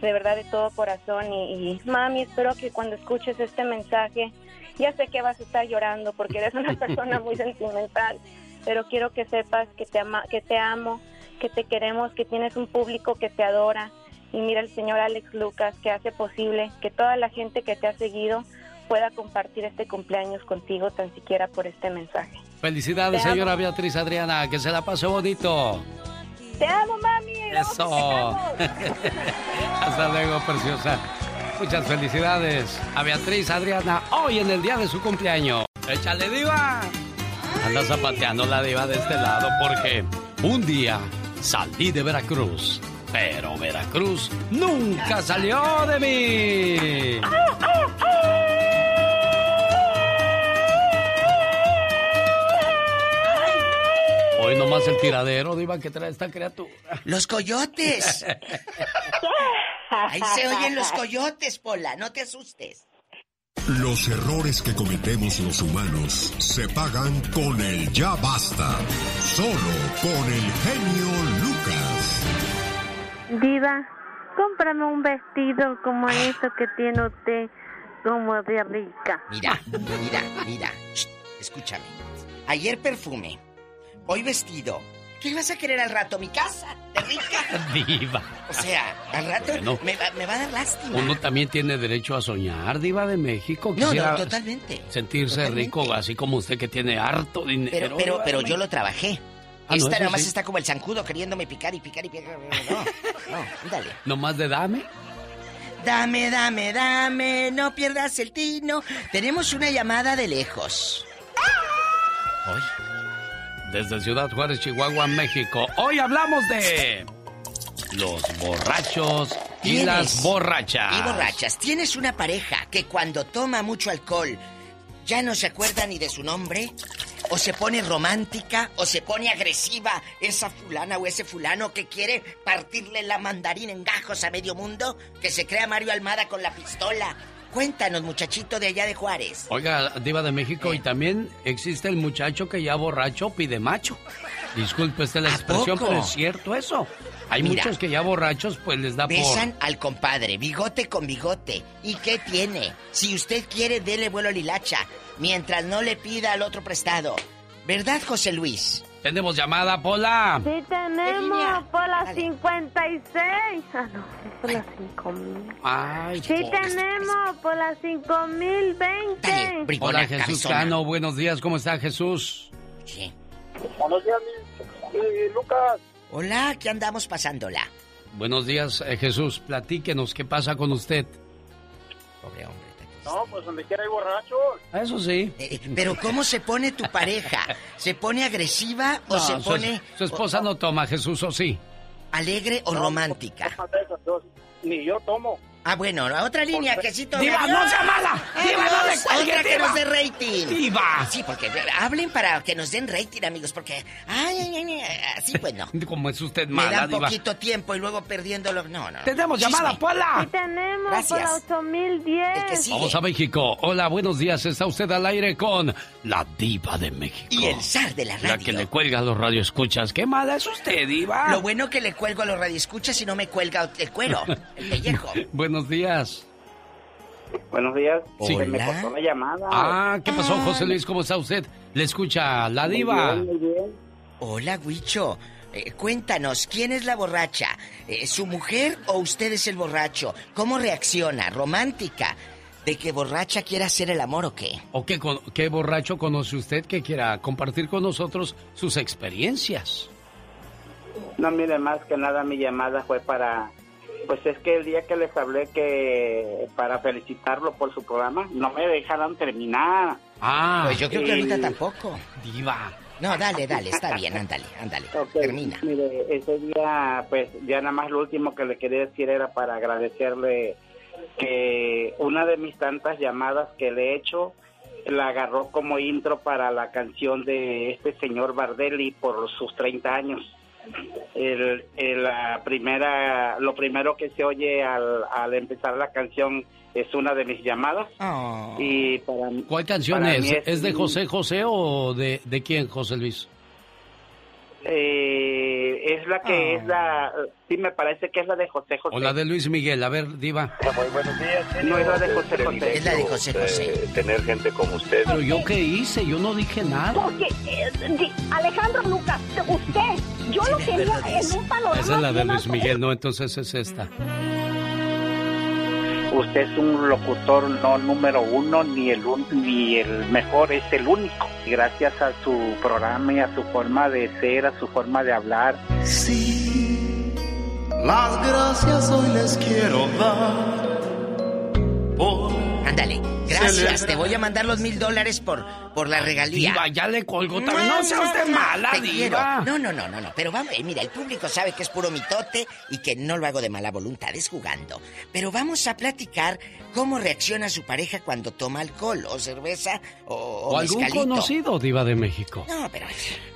de verdad de todo corazón. Y, y, mami, espero que cuando escuches este mensaje, ya sé que vas a estar llorando porque eres una (laughs) persona muy sentimental, pero quiero que sepas que te, ama, que te amo, que te queremos, que tienes un público que te adora. Y mira el señor Alex Lucas que hace posible que toda la gente que te ha seguido pueda compartir este cumpleaños contigo tan siquiera por este mensaje. Felicidades, señora Beatriz Adriana, que se la pase bonito. Te amo, mami. Eso. (laughs) Hasta luego, preciosa. Muchas felicidades a Beatriz Adriana hoy en el día de su cumpleaños. ¡Échale, diva! Anda zapateando la diva de este lado porque un día salí de Veracruz, pero Veracruz nunca salió de mí. Hoy nomás el tiradero, diva, que trae esta criatura. ¡Los coyotes! Ahí se oyen los coyotes, Pola, no te asustes. Los errores que cometemos los humanos se pagan con el ya basta. Solo con el genio Lucas. Diva, cómprame un vestido como eso que tiene usted, como de rica. Mira, mira, mira. Shh, escúchame. Ayer perfume, hoy vestido. ¿Qué vas a querer al rato? ¿Mi casa? ¿De rica? (laughs) Diva. O sea, al rato Bueno. me, va, me va a dar lástima. Uno también tiene derecho a soñar, diva de México. No, no, totalmente. Sentirse Totalmente. rico, así como usted que tiene harto dinero. Pero, pero, pero yo lo trabajé. Ah, no, Esta nada más sí. está como el zancudo queriéndome picar y picar y picar. No, no, dale. ¿Nomás de dame? Dame, dame, dame, no pierdas el tino. Tenemos una llamada de lejos. Hoy. Desde Ciudad Juárez, Chihuahua, México. Hoy hablamos de. Los borrachos y las borrachas. Y borrachas, tienes una pareja que cuando toma mucho alcohol ya no se acuerda ni de su nombre, o se pone romántica, o se pone agresiva esa fulana o ese fulano que quiere partirle la mandarina en gajos a medio mundo, que se crea Mario Almada con la pistola. Cuéntanos, muchachito de allá de Juárez. Oiga, Diva de México, y también existe el muchacho que ya borracho pide macho. Disculpe esta la expresión, poco? pero es cierto eso. Hay Mira. muchos que ya borrachos, pues les da por. Besan al compadre, bigote con bigote. ¿Y qué tiene? Si usted quiere, dele vuelo a Lilacha, mientras no le pida al otro prestado. ¿Verdad, José Luis? Tenemos llamada, Pola. Sí tenemos por las 56. Ah, no, es por las 5000. Ay, Sí po- tenemos por las 5020. Hola, Jesús Cano. Buenos días, ¿cómo está Jesús? Sí. Buenos días, mi- mi Lucas. Hola, ¿qué andamos pasándola? Buenos días, eh, Jesús. Platíquenos, ¿qué pasa con usted? Pobre hombre. No, pues donde quiera hay borrachos. Eso sí. Eh, Pero ¿cómo se pone tu pareja? ¿Se pone agresiva o No, se su- pone Su, esposa no toma, Jesús, ¿o sí? alegre o romántica? Ni yo tomo. Ah, bueno, la otra línea que sí toma. Diva, no sea mala. Diva, no le cuelgue, otra que nos dé rating. Diva. Sí, porque eh, hablen para que nos den rating, amigos, porque... Ay, ay, ay, ay, así pues no. (laughs) Como es usted Me mala, dan Diva. poquito tiempo y luego perdiéndolo. No, no. Tenemos Chisme. llamada, Pola. Sí tenemos por Gracias. las 8010. Vamos a México. Hola, buenos días. Está usted al aire con la diva de México. Y el zar de la La radio. que le cuelga a los radioescuchas. Qué mala es usted, diva. Lo bueno que le cuelgo a los radioescuchas y no me cuelga el cuero, el pellejo. (laughs) Buenos días. Buenos días. Sí. Se me cortó la llamada. Ah, ¿qué pasó, José Luis? ¿Cómo está usted? Le escucha la Muy diva. bien, muy bien. Hola, Huicho. Eh, cuéntanos, ¿quién es la borracha? Eh, ¿Su mujer o usted es el borracho? ¿Cómo reacciona? ¿Romántica? ¿De que borracha quiera hacer el amor o qué? ¿O qué, con- qué borracho conoce usted que quiera compartir con nosotros sus experiencias? No, mire, más que nada mi llamada fue para... Pues es que el día que les hablé que para felicitarlo por su programa, no me dejaron terminar. Ah. Pues yo creo que ahorita tampoco. Diva. No, dale, dale, está bien, ándale, ándale. Termina. Mire, ese día, pues ya nada más lo último que le quería decir era para agradecerle que una de mis tantas llamadas que le he hecho la agarró como intro para la canción de este señor Bardelli por sus 30 años. El, el- la primera, lo primero que se oye al, al empezar la canción es una de mis llamadas. Y para, ¿Cuál canción para es? mí ¿Es de José José o de, de quién, José Luis? Eh, es la que es la, sí me parece que es la de José José. O la de Luis Miguel. A ver, Diva. Muy buenos días. No es la de José José. Es la de José José. tener gente como usted. Pero yo qué hice, yo no dije nada. Porque, eh, Alejandro Lucas, usted, yo lo quería en un panorama. Esa es la de Luis. Miguel, no, entonces es esta. Usted es un locutor no número uno ni el ni el mejor, es el único. Gracias a su programa y a su forma de ser, a su forma de hablar. Sí, las gracias hoy les quiero dar. Por Ándale, gracias. Te voy a mandar los mil dólares por, por la regalía. Diva, ya le colgó también. No sea usted mala, Te Diva. No, no, no, no, no. Pero vamos, eh, mira, el público sabe que es puro mitote y que no lo hago de mala voluntad, es jugando. Pero vamos a platicar cómo reacciona su pareja cuando toma alcohol o cerveza o, O algún conocido, Diva de México. No, pero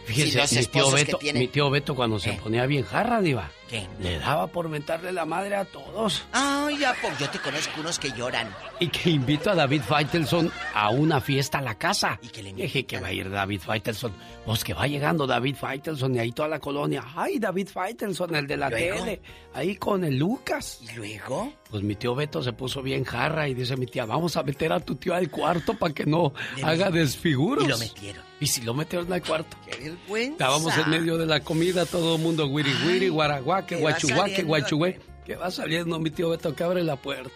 Fíjese, los mi, tío que Beto, tienen- mi tío Beto cuando se ponía bien jarra, Diva, ¿Qué? le daba por mentarle la madre a todos. Ay, ya, pues yo te conozco unos que lloran. Y que invito a David Faitelson a una fiesta a la casa. Y que le dije que va a ir David Faitelson. Pues que va llegando David Faitelson y ahí toda la colonia. Ay, David Faitelson, el de la ¿Luego? tele. Ahí con el Lucas. ¿Y luego? Pues mi tío Beto se puso bien jarra y dice mi tía, vamos a meter a tu tío al cuarto para que no haga desfiguros. Y lo metieron. Y si lo metieron al cuarto. ¡Qué vergüenza! Estábamos en medio de la comida, todo el mundo guiri guiri, guaraguaque, guachuguaque, guachugué. Que va saliendo mi tío Beto que abre la puerta.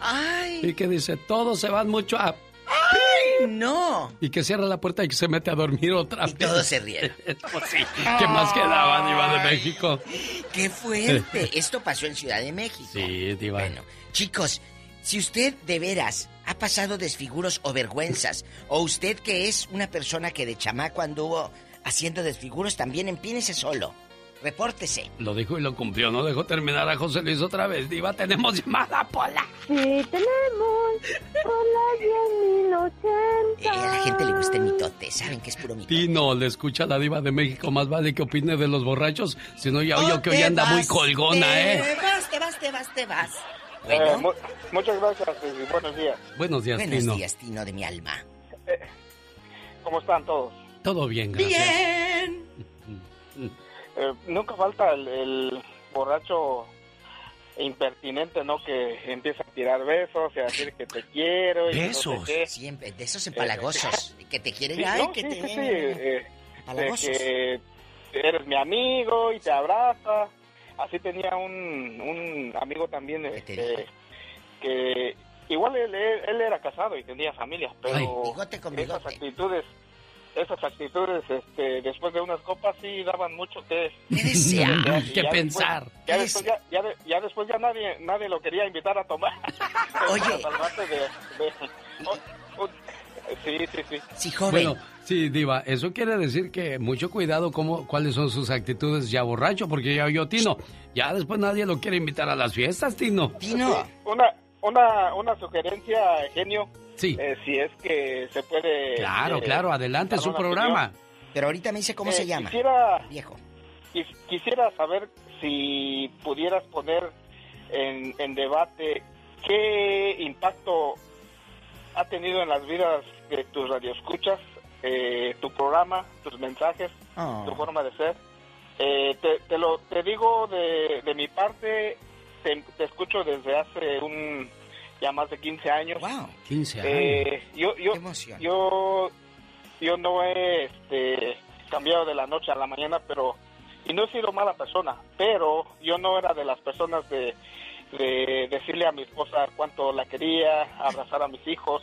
¡Ay! Y que dice, todos se van mucho a... ¡Ay, no! Y que cierra la puerta y que se mete a dormir otra vez. todos se rieron. (laughs) Pues sí. ¿Qué más quedaba, Diva de México? ¡Qué fuerte! Esto pasó en Ciudad de México. Sí, Diva. Bueno, chicos, si usted de veras ha pasado desfiguros o vergüenzas, o usted que es una persona que de chamaco anduvo haciendo desfiguros, también empínese solo. Repórtese. Lo dijo y lo cumplió. No dejó terminar a José Luis otra vez. Diva, tenemos llamada, Pola. Sí, tenemos por la 10.080. Eh, a la gente le gusta el mitote, saben que es puro mitote. Tino, le escucha la Diva de México. Más vale que opine de los borrachos. Si no, ya Oh, oyó que hoy te anda muy colgona, Te ¿eh? vas, te vas, te vas, te vas. Eh, Bueno, mu- muchas gracias y buenos días. Buenos días, buenos Tino. días, Tino de mi alma. ¿Cómo están todos? Todo bien, gracias. Bien. (laughs) Eh, nunca falta el, el borracho impertinente, ¿no? Que empieza a tirar besos y a decir que te quiero. Y que no sé Besos. Siempre, de esos empalagosos. (laughs) que te quieren, Sí, ay, no, que sí, te sí, sí, eh, de que eres mi amigo y te abraza. Así tenía un, un amigo también este, que igual él, él- él era casado y tenía familia, pero Ay, bigote con esas actitudes, esas actitudes, este, después de unas copas sí daban mucho que desear? (laughs) Que ya pensar. Después, ya, después, ya, ya de- ya después ya nadie nadie lo quería invitar a tomar. Oye. (laughs) De, de- sí, sí, sí. Sí, joven. Bueno, sí, Diva, eso quiere decir que mucho cuidado cómo, cuáles son sus actitudes ya borracho, porque ya oyó Tino. Ya después nadie lo quiere invitar a las fiestas, Tino. Una, una, una sugerencia, genio. Sí. Eh, si es que se puede. Claro, eh, claro, adelante su programa. opinión. Pero ahorita me dice cómo Eh, se llama. Quisiera, Viejo. quis- quisiera saber si pudieras poner en, en debate qué impacto ha tenido en las vidas de tus radioescuchas, eh, tu programa, tus mensajes, Oh. tu forma de ser. Eh, te, te lo te digo de, de mi parte, te, te escucho desde hace un ya más de 15 años. 15 años. Eh, yo, yo, yo, yo no he este, cambiado de la noche a la mañana, pero y no he sido mala persona, pero yo no era de las personas de, de decirle a mi esposa cuánto la quería, abrazar a mis hijos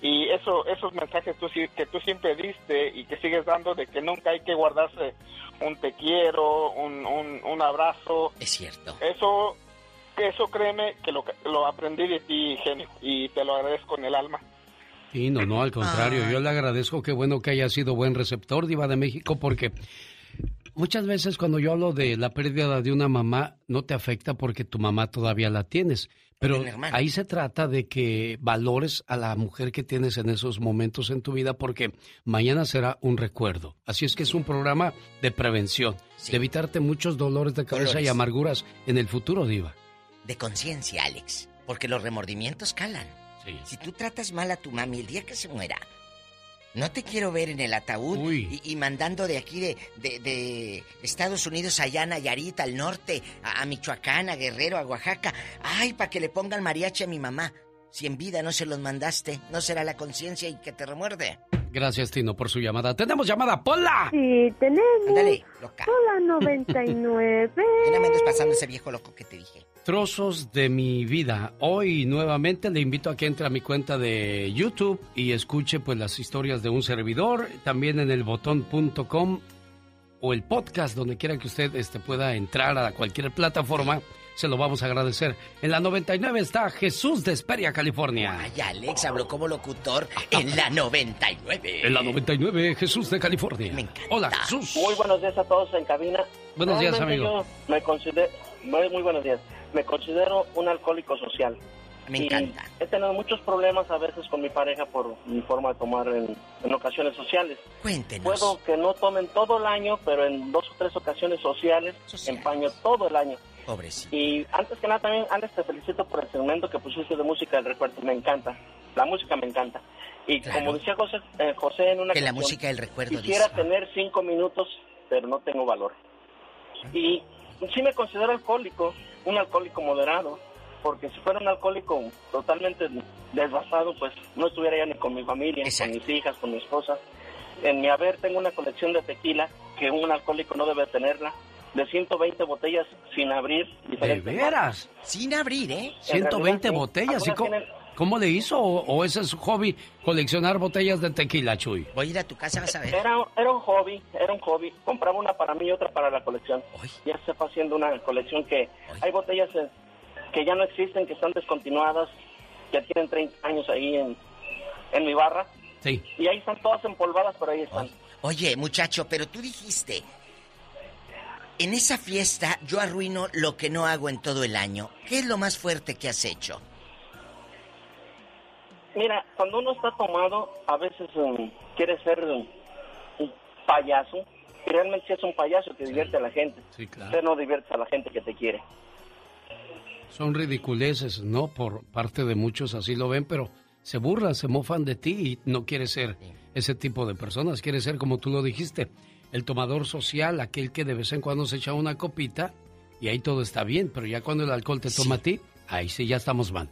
y eso, esos mensajes tú, sí- que tú siempre diste y que sigues dando de que nunca hay que guardarse un te quiero, un, un, un abrazo. Es cierto. Eso, eso créeme que lo, lo aprendí de ti, genio, y te lo agradezco en el alma. Tino, no, al contrario, yo le agradezco, qué bueno que haya sido buen receptor, Diva de México, porque muchas veces cuando yo hablo de la pérdida de una mamá, no te afecta porque tu mamá todavía la tienes. Pero ahí se trata de que valores a la mujer que tienes en esos momentos en tu vida porque mañana será un recuerdo. Así es que es un programa de prevención, de evitarte muchos dolores de cabeza y amarguras en el futuro, Diva. De conciencia, Alex. Porque los remordimientos calan. Si tú tratas mal a tu mami el día que se muera, no te quiero ver en el ataúd y, y, mandando de aquí de, de, de, Estados Unidos allá a Nayarit, al norte, a, a Michoacán, a Guerrero, a Oaxaca. Ay, para que le pongan mariachi a mi mamá. Si en vida no se los mandaste, ¿no será la conciencia y que te remuerde? Gracias, Tino, por su llamada. ¡Tenemos llamada, Pola! Sí, tenemos. Ándale, loca. Pola 99. (laughs) Ya me andas pasando ese viejo loco que te dije. Trozos de mi vida. Hoy nuevamente le invito a que entre a mi cuenta de YouTube y escuche pues las historias de un servidor, también en el botón.com o el podcast donde quiera que usted este, pueda entrar a cualquier plataforma se lo vamos a agradecer. En la 99 está Jesús de Esperia, California. Ay, Alex habló como locutor en la 99. En la 99, Jesús de California. Me encanta. Hola, Jesús. Muy buenos días a todos en cabina. Buenos días, amigo. Yo me considero, muy, muy buenos días. Me considero un alcohólico social. Me Y encanta. He tenido muchos problemas a veces con mi pareja por mi forma de tomar en, en ocasiones sociales. Cuéntenos. Puedo que no tomen todo el año, pero en dos o tres ocasiones sociales, empaño todo el año. Pobrecito. Y antes que nada también, Alex, te felicito por el segmento que pusiste de música del recuerdo. Me encanta. La música me encanta. Y como decía José, eh, José en una Que la música del recuerdo Quisiera dice. tener cinco minutos, pero no tengo valor. Y sí me considero alcohólico, un alcohólico moderado, porque si fuera un alcohólico totalmente desbastado, pues no estuviera ya ni con mi familia, con mis hijas, con mi esposa. En mi haber tengo una colección de tequila que un alcohólico no debe tenerla, de 120 botellas sin abrir. ¿De veras? Sin abrir, ¿eh? 120 sí. botellas. ¿Y cómo, tienen- cómo le hizo? ¿O, o ese es su hobby, coleccionar botellas de tequila, Chuy? Voy a ir a tu casa, vas a ver. Era, era un hobby, era un hobby. Compraba una para mí y otra para la colección. Ya se fue haciendo una colección que hay botellas que ya no existen, que están descontinuadas, que tienen 30 años ahí en, en mi barra. Sí. Y ahí están todas empolvadas, pero ahí están. Oye, muchacho, pero tú dijiste, en esa fiesta yo arruino lo que no hago en todo el año. ¿Qué es lo más fuerte que has hecho? Mira, cuando uno está tomado, a veces um, quiere ser un payaso. Y realmente es un payaso que divierte a la gente. Sí, claro. Usted no divierte a la gente que te quiere. Son ridiculeces, ¿no? Por parte de muchos así lo ven, pero se burlan, se mofan de ti y no quieres ser ese tipo de personas. Quieres ser, como tú lo dijiste, el tomador social, aquel que de vez en cuando se echa una copita y ahí todo está bien, pero ya cuando el alcohol te toma a ti, ahí sí ya estamos mal.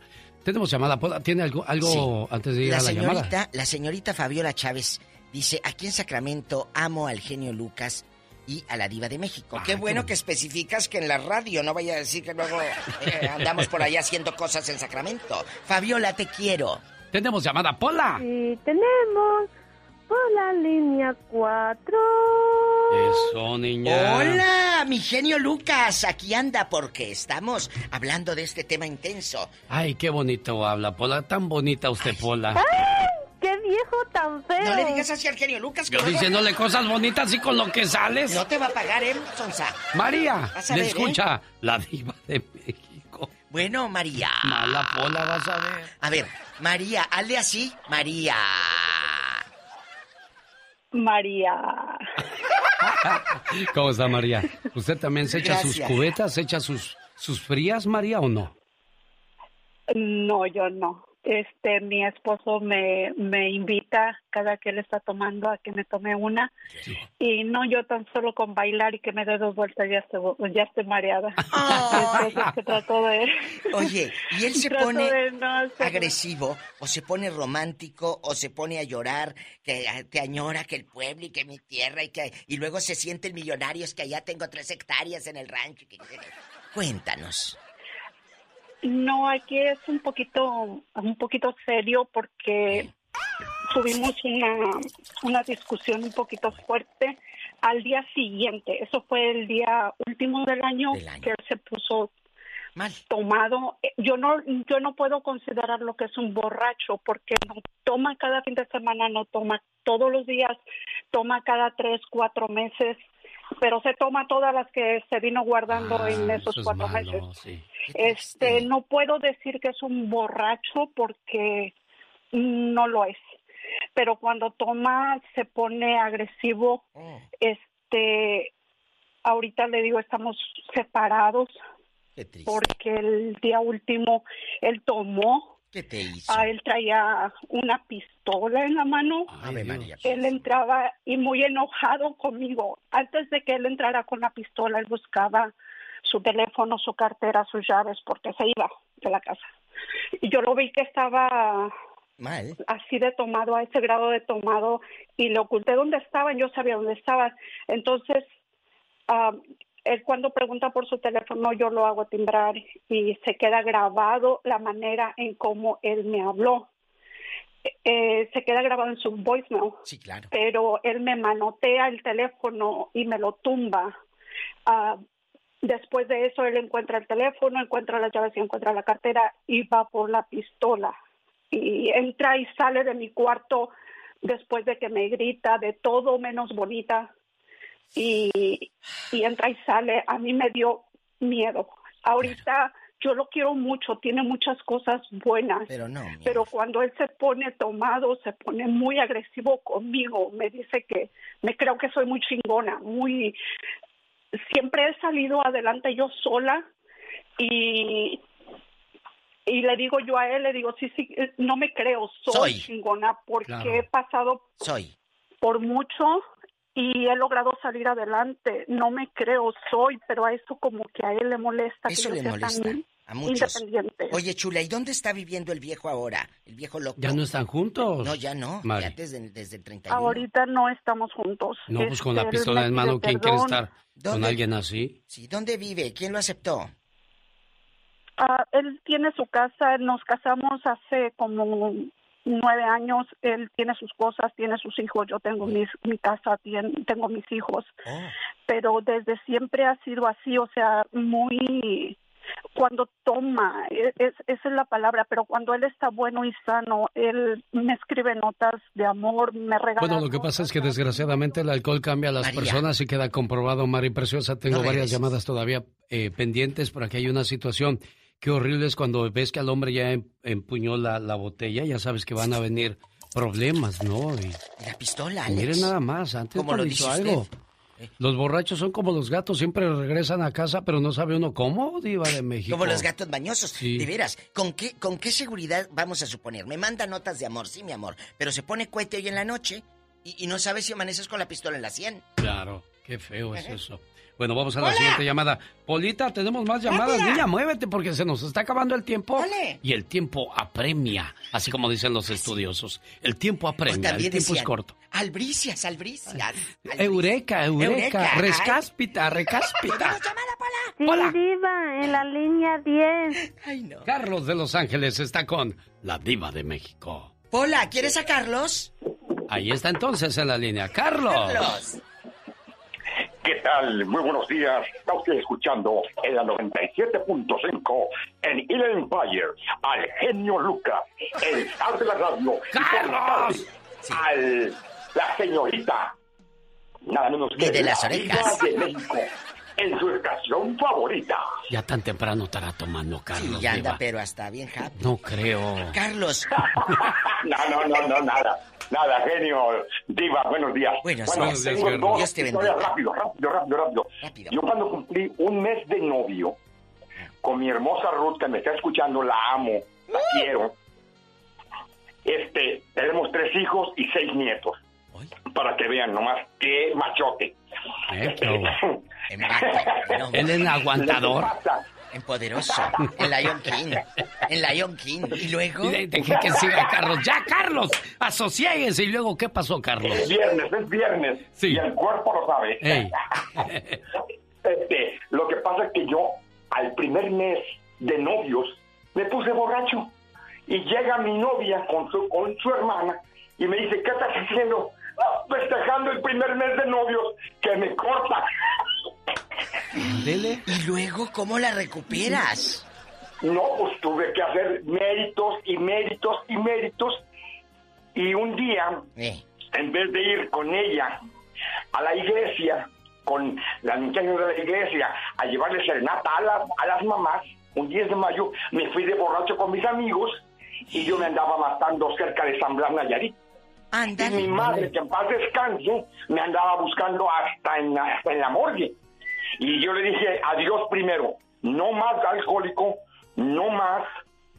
Tenemos llamada, Pola. ¿tiene algo, algo Sí. antes de ir La a la llamada? señorita, la señorita Fabiola Chávez dice, aquí en Sacramento amo al genio Lucas y a la diva de México. qué qué bueno bueno. que especificas que en la radio, no vaya a decir que luego eh, (laughs) andamos por allá haciendo cosas en Sacramento. Fabiola, te quiero. Tenemos llamada, Pola. Y tenemos por la línea 4. Eso, niña. Hola, mi genio Lucas, aquí anda porque estamos hablando de este tema intenso. Ay, qué bonito habla, Pola. Tan bonita usted, Pola. ¡Ay! ¡Qué viejo tan feo! No le digas así al genio Lucas. que Yo diciéndole cosas bonitas y con lo que sales. No te va a pagar, ¿eh, Sonsa? María, Vas a le ver, ¿eh? escucha la diva de México. Bueno, María. Mala Pola, vas a ver. A ver, María, hazle así. María. María. (laughs) ¿Cómo está María? ¿Usted también se echa sus cubetas, se echa sus, sus frías, María, o no? No, yo no. Este, mi esposo me, me invita cada que él está tomando a que me tome una. Y no, yo tan solo con bailar y que me dé dos vueltas ya estoy, ya estoy mareada. Entonces, que trato de... Oye, ¿y él (laughs) se pone no agresivo o se pone romántico o se pone a llorar que te añora que el pueblo y que mi tierra y que y luego se siente el millonario es que allá tengo tres hectáreas en el rancho? Cuéntanos. No, aquí es un poquito, un poquito serio porque tuvimos una, una discusión un poquito fuerte al día siguiente. Eso fue el día último del año, que él se puso tomado. Eh, Yo no, yo no puedo considerar lo que es un borracho porque no toma cada fin de semana, no toma todos los días, toma cada tres, cuatro meses, pero se toma todas las que se vino guardando en esos Eso es cuatro malo, meses. sí. Este, no puedo decir que es un borracho porque no lo es. Pero cuando toma se pone agresivo. Este, ahorita le digo, estamos separados. porque el día último él tomó. ¿Qué te hizo? A él traía una pistola en la mano. Él entraba y muy enojado conmigo. Antes de que él entrara con la pistola, él buscaba su teléfono, su cartera, sus llaves, porque se iba de la casa. Y yo lo vi que estaba Mal. así de tomado, a ese grado de tomado, y le oculté dónde estaban, yo sabía dónde estaban. Entonces, ah, él cuando pregunta por su teléfono, yo lo hago timbrar y se queda grabado la manera en cómo él me habló. Eh, se queda grabado en su voicemail. Sí, claro. Pero él me manotea el teléfono y me lo tumba. Ah, después de eso, él encuentra el teléfono, encuentra las llaves y encuentra la cartera y va por la pistola. Y entra y sale de mi cuarto después de que me grita de todo menos bonita y, y entra y sale. A mí me dio miedo. Ahorita yo lo quiero mucho, tiene muchas cosas buenas. Pero no. Pero cuando él se pone tomado, se pone muy agresivo conmigo, me dice que me creo que soy muy chingona, muy siempre he salido adelante yo sola y y le digo yo a él, le digo, sí, sí, no me creo, soy, chingona porque he pasado soy. por mucho y he logrado salir adelante. No me creo, soy, pero a eso como que a él le molesta. Eso que le molesta. tan A muchos. Independiente. Oye, chula, ¿y dónde está viviendo el viejo ahora? El viejo loco. ¿Ya no están juntos? No, ya no. Ya desde, desde el 31. Ahorita no estamos juntos. No, pues con la Este, pistola en mano, ¿quién quiere estar con alguien así? Sí, ¿dónde vive? ¿Quién lo aceptó? Ah, él tiene su casa, nos casamos hace como nueve años, él tiene sus cosas, tiene sus hijos, yo tengo mis, mi casa, tien- tengo mis hijos, pero desde siempre ha sido así, o sea, muy cuando toma, e- es, esa es la palabra, pero cuando él está bueno y sano, él me escribe notas de amor, me regala Bueno, lo que pasa es que desgraciadamente el alcohol cambia a las personas y queda comprobado, Mari Preciosa. Tengo No varias llamadas todavía eh, pendientes por aquí hay una situación. Qué horrible es cuando ves que al hombre ya em- empuñó la, la botella, ya sabes que van a venir problemas, ¿no? Y, La pistola, y miren Alex. nada más, antes Como lo dice algo. usted. Eh. Los borrachos son como los gatos, siempre regresan a casa, pero no sabe uno cómo, diva de México. Como los gatos bañosos. Sí. De veras, ¿con qué, ¿con qué seguridad vamos a suponer? Me manda notas de amor, sí, mi amor, pero se pone cohete hoy en la noche y, y no sabes si amaneces con la pistola en la sien. Claro, qué feo es eso. Bueno, vamos a la Hola. siguiente llamada. Polita, tenemos más llamadas. Rápida. Niña, muévete porque se nos está acabando el tiempo. Dale. Y el tiempo apremia, así como dicen los estudiosos. El tiempo apremia, el tiempo es corto. Albricias, albricias. Eureka, eureka, Eureka, rescáspita, recáspita. Sí, Hola. diva, en la línea 10. Ay, no. Carlos de Los Ángeles está con la diva de México. Hola, ¿quieres a Carlos? Ahí está entonces en la línea. Carlos. Carlos. ¿Qué tal? Muy buenos días. Está usted escuchando en la 97.5 en Il Empire al genio Lucas, el star de la radio. y por la ¡Carlos! tarde, Al la señorita, nada menos que de las la orejas. de México, en su estación favorita. Ya tan temprano estará tomando, Carlos. Sí, ya anda, pero hasta bien happy. No creo. Carlos, (laughs) No, no, no, no, nada. Nada, genio. Diva, buenos días. Buenos bueno, días, tengo genio. dos Dios te historias bendiga. rápido, rápido, rápido, rápido. Rápido. Yo cuando cumplí un mes de novio con mi hermosa Ruth, que me está escuchando, la amo, la quiero. Este, tenemos tres hijos y seis nietos. Para que vean nomás qué machote. Eh, (laughs) Él es el aguantador. Lo que pasa, en poderoso, en Lion King, en Lion King. Y luego, Y de- Deje que siga Carlos. ¡Ya, Carlos! Asociéguense. ¿Y luego qué pasó, Carlos? Es viernes, es viernes. Sí. Y el cuerpo lo sabe. (laughs) Este, lo que pasa es que yo, al primer mes de novios, me puse borracho. Y llega mi novia con su, con su hermana y me dice, ¿qué estás haciendo? "Ah, Festejando el primer mes de novios, que me corta. (laughs) Dele. y luego, ¿cómo la recuperas? No, pues tuve que hacer méritos y méritos y méritos. Y un día, Eh, en vez de ir con ella a la iglesia, con las muchachas de la iglesia, a llevarle serenata a las, a las mamás, un 10 de mayo me fui de borracho con mis amigos y yo me andaba matando cerca de San Blas Nayarit. Y mi madre, que en paz descanse, me andaba buscando hasta en, la- hasta en la morgue. Y yo le dije adiós primero. no más alcohólico, no más.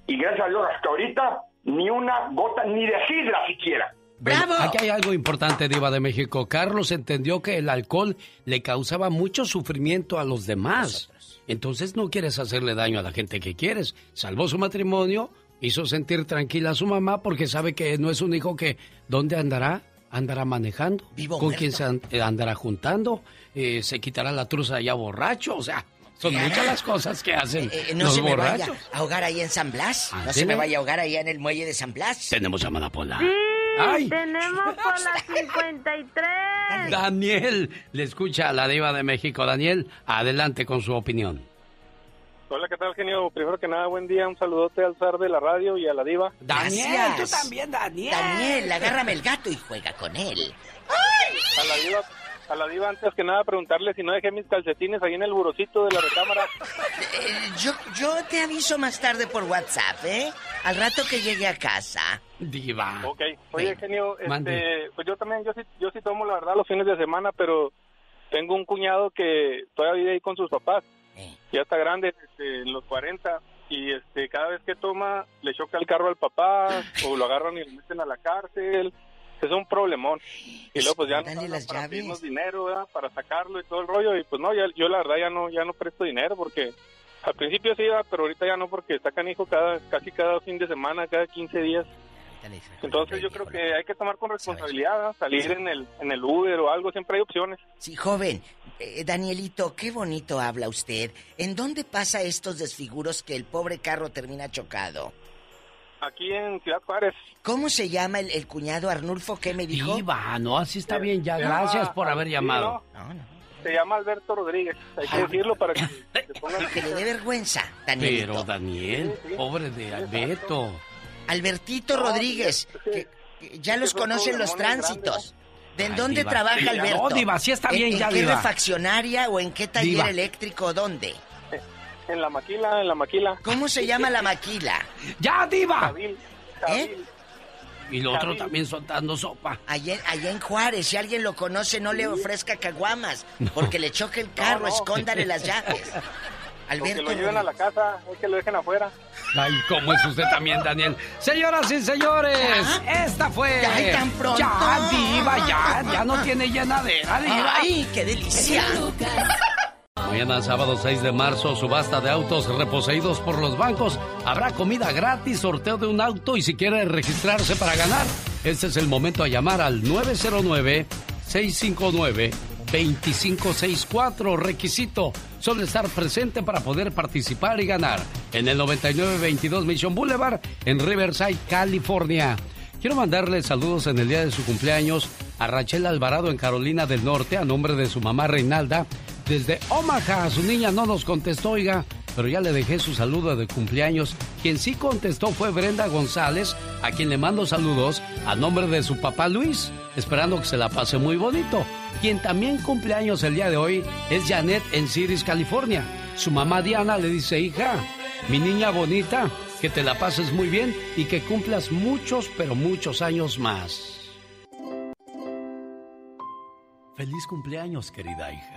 Y gracias a Dios, hasta ahorita, ni una gota, ni de sidra siquiera. ¡Bravo! Aquí hay algo importante, Diva de México. Carlos entendió que el alcohol le causaba mucho sufrimiento a los demás. Entonces no quieres hacerle daño a la gente que quieres. Salvó su matrimonio, hizo sentir tranquila a su mamá porque sabe que no es un hijo que... ¿Dónde andará? Andará manejando. ¿Con quién se eh, andará juntando? Eh, ¿Se quitará la truza ya borracho? O sea, son muchas las cosas que hacen eh, no se me vaya a ahogar ahí en San Blas. no se me vaya a ahogar ahí en el muelle de San Blas. Tenemos llamada Pola. Sí, tenemos por la 53. Daniel, le escucha a la diva de México. Daniel, adelante con su opinión. Hola, ¿qué tal, genio? Primero que nada, buen día. Un saludote al zar de la radio y a la diva. Daniel, tú también, Daniel. Daniel, agárrame el gato y juega con él. A la diva, a la diva antes que nada preguntarle si no dejé mis calcetines ahí en el burocito de la recámara. Eh, yo, yo te aviso más tarde por WhatsApp, ¿eh? Al rato que llegue a casa. Diva. Ok. Oye, genio, este, pues yo también, yo sí, yo sí tomo la verdad los fines de semana, pero tengo un cuñado que todavía vive ahí con sus papás. Ya está grande, este, en los 40, y este cada vez que toma le choca el carro al papá o lo agarran y lo meten a la cárcel. Es un problemón. Y luego pues ya no las para dinero para sacarlo y todo el rollo. Y pues no, ya, yo la verdad ya no, ya no presto dinero porque al principio sí iba, pero ahorita ya no porque sacan hijo cada, casi cada fin de semana, cada 15 días. Entonces yo creo que hay que tomar con responsabilidad, salir en el, en el Uber o algo, siempre hay opciones. Sí, joven. Eh, Danielito, qué bonito habla usted. ¿En dónde pasa estos desfiguros que el pobre carro termina chocado? Aquí en Ciudad Juárez. ¿Cómo se llama el, Arnulfo? Arnulfo? ¿Qué me dijo? Diva, no, así está bien ya. Gracias por haber llamado. Se llama Alberto Rodríguez. Hay que decirlo para que (laughs) se pongan... Que le dé vergüenza, Danielito. Pero, Daniel, pobre de Alberto. Albertito Rodríguez, que, ya los conocen los tránsitos. ¿De dónde trabaja Alberto? No, Diva, sí está bien ¿En, ya, ¿En qué refaccionaria o en qué taller eléctrico? ¿Dónde? En la maquila, en la maquila. ¿Cómo se llama la maquila? (laughs) ¡Ya, Diva! ¿Eh? Y lo otro también soltando sopa. Allá, allá, en Juárez, si alguien lo conoce, no le ofrezca caguamas. Porque le choque el carro, escóndale las llaves. (laughs) Alberto. Que lo lleven a la casa, es que lo dejen afuera. Ay, ¿cómo es usted también, Daniel? Señoras y señores, esta fue. ¡Ay, tan pronto! Ya, Diva, ya, ya no tiene llenadera, Diva. ¡Ay, qué delicia! Mañana, sábado 6 de marzo, subasta de autos reposeídos por los bancos. Habrá comida gratis, sorteo de un auto y si quiere registrarse para ganar, este es el momento a llamar al 909 659 2564. Requisito: solo estar presente para poder participar y ganar en el 9922 Mission Boulevard en Riverside, California. Quiero mandarle saludos en el día de su cumpleaños a Rachel Alvarado en Carolina del Norte a nombre de su mamá Reinalda. Desde Omaha, su niña no nos contestó, oiga, pero ya le dejé su saludo de cumpleaños. Quien sí contestó fue Brenda González, a quien le mando saludos a nombre de su papá Luis, esperando que se la pase muy bonito. Quien también cumple años el día de hoy es Janet en Ciris, California. Su mamá Diana le dice, hija, mi niña bonita, que te la pases muy bien y que cumplas muchos, pero muchos años más. Feliz cumpleaños, querida hija.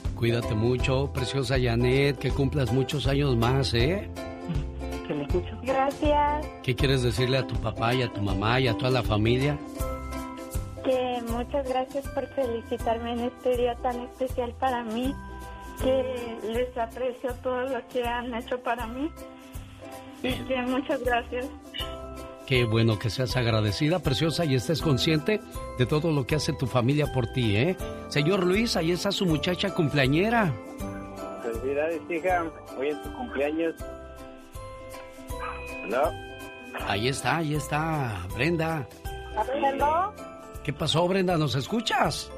Cuídate mucho, preciosa Janet, que cumplas muchos años más, ¿eh? Gracias. ¿Qué quieres decirle a tu papá y a tu mamá y a toda la familia? que muchas gracias por felicitarme en este día tan especial para mí, que les aprecio todo lo que han hecho para mí y que muchas gracias. Qué bueno que seas agradecida, preciosa, y estés consciente de todo lo que hace tu familia por ti, ¿eh? Señor Luis, ahí está su muchacha cumpleañera. Felicidades, hija. Hoy es tu cumpleaños. ¿No? Ahí está, ahí está, Brenda. ¿Hello? ¿Qué pasó, Brenda? ¿Nos escuchas?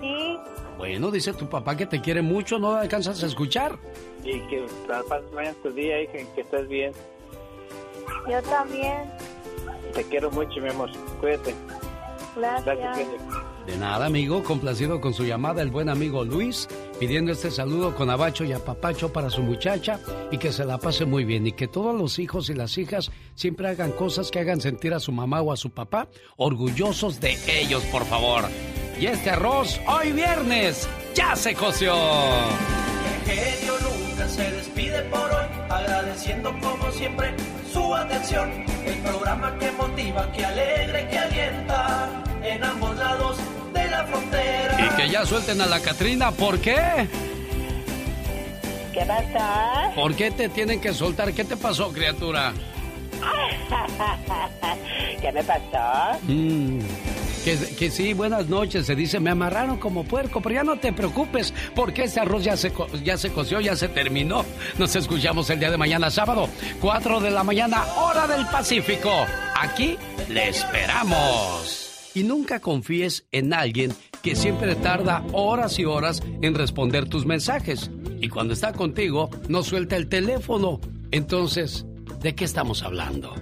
Sí. Bueno, dice tu papá que te quiere mucho, no alcanzas a escuchar. Y que pases mañana tu día y que, estés bien. Yo también. Te quiero mucho, mi amor. Cuídate. Gracias. de nada, amigo. Complacido con su llamada, el buen amigo Luis, pidiendo este saludo con abacho y apapacho para su muchacha y que se la pase muy bien y que todos los hijos y las hijas siempre hagan cosas que hagan sentir a su mamá o a su papá orgullosos de ellos, por favor. Y este arroz, hoy viernes, ya se coció. El genio nunca se despide por hoy, agradeciendo como siempre su atención. El programa que motiva, que alegra que alienta en ambos lados de la frontera. Y que ya suelten a la Catrina, ¿por qué? ¿Qué pasa? ¿Por qué te tienen que soltar? ¿Qué te pasó, criatura? (laughs) ¿Qué me pasó? Mm. Que, sí, buenas noches. Se dice, me amarraron como puerco, pero ya no te preocupes, porque este arroz ya se, ya se coció, ya se terminó. Nos escuchamos el día de mañana, sábado, 4 de la mañana, hora del Pacífico. Aquí le esperamos. Y nunca confíes en alguien que siempre tarda horas y horas en responder tus mensajes. Y cuando está contigo, no suelta el teléfono. Entonces, ¿de qué estamos hablando?